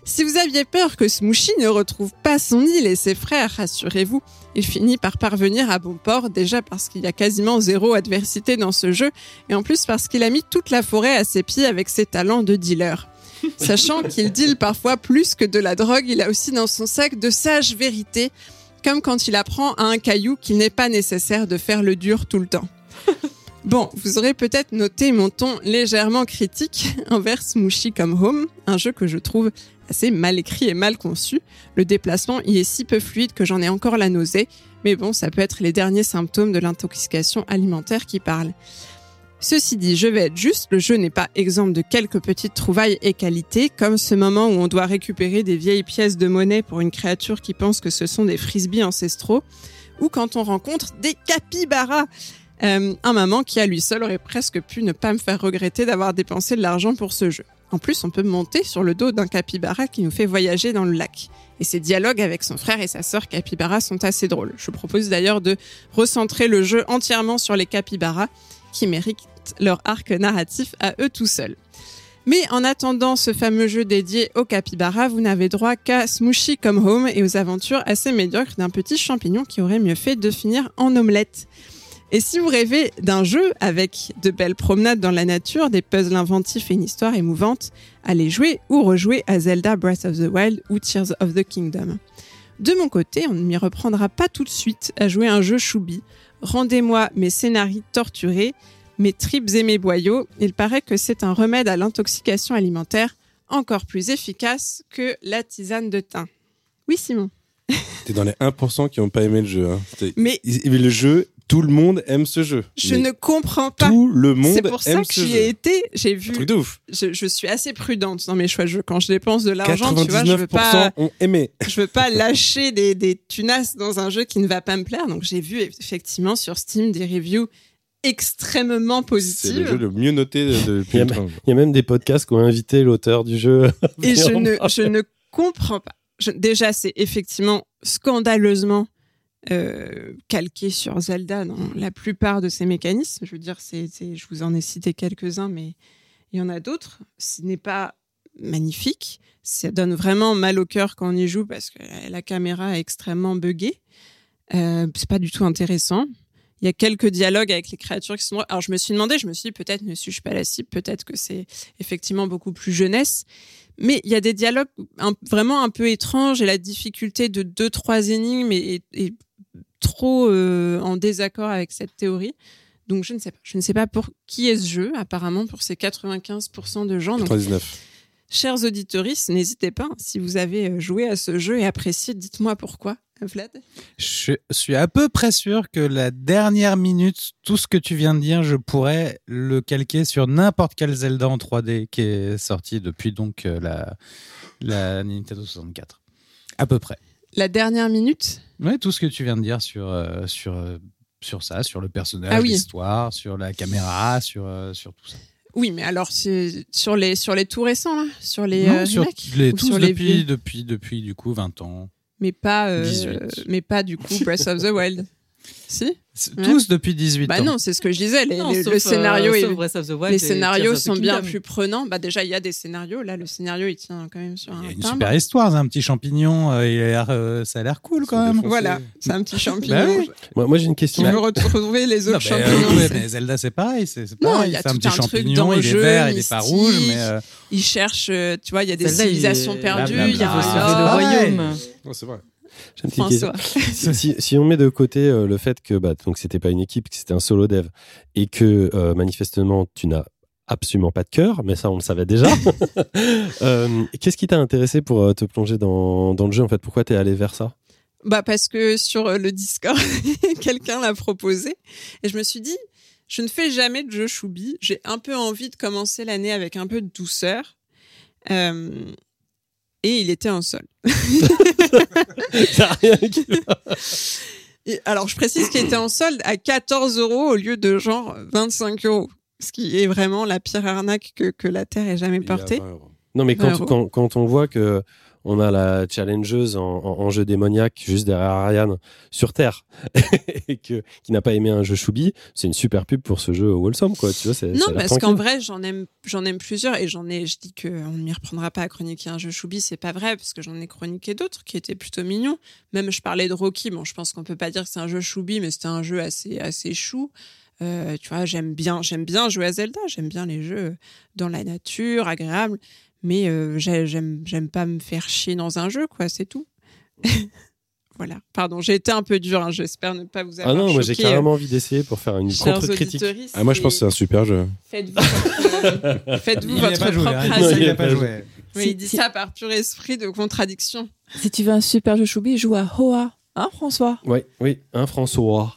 Si vous aviez peur que Smooshy ne retrouve pas son île et ses frères, rassurez-vous, il finit par parvenir à bon port, déjà parce qu'il y a quasiment zéro adversité dans ce jeu, et en plus parce qu'il a mis toute la forêt à ses pieds avec ses talents de dealer. Sachant qu'il deal parfois plus que de la drogue, il a aussi dans son sac de sages vérités, comme quand il apprend à un caillou qu'il n'est pas nécessaire de faire le dur tout le temps. Bon, vous aurez peut-être noté mon ton légèrement critique envers Smooshy Come Home, un jeu que je trouve assez mal écrit et mal conçu. Le déplacement y est si peu fluide que j'en ai encore la nausée, mais bon, ça peut être les derniers symptômes de l'intoxication alimentaire qui parlent. Ceci dit, je vais être juste, le jeu n'est pas exemple de quelques petites trouvailles et qualités, comme ce moment où on doit récupérer des vieilles pièces de monnaie pour une créature qui pense que ce sont des frisbees ancestraux, ou quand on rencontre des capybaras. Euh, un moment qui à lui seul aurait presque pu ne pas me faire regretter d'avoir dépensé de l'argent pour ce jeu. En plus, on peut monter sur le dos d'un capybara qui nous fait voyager dans le lac. Et ses dialogues avec son frère et sa sœur capybara sont assez drôles. Je propose d'ailleurs de recentrer le jeu entièrement sur les capybaras qui méritent leur arc narratif à eux tout seuls. Mais en attendant ce fameux jeu dédié au capybara, vous n'avez droit qu'à Smooshy Come Home et aux aventures assez médiocres d'un petit champignon qui aurait mieux fait de finir en omelette. Et si vous rêvez d'un jeu avec de belles promenades dans la nature, des puzzles inventifs et une histoire émouvante, allez jouer ou rejouer à Zelda Breath of the Wild ou Tears of the Kingdom. De mon côté, on ne m'y reprendra pas tout de suite à jouer un jeu choubi. Rendez-moi mes scénarios torturés, mes tripes et mes boyaux. Il paraît que c'est un remède à l'intoxication alimentaire encore plus efficace que la tisane de thym. Oui, Simon. T'es dans les 1% qui n'ont pas aimé le jeu. hein. Mais le jeu, tout le monde aime ce jeu. je Mais ne comprends pas. Tout le monde C'est pour ça aime que j'y ai été. J'ai Un vu. truc de ouf. Je, je suis assez prudente dans mes choix de jeu. Quand je dépense de l'argent, tu vois, je veux 99% pas, ont aimé. je veux pas lâcher des, des tunasses dans un jeu qui ne va pas me plaire. Donc j'ai vu effectivement sur Steam des reviews extrêmement C'est positives. le jeu le mieux noté de- de- depuis Il y a le temps. Il y a même des podcasts qui ont invité l'auteur du jeu. Et je ne, je ne comprends pas. Je- déjà, c'est effectivement scandaleusement euh, calqué sur Zelda dans la plupart de ses mécanismes. Je veux dire, c'est, c'est- je vous en ai cité quelques-uns, mais il y en a d'autres. Ce n'est pas magnifique. Ça donne vraiment mal au cœur quand on y joue parce que la caméra est extrêmement buggée. Euh, c'est pas du tout intéressant. Il y a quelques dialogues avec les créatures qui sont. Alors je me suis demandé, je me suis dit peut-être ne suis-je pas la cible, peut-être que c'est effectivement beaucoup plus jeunesse. Mais il y a des dialogues un- vraiment un peu étranges et la difficulté de deux trois énigmes est, est- est trop euh, en désaccord avec cette théorie. Donc je ne sais pas. Je ne sais pas pour qui est ce jeu. Apparemment pour ces 95% de gens. Donc 99. chers auditeurs, n'hésitez pas. Si vous avez euh, joué à ce jeu et apprécié, dites-moi pourquoi. Vlad Je suis à peu près sûr que la dernière minute, tout ce que tu viens de dire, je pourrais le calquer sur n'importe quel Zelda en 3D qui est sorti depuis donc euh, la, la Nintendo 64. À peu près. La dernière minute? Ouais, tout ce que tu viens de dire sur, euh, sur, euh, sur ça, sur le personnage, Ah oui. l'histoire, sur la caméra, sur, euh, sur tout ça. Oui, mais alors c'est sur les sur les tout récents là, sur les Non, sur les, tous sur les depuis, depuis, depuis, du coup, 20 ans. Mais pas euh, 18. mais pas du coup Breath of the Wild. Si Ouais. Tous depuis 18 Bah ans. non, c'est ce que je disais. Les, Non, les- sauf, le scénario, euh, est- sauf Breath of the Wild les scénarios sont bien plus prenants. Bah déjà, il y a des scénarios. Là, le scénario, il tient quand même sur un Il y a une timbre. super histoire, c'est un petit champignon, euh, il a l'air, euh, ça a l'air cool quand même. Voilà, c'est un petit champignon. Bah oui. Moi, moi, j'ai une question. Qui veut retrouver les autres champignons. mais Zelda c'est pareil, c'est pareil, il y a c'est un tout petit un truc champignon, il est vert, il est pas rouge, mais euh, Il cherche, tu vois, il y a des est- civilisations perdues. Blablabla. Il y a un royaume. Non, c'est vrai. Si, si- si on met de côté euh, le fait que bah, donc c'était pas une équipe, que c'était un solo dev, et que euh, manifestement tu n'as absolument pas de cœur, mais ça on le savait déjà. Euh, Qu'est-ce qui t'a intéressé pour euh, te plonger dans, dans le jeu en fait? Pourquoi t'es allé vers ça? Bah parce que sur euh, le Discord, quelqu'un l'a proposé et je me suis dit, je ne fais jamais de jeu choubi. J'ai un peu envie de commencer l'année avec un peu de douceur. Et il était rien qui- Et alors je précise qu'il était en solde à 14 euros au lieu de genre 25 euros. Ce qui est vraiment la pire arnaque que, que la Terre ait jamais portée. 20 euros. Non, mais quand, 20 euros. quand, quand on voit que on a la challengeuse en, en, en jeu démoniaque juste derrière Ariane sur Terre et que qui n'a pas aimé un jeu choubi, c'est une super pub pour ce jeu Wholesome quoi. Tu vois, c'est- ça Non, parce qu'en vrai, j'en aime, j'en aime plusieurs et j'en ai. Je dis que on ne m'y reprendra pas à chroniquer un jeu choubi, c'est pas vrai parce que j'en ai chroniqué d'autres qui étaient plutôt mignons. Même je parlais de Rocky. Bon, je pense qu'on peut pas dire que c'est un jeu choubi, mais c'était un jeu assez assez chou. Euh, tu vois, j'aime bien, j'aime bien jouer à Zelda. J'aime bien les jeux dans la nature, agréables. Mais euh, j'ai- j'aime, j'aime pas me faire chier dans un jeu, quoi. C'est tout. voilà. Pardon, j'ai été un peu dur. hein, J'espère ne pas vous avoir Ah non, moi j'ai euh, carrément envie d'essayer pour faire une contre-critique. auditeuristes, Ah, moi, je pense que c'est un super jeu. Faites-vous votre, faites-vous il n'y a votre pas joué, propre hein, Non, il a pas joué. Oui, il dit ça par pur esprit de contradiction. Si tu veux un super jeu choubi, joue à Hoa. Hein, François? Oui, oui, un François.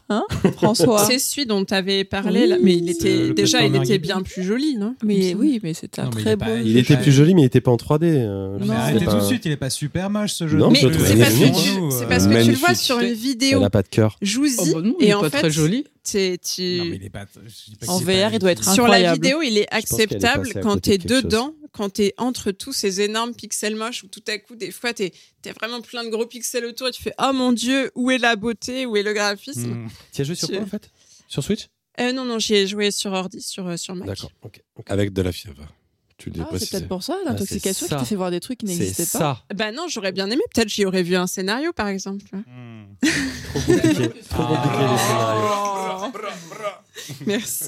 François? C'est celui dont tu avais parlé, Oui, là, mais il était déjà, il était bien plus joli, non? Mais oui, mais c'est un Non, mais il très beau pas-. Il était plus joli, mais il était pas en 3D. euh, Mais c'est arrêtez pas- tout de suite, il est pas super moche ce jeu. Non, Mais je le trouve c'est parce que tu, euh, parce que tu le vois sur une Elle vidéo. a pas de cœur. Joues-y Oh, bah non, il et est en pas fait, très joli. T'es- tu- Non, mais il est pas. je dis pas En VR, pas- il doit être sur la vidéo, il est acceptable quand t'es de quelque chose. dedans, quand t'es entre tous ces énormes pixels moches où tout à coup, des fois, t'es es vraiment plein de gros pixels autour et tu fais Oh mon dieu, où est la beauté, où est le graphisme Hmm. Tu as joué sur Tu- quoi en fait? Sur Switch? Euh, Non, non, j'y ai joué sur ordi, sur, euh, sur Mac. D'accord, ok. ok. Avec de la fièvre. Tu le dis Ah, c'est peut-être pour ça, Ah, l'intoxication qui te fait voir des trucs qui n'existaient pas. ça. Bah non, j'aurais bien aimé. Peut-être j'y aurais vu un scénario, par exemple. vois. Trop compliqué. Trop compliqué les scénarios. Merci.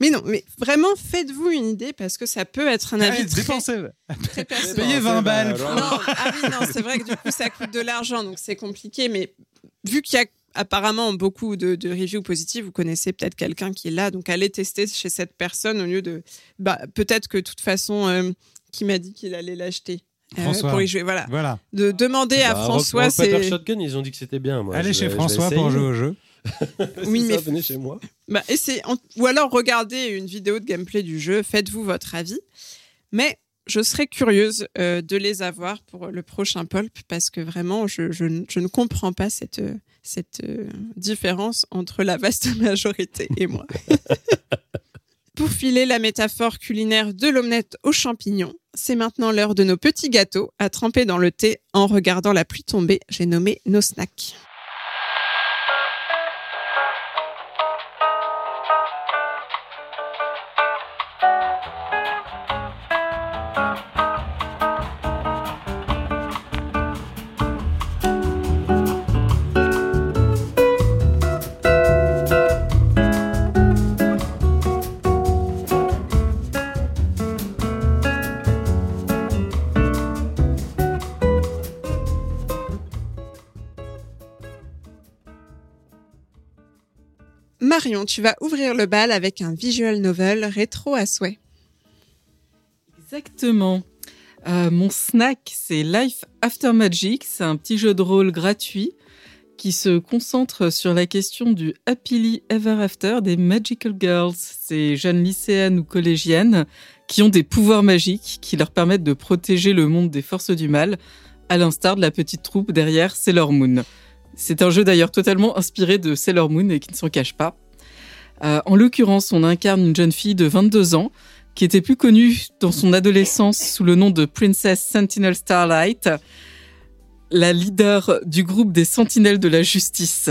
Mais non, mais vraiment, faites-vous une idée parce que ça peut être un avis Allez, très, dépensez. très personnel. Payez 20 balles. Non, ah oui, non, c'est vrai que du coup, ça coûte de l'argent, donc c'est compliqué. Mais vu qu'il y a apparemment beaucoup de, de reviews positives, vous connaissez peut-être quelqu'un qui est là, donc allez tester chez cette personne au lieu de. Bah, peut-être que de toute façon, euh, qui m'a dit qu'il allait l'acheter euh, pour y jouer. Voilà. Voilà. De demander à Bah, François, Rock- Rock Paper c'est. Shotgun, ils ont dit que c'était bien. Moi. Allez Je chez François pour jouer au jeu. Oui, mais venez chez moi. Bah, essayez- Ou alors regardez une vidéo de gameplay du jeu, faites-vous votre avis. Mais je serais curieuse euh, de les avoir pour le prochain Pulp parce que vraiment, je, je ne- je ne comprends pas cette, euh, cette euh, différence entre la vaste majorité et moi. pour filer la métaphore culinaire de l'omelette aux champignons, c'est maintenant l'heure de nos petits gâteaux à tremper dans le thé en regardant la pluie tomber. J'ai nommé nos snacks. Marion, tu vas ouvrir le bal avec un visual novel rétro à souhait. Exactement. Euh, mon snack, c'est Life After Magic. C'est un petit jeu de rôle gratuit qui se concentre sur la question du Happily Ever After des Magical Girls, ces jeunes lycéennes ou collégiennes qui ont des pouvoirs magiques qui leur permettent de protéger le monde des forces du mal, à l'instar de la petite troupe derrière Sailor Moon. C'est un jeu d'ailleurs totalement inspiré de Sailor Moon et qui ne s'en cache pas. Euh, en l'occurrence, on incarne une jeune fille de 22 ans qui était plus connue dans son adolescence sous le nom de Princess Sentinel Starlight, la leader du groupe des Sentinelles de la Justice,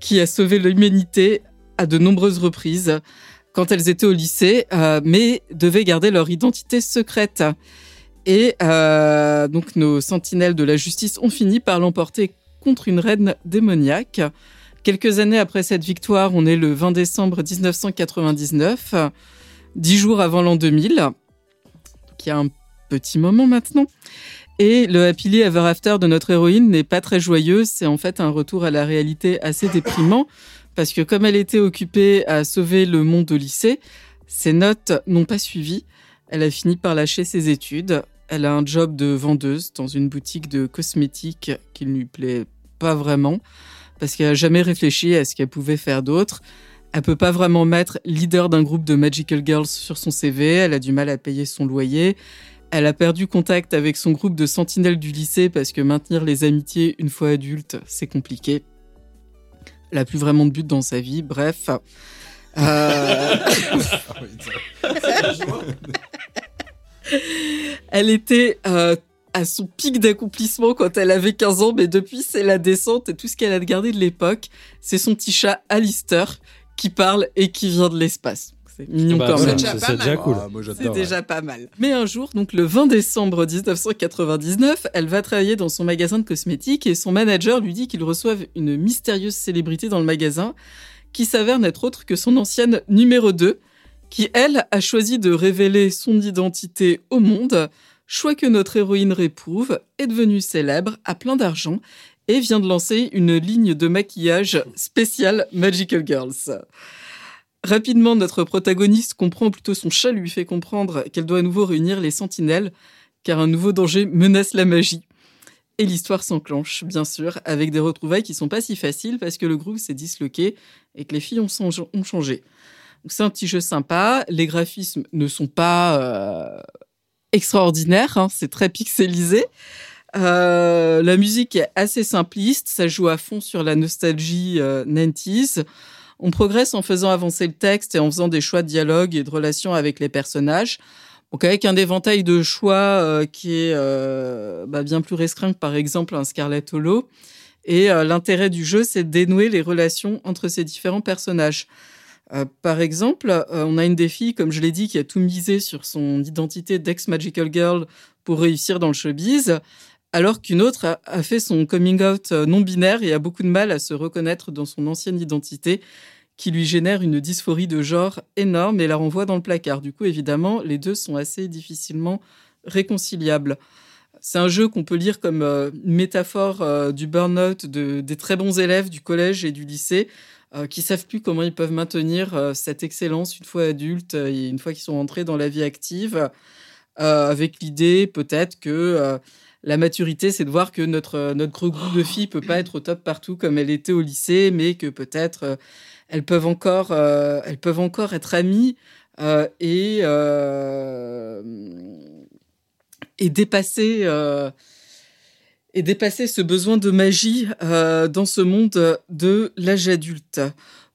qui a sauvé l'humanité à de nombreuses reprises quand elles étaient au lycée, euh, mais devaient garder leur identité secrète. Et euh, donc nos Sentinelles de la Justice ont fini par l'emporter contre une reine démoniaque. Quelques années après cette victoire, on est le 20 décembre 1999, dix jours avant l'an 2000, qui a un petit moment maintenant. Et le happily ever after de notre héroïne n'est pas très joyeux, c'est en fait un retour à la réalité assez déprimant, parce que comme elle était occupée à sauver le monde au lycée, ses notes n'ont pas suivi. Elle a fini par lâcher ses études. Elle a un job de vendeuse dans une boutique de cosmétiques qui ne lui plaît pas vraiment, parce qu'elle a jamais réfléchi à ce qu'elle pouvait faire d'autre. Elle peut pas vraiment mettre leader d'un groupe de Magical Girls sur son CV. Elle a du mal à payer son loyer. Elle a perdu contact avec son groupe de sentinelles du lycée parce que maintenir les amitiés une fois adulte, c'est compliqué. Elle a plus vraiment de but dans sa vie. Bref. Euh, elle était euh, à son pic d'accomplissement quand elle avait 15 ans, mais depuis c'est la descente et tout ce qu'elle a gardé de l'époque, c'est son petit chat Alistair qui parle et qui vient de l'espace. C'est mignon Bah, quand même. déjà c'est pas c'est mal. déjà cool. Ah, moi, C'est déjà pas mal. Mais un jour, donc le 20 décembre 1999, elle va travailler dans son magasin de cosmétiques et son manager lui dit qu'il reçoive une mystérieuse célébrité dans le magasin qui s'avère n'être autre que son ancienne numéro 2 qui, elle, a choisi de révéler son identité au monde, choix que notre héroïne réprouve, est devenue célèbre, a plein d'argent et vient de lancer une ligne de maquillage spéciale Magical Girls. Rapidement, notre protagoniste comprend, plutôt son chat lui fait comprendre qu'elle doit à nouveau réunir les sentinelles, car un nouveau danger menace la magie. Et l'histoire s'enclenche, bien sûr, avec des retrouvailles qui sont pas si faciles parce que le groupe s'est disloqué et que les filles ont, changé. C'est un petit jeu sympa. Les graphismes ne sont pas euh, extraordinaires, hein, c'est très pixelisé. Euh, la musique est assez simpliste, ça joue à fond sur la nostalgie euh, 90s. On progresse en faisant avancer le texte et en faisant des choix de dialogue et de relations avec les personnages. Donc avec un éventail de choix euh, qui est euh, bah, bien plus restreint que par exemple un Scarlet Hollow. Et euh, l'intérêt du jeu, c'est de dénouer les relations entre ces différents personnages. Euh, par exemple, euh, on a une des filles, comme je l'ai dit, qui a tout misé sur son identité d'ex-magical girl pour réussir dans le showbiz, alors qu'une autre a, fait son coming out euh, non binaire et a beaucoup de mal à se reconnaître dans son ancienne identité, qui lui génère une dysphorie de genre énorme et la renvoie dans le placard. Du coup, évidemment, les deux sont assez difficilement réconciliables. C'est un jeu qu'on peut lire comme métaphore du burn-out de- des très bons élèves du collège et du lycée euh, qui savent plus comment ils peuvent maintenir euh, cette excellence une fois adultes euh, et une fois qu'ils sont entrés dans la vie active, euh, avec l'idée peut-être que la maturité, c'est de voir que notre, notre groupe de filles peut pas être au top partout comme elle était au lycée, mais que peut-être elles peuvent encore, elles peuvent encore être amies et et dépasser et dépasser ce besoin de magie euh, dans ce monde de l'âge adulte.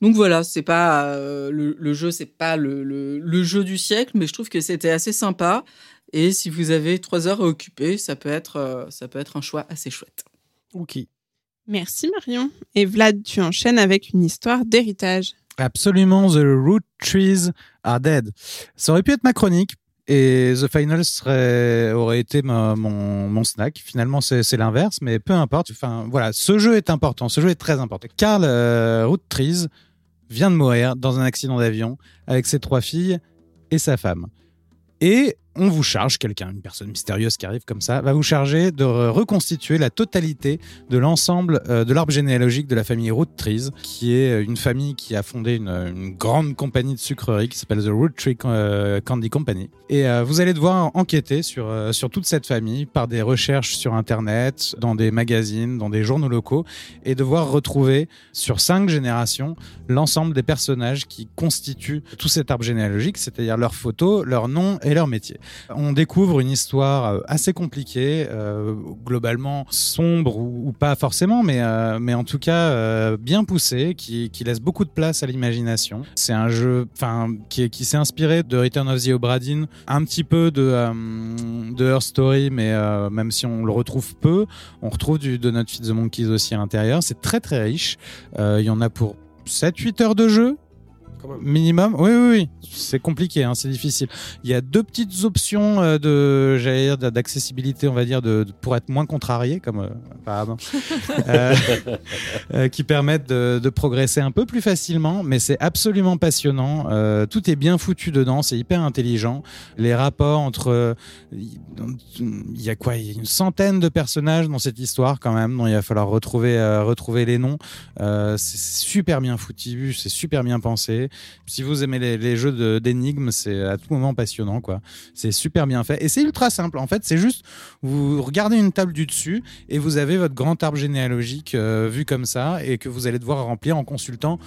Donc voilà, c'est pas euh, le, le jeu, c'est pas le, le, le jeu du siècle, mais je trouve que c'était assez sympa. Et si vous avez trois heures à occuper, ça peut être euh, ça peut être un choix assez chouette. Ok. Merci Marion. Et Vlad, tu enchaînes avec une histoire d'héritage. Absolument, The Root Trees Are Dead. Ça aurait pu être ma chronique. Et The Final serait, aurait été mon, mon snack. Finalement, c'est l'inverse, mais peu importe. Enfin, voilà, ce jeu est important. Ce jeu est très important. Carl euh, vient de mourir dans un accident d'avion avec ses trois filles et sa femme. Et on vous charge, quelqu'un, une personne mystérieuse qui arrive comme ça, va vous charger de re- reconstituer la totalité de l'ensemble euh, de l'arbre généalogique de la famille Root Trees, qui est euh, une famille qui a fondé une, une grande compagnie de sucreries qui s'appelle The Root Tree euh, Candy Company. Et euh, vous allez devoir enquêter sur, euh, sur toute cette famille par des recherches sur Internet, dans des magazines, dans des journaux locaux, et devoir retrouver sur cinq générations l'ensemble des personnages qui constituent tout cet arbre généalogique, c'est-à-dire leurs photos, leurs noms et leur métier. On découvre une histoire euh, assez compliquée, euh, globalement sombre ou, pas forcément, mais, euh, mais en tout cas bien poussée, qui, qui laisse beaucoup de place à l'imagination. C'est un jeu qui, qui s'est inspiré de Return of the Obra Dinn, un petit peu de, de Her Story, mais même si on le retrouve peu, on retrouve du, de Not Feed the Monkeys aussi à l'intérieur. C'est très très riche. Il y en a pour 7-8 heures de jeu Quand même. minimum. Oui, oui, oui. C'est compliqué, hein, c'est difficile. Il y a deux petites options euh, de, j'allais dire, d'accessibilité, on va dire, de, de- pour être moins contrarié, comme euh, apparemment, euh, euh, qui permettent de, de progresser un peu plus facilement. Mais c'est absolument passionnant. Euh, tout est bien foutu dedans, c'est hyper intelligent. Les rapports entre, euh, il y a quoi, il y a une centaine de personnages dans cette histoire quand même, dont il va falloir retrouver, euh, retrouver les noms. Euh, c'est super bien foutu, c'est super bien pensé. Si vous aimez les, jeux d'énigmes, c'est à tout moment passionnant, quoi. C'est super bien fait et c'est ultra simple. En fait, c'est juste vous regardez une table du dessus et vous avez votre grand arbre généalogique euh, vu comme ça et que vous allez devoir remplir en consultant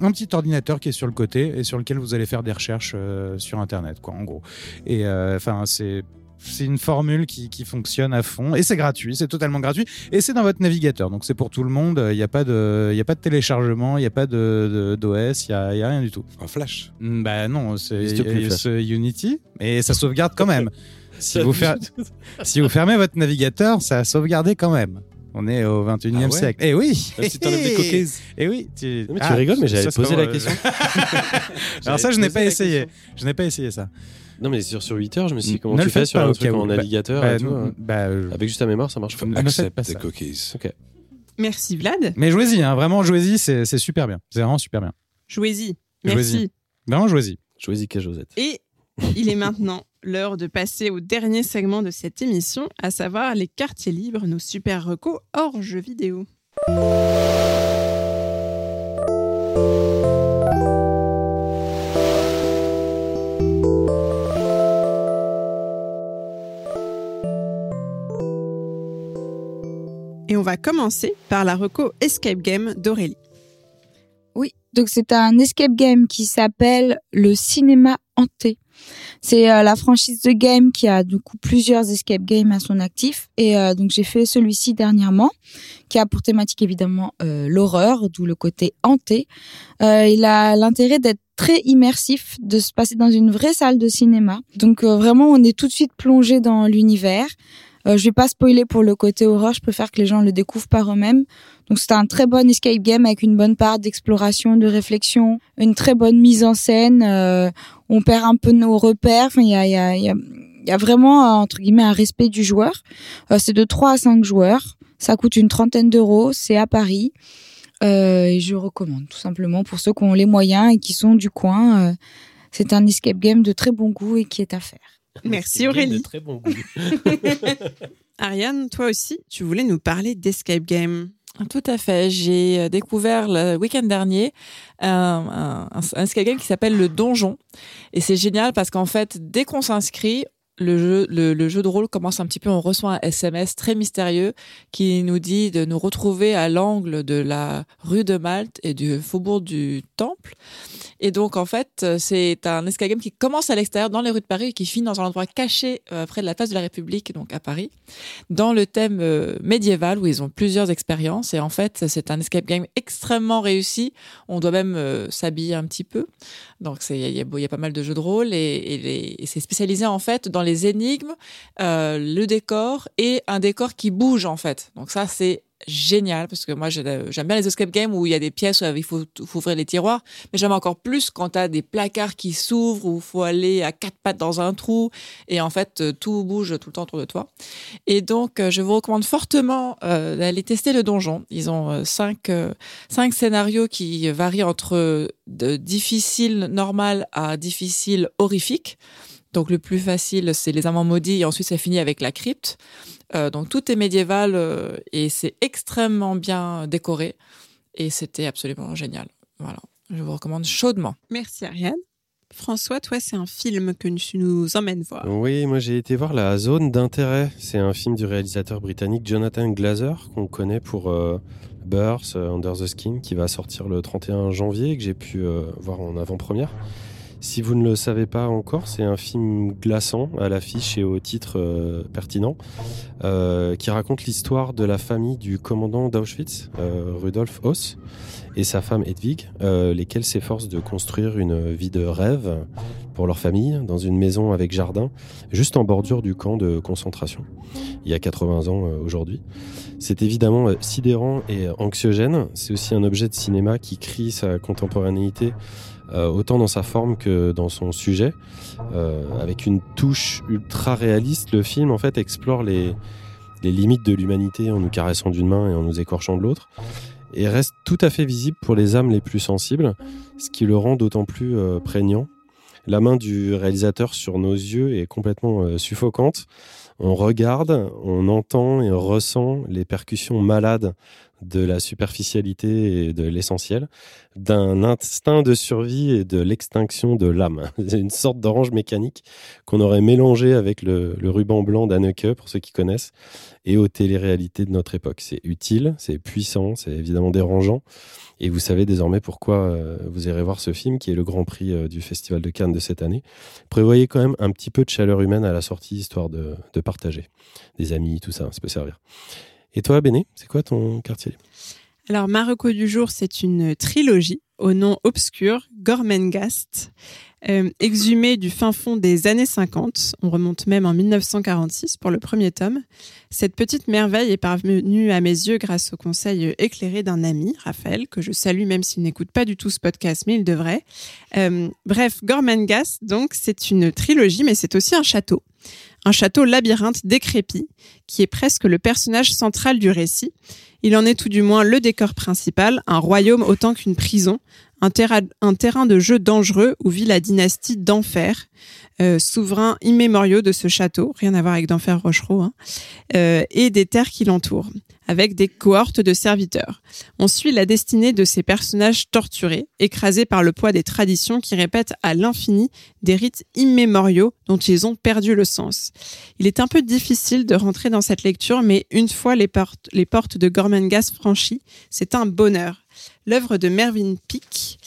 un petit ordinateur qui est sur le côté et sur lequel vous allez faire des recherches euh, sur internet, quoi, en gros. Et euh, enfin, c'est c'est une formule qui, qui fonctionne à fond et c'est gratuit, c'est totalement gratuit et c'est dans votre navigateur. Donc c'est pour tout le monde. Il n'y a pas de, il y a pas de téléchargement, il n'y a pas de de- d'OS, il y a, y a rien du tout. En flash. Mm, Bah non, c'est c'est Unity, mais ça sauvegarde quand même. si vous fer- si vous fermez votre navigateur, ça a sauvegardé quand même. On est au 21e Ah ouais siècle. Eh oui. Même si des cookies. Eh oui. Tu... Non, mais tu rigoles, mais j'avais posé la question. Alors ça, je n'ai pas essayé. question. Je n'ai pas essayé ça. Non, mais sur, sur 8 heures, je me suis dit, comment Ne tu le fais sur pas, un truc en. Bah, navigateur bah, et tout non, hein. bah, euh, Avec juste ta mémoire, ça marche pas. Accept the cookies. Ok. Merci Vlad. Mais jouez-y, hein, vraiment jouez-y, c'est c'est super bien. C'est vraiment super bien. Jouez-y. Jouez-y. Merci. Vraiment jouez-y. Choisis quelle Josette. Et il est maintenant l'heure de passer au dernier segment de cette émission, à savoir les quartiers libres, nos super recos hors jeux vidéo. Et on va commencer par la reco Escape Game d'Aurélie. Oui, donc c'est un escape game qui s'appelle le cinéma hanté. C'est euh, la franchise de game qui a du coup plusieurs escape games à son actif et euh, donc j'ai fait celui-ci dernièrement qui a pour thématique évidemment euh, l'horreur, d'où le côté hanté. Il a l'intérêt d'être très immersif, de se passer dans une vraie salle de cinéma. Donc vraiment on est tout de suite plongé dans l'univers. Euh, je vais pas spoiler pour le côté horreur, je préfère que les gens le découvrent par eux-mêmes. Donc c'est un très bon escape game avec une bonne part d'exploration, de réflexion, une très bonne mise en scène. euh, on perd un peu nos repères. Il y a, y, a, y a vraiment euh, entre guillemets un respect du joueur. Euh, c'est de 3 à 5 joueurs. Ça coûte une trentaine d'euros. C'est à Paris. Euh, et je recommande tout simplement pour ceux qui ont les moyens et qui sont du coin. euh, c'est un escape game de très bon goût et qui est à faire. Merci Aurélie. de très bon goût. Ariane, toi aussi, tu voulais nous parler d'escape game. Tout à fait. J'ai euh, découvert le week-end dernier un, un, un escape game qui s'appelle le Donjon. Et c'est génial parce qu'en fait, dès qu'on s'inscrit, le jeu, le, le jeu de rôle commence un petit peu, on reçoit un SMS très mystérieux qui nous dit de nous retrouver à l'angle de la rue de Malte et du faubourg du Temple. Et donc, en fait, c'est un escape game qui commence à l'extérieur, dans les rues de Paris, et qui finit dans un endroit caché euh, près de la place de la République, donc à Paris, dans le thème euh, médiéval, où ils ont plusieurs expériences. Et en fait, c'est un escape game extrêmement réussi. On doit même euh, s'habiller un petit peu. Donc, il y, a- pas mal de jeux de rôle, et, et c'est spécialisé, en fait, dans les énigmes, euh, le décor, et un décor qui bouge, en fait. Donc ça, c'est génial parce que moi j'ai- j'aime bien les escape games où il y a des pièces où il faut, ouvrir les tiroirs mais j'aime encore plus quand tu as des placards qui s'ouvrent où faut aller à quatre pattes dans un trou et en fait euh, tout bouge tout le temps autour de toi. Et donc euh, je vous recommande fortement euh, d'aller tester le donjon. Ils ont euh, cinq, euh, cinq scénarios qui varient entre difficile normal à difficile horrifique. Donc le plus facile, c'est les amants maudits et ensuite ça finit avec la crypte. Euh, donc tout est médiéval euh, et c'est extrêmement bien décoré et c'était absolument génial. Voilà, je vous recommande chaudement. Merci Ariane. François, toi, c'est un film que tu nous emmènes voir. Oui, moi j'ai été voir La Zone d'intérêt. C'est un film du réalisateur britannique Jonathan Glazer qu'on connaît pour euh, Birth, euh, Under the Skin, qui va sortir le 31 janvier et que j'ai pu euh, voir en avant-première. Si vous ne le savez pas encore, c'est un film glaçant à l'affiche et au titre euh, pertinent, euh, qui raconte l'histoire de la famille du commandant d'Auschwitz, euh, Rudolf Hoss, et sa femme Hedwig, lesquels s'efforcent de construire une vie de rêve pour leur famille dans une maison avec jardin, juste en bordure du camp de concentration, il y a 80 ans aujourd'hui. C'est évidemment sidérant et anxiogène. C'est aussi un objet de cinéma qui crie sa contemporanéité euh, autant dans sa forme que dans son sujet. Euh, avec une touche ultra réaliste, le film en fait explore les, limites de l'humanité en nous caressant d'une main et en nous écorchant de l'autre et reste tout à fait visible pour les âmes les plus sensibles, ce qui le rend d'autant plus euh, prégnant. La main du réalisateur sur nos yeux est complètement suffocante. On regarde, on entend et on ressent les percussions malades de la superficialité et de l'essentiel, d'un instinct de survie et de l'extinction de l'âme. Une sorte d'orange mécanique qu'on aurait mélangé avec le, le ruban blanc d'Anneke, pour ceux qui connaissent, et aux téléréalités de notre époque. C'est utile, c'est puissant, c'est évidemment dérangeant. Et vous savez désormais pourquoi euh, vous irez voir ce film, qui est le grand prix euh, du Festival de Cannes de cette année. Prévoyez quand même un petit peu de chaleur humaine à la sortie, histoire de, de partager. Des amis, tout ça, ça peut servir. Et toi, Béné, c'est quoi ton quartier Alors, Marocco du jour, c'est une trilogie au nom obscur, Gormenghast, euh, exhumée du fin fond des années 50. On remonte même en 1946 pour le premier tome. Cette petite merveille est parvenue à mes yeux grâce au conseil éclairé d'un ami, Raphaël, que je salue même s'il n'écoute pas du tout ce podcast, mais il devrait. Euh, bref, Gormenghast, donc, c'est une trilogie, mais c'est aussi un château. Un château labyrinthe décrépit, qui est presque le personnage central du récit. Il en est tout du moins le décor principal, un royaume autant qu'une prison, un, terra- un terrain de jeu dangereux où vit la dynastie d'Enfer, euh, souverain immémoriaux de ce château, rien à voir avec d'Enfer Rochereau, hein, euh, et des terres qui l'entourent, avec des cohortes de serviteurs. On suit la destinée de ces personnages torturés, écrasés par le poids des traditions qui répètent à l'infini des rites immémoriaux dont ils ont perdu le sens. Il est un peu difficile de rentrer dans cette lecture, mais une fois les portes, les portes de Gormenghast franchies, c'est un bonheur. L'œuvre de Mervyn Peake,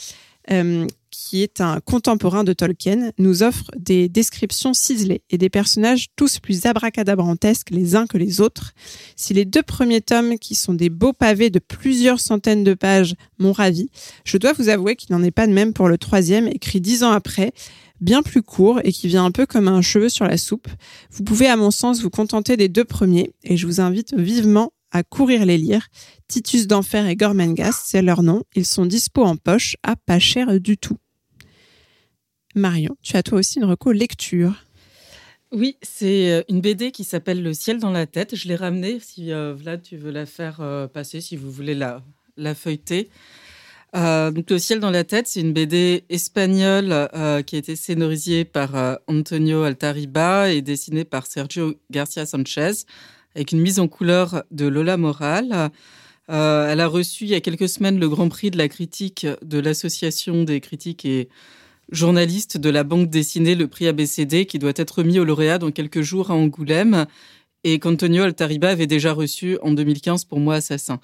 euh, qui est un contemporain de Tolkien, nous offre des descriptions ciselées et des personnages tous plus abracadabrantesques les uns que les autres. Si les deux premiers tomes, qui sont des beaux pavés de plusieurs centaines de pages, m'ont ravi, je dois vous avouer qu'il n'en est pas de même pour le troisième, écrit dix ans après, bien plus court et qui vient un peu comme un cheveu sur la soupe. Vous pouvez, à mon sens, vous contenter des deux premiers et je vous invite vivement à courir les lire. Titus d'Enfer et Gormenghast, c'est leur nom. Ils sont dispo en poche à pas cher du tout. Marion, tu as toi aussi une reco lecture. Oui, c'est euh, une BD qui s'appelle Le ciel dans la tête. Je l'ai ramenée si euh, Vlad, tu veux la faire euh, passer, si vous voulez la, la feuilleter. Donc Le ciel dans la tête, c'est une BD espagnole qui a été scénarisée par Antonio Altariba et dessinée par Sergio Garcia Sanchez, avec une mise en couleur de Lola Moral. Euh, elle a reçu il y a quelques semaines le Grand Prix de la critique de l'Association des critiques et journalistes de la bande dessinée, le prix ABCD, qui doit être remis au lauréat dans quelques jours à Angoulême, et qu'Antonio Altariba avait déjà reçu en 2015 pour Moi Assassin.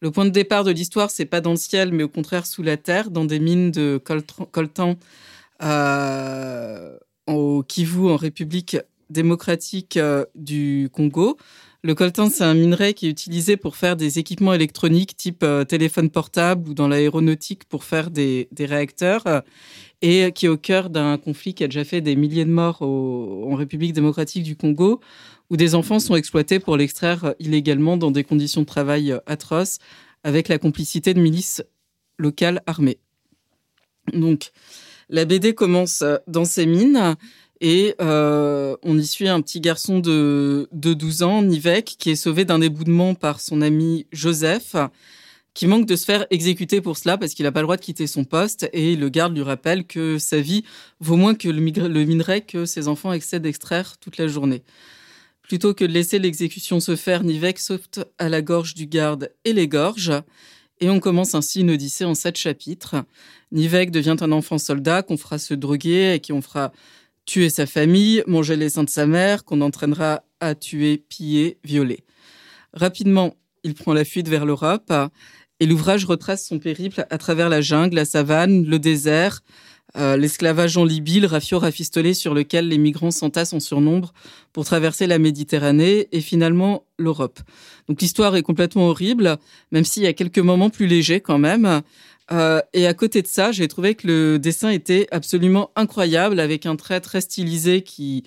Le point de départ de l'histoire, c'est pas dans le ciel, mais au contraire sous la terre, dans des mines de coltan euh, au Kivu, en République démocratique euh, du Congo. Le coltan, c'est un minerai qui est utilisé pour faire des équipements électroniques type euh, téléphone portable ou dans l'aéronautique pour faire des, réacteurs euh, et qui est au cœur d'un conflit qui a déjà fait des milliers de morts en République démocratique du Congo où des enfants sont exploités pour l'extraire illégalement dans des conditions de travail atroces avec la complicité de milices locales armées. Donc, la BD commence dans ces mines et euh, on y suit un petit garçon de, de 12 ans, Nivek, qui est sauvé d'un éboulement par son ami Joseph, qui manque de se faire exécuter pour cela parce qu'il n'a pas le droit de quitter son poste et le garde lui rappelle que sa vie vaut moins que le, minerai que ses enfants essaient d'extraire toute la journée. Plutôt que de laisser l'exécution se faire, Nivek saute à la gorge du garde et l'égorge. Et on commence ainsi une odyssée en sept chapitres. Nivek devient un enfant soldat qu'on fera se droguer et qui on fera tuer sa famille, manger les seins de sa mère, qu'on entraînera à tuer, piller, violer. Rapidement, il prend la fuite vers l'Europe et l'ouvrage retrace son périple à travers la jungle, la savane, le désert, euh, l'esclavage en Libye, le rafio rafistolé sur lequel les migrants s'entassent en surnombre pour traverser la Méditerranée et finalement l'Europe. Donc l'histoire est complètement horrible, même s'il y a quelques moments plus légers quand même. Euh, et à côté de ça, j'ai trouvé que le dessin était absolument incroyable, avec un trait très stylisé qui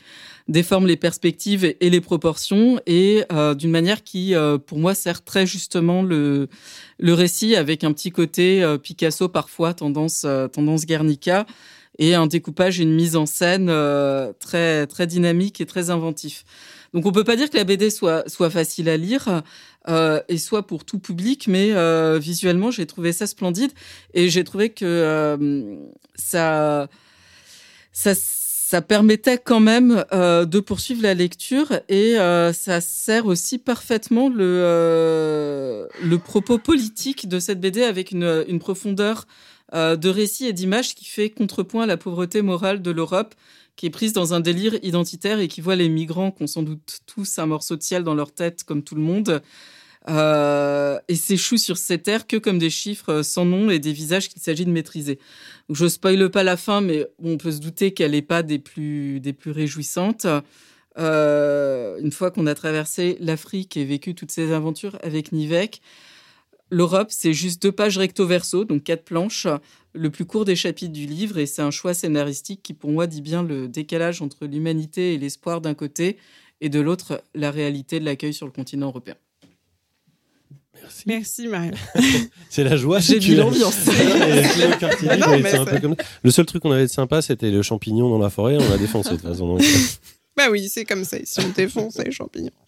déforme les perspectives et, les proportions, et euh, d'une manière qui, euh, pour moi, sert très justement le, récit, avec un petit côté Picasso parfois, tendance, tendance Guernica, et un découpage et une mise en scène très, très dynamique et très inventif. Donc on peut pas dire que la BD soit, soit facile à lire euh, et soit pour tout public, mais euh, visuellement j'ai trouvé ça splendide. Et j'ai trouvé que euh, ça, ça, ça permettait quand même euh, de poursuivre la lecture. Et euh, ça sert aussi parfaitement le, euh, le propos politique de cette BD avec une, une profondeur de récit et d'image qui fait contrepoint à la pauvreté morale de l'Europe qui est prise dans un délire identitaire et qui voit les migrants qui ont sans doute tous un morceau de ciel dans leur tête comme tout le monde euh, et s'échouent sur ces terres que comme des chiffres sans nom et des visages qu'il s'agit de maîtriser. Je spoile pas la fin, mais on peut se douter qu'elle n'est pas des plus, des plus réjouissantes. Euh, une fois qu'on a traversé l'Afrique et vécu toutes ces aventures avec Nivek, l'Europe, c'est juste deux pages recto verso, donc quatre planches, le plus court des chapitres du livre, et c'est un choix scénaristique qui, pour moi, dit bien le décalage entre l'humanité et l'espoir d'un côté, et de l'autre, la réalité de l'accueil sur le continent européen. Merci. Merci Marion. C'est la joie. J'ai mis l'ambiance. Le seul truc qu'on avait de sympa, c'était le champignon dans la forêt. On l'a défoncé de toute façon. donc. Bah oui, c'est comme ça. Si on défonce les champignons.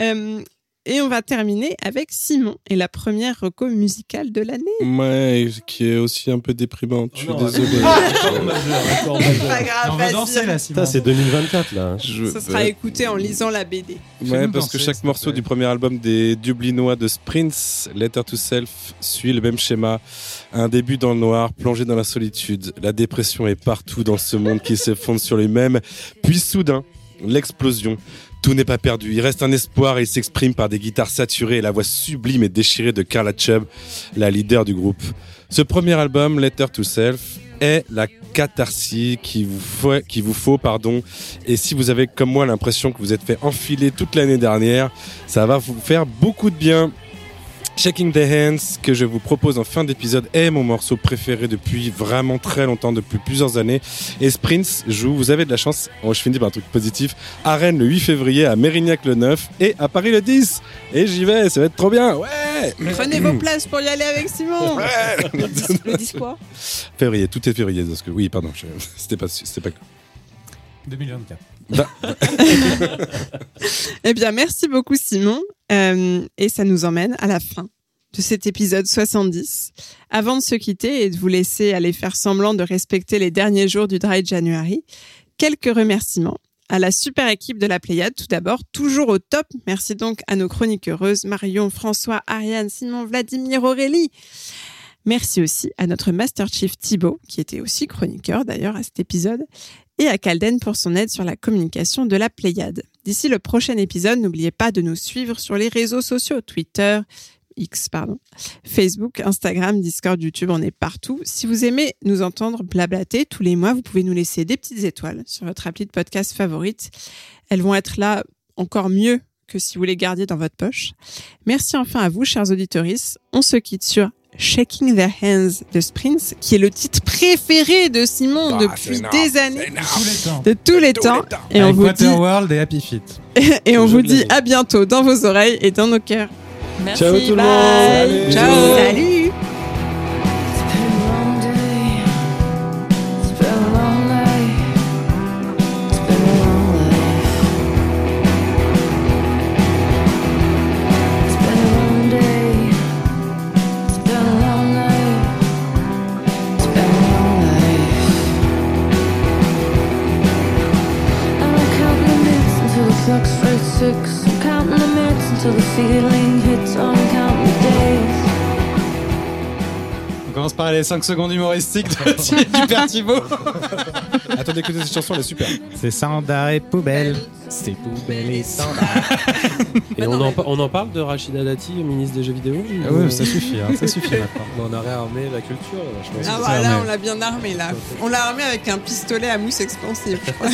Euh, et on va terminer avec Simon et la première reco musicale de l'année. Ouais, qui est aussi un peu déprimante. Je suis désolé. Majeur. Pas grave, on va danser là, Simon. Ça, c'est 2024 là. Je- Ça sera écouté en lisant la BD. Ouais, parce que chaque morceau du premier album des Dublinois de Sprints, Letter to Self, suit le même schéma. Un début dans le noir, plongé dans la solitude. La dépression est partout dans ce monde qui s'effondre sur lui-même. Puis soudain, l'explosion. Tout n'est pas perdu. Il reste un espoir et il s'exprime par des guitares saturées et la voix sublime et déchirée de Carla Chubb, la leader du groupe. Ce premier album, Letter to Self, est la catharsis qu'il vous faut, vous faut, pardon. Et si vous avez comme moi l'impression que vous êtes fait enfiler toute l'année dernière, ça va vous faire beaucoup de bien. Shaking the Hands que je vous propose en fin d'épisode est mon morceau préféré depuis vraiment très longtemps, depuis plusieurs années. Et Sprints joue, vous avez de la chance, oh, je finis par un truc positif, à Rennes le 8 février, à Mérignac le 9 et à Paris le 10. Et j'y vais, ça va être trop bien, ouais Prenez vos places pour y aller avec Simon. Le disque quoi Février, tout est février, parce que oui, pardon, je- c'était pas, c'était pas 2024. Eh bien, merci beaucoup Simon. Euh, et ça nous emmène à la fin de cet épisode 70. Avant de se quitter et de vous laisser aller faire semblant de respecter les derniers jours du Dry January, quelques remerciements à la super équipe de la Pléiade. Tout d'abord, toujours au top. Merci donc à nos chroniqueuses Marion, François, Ariane, Simon, Vladimir, Aurélie. Merci aussi à notre Master Chief Thibaut, qui était aussi chroniqueur d'ailleurs à cet épisode, et à Calden pour son aide sur la communication de la Pléiade. D'ici le prochain épisode, n'oubliez pas de nous suivre sur les réseaux sociaux, Twitter, X, pardon, Facebook, Instagram, Discord, YouTube, on est partout. Si vous aimez nous entendre blablater tous les mois, vous pouvez nous laisser des petites étoiles sur votre appli de podcast favorite. Elles vont être là encore mieux que si vous les gardiez dans votre poche. Merci enfin à vous, chers auditeurs. On se quitte sur Shaking Their Hands de Sprints, qui est le titre préféré de Simon Ah, c'est depuis des années, Tous les temps. de tous les temps. Et on vous dit, Waterworld et Happy Feet. et on vous dit à bientôt dans vos oreilles et dans nos cœurs. Merci, Ciao tout le monde. Ciao. Salut. Les 5 secondes humoristiques de, du Père Thibaut. Attendez, écoutez cette chanson, elle est super. C'est Sandar et Poubelle. C'est poubelle et standard. Et on, en, pa- on en parle de Rachida Dati, ministre des jeux vidéo Ah ouais, ça suffit, hein, ça suffit maintenant. on a réarmé la culture, là, je pense. Ah armé. on l'a bien armé là. On l'a armé avec un pistolet à mousse expansive. je crois.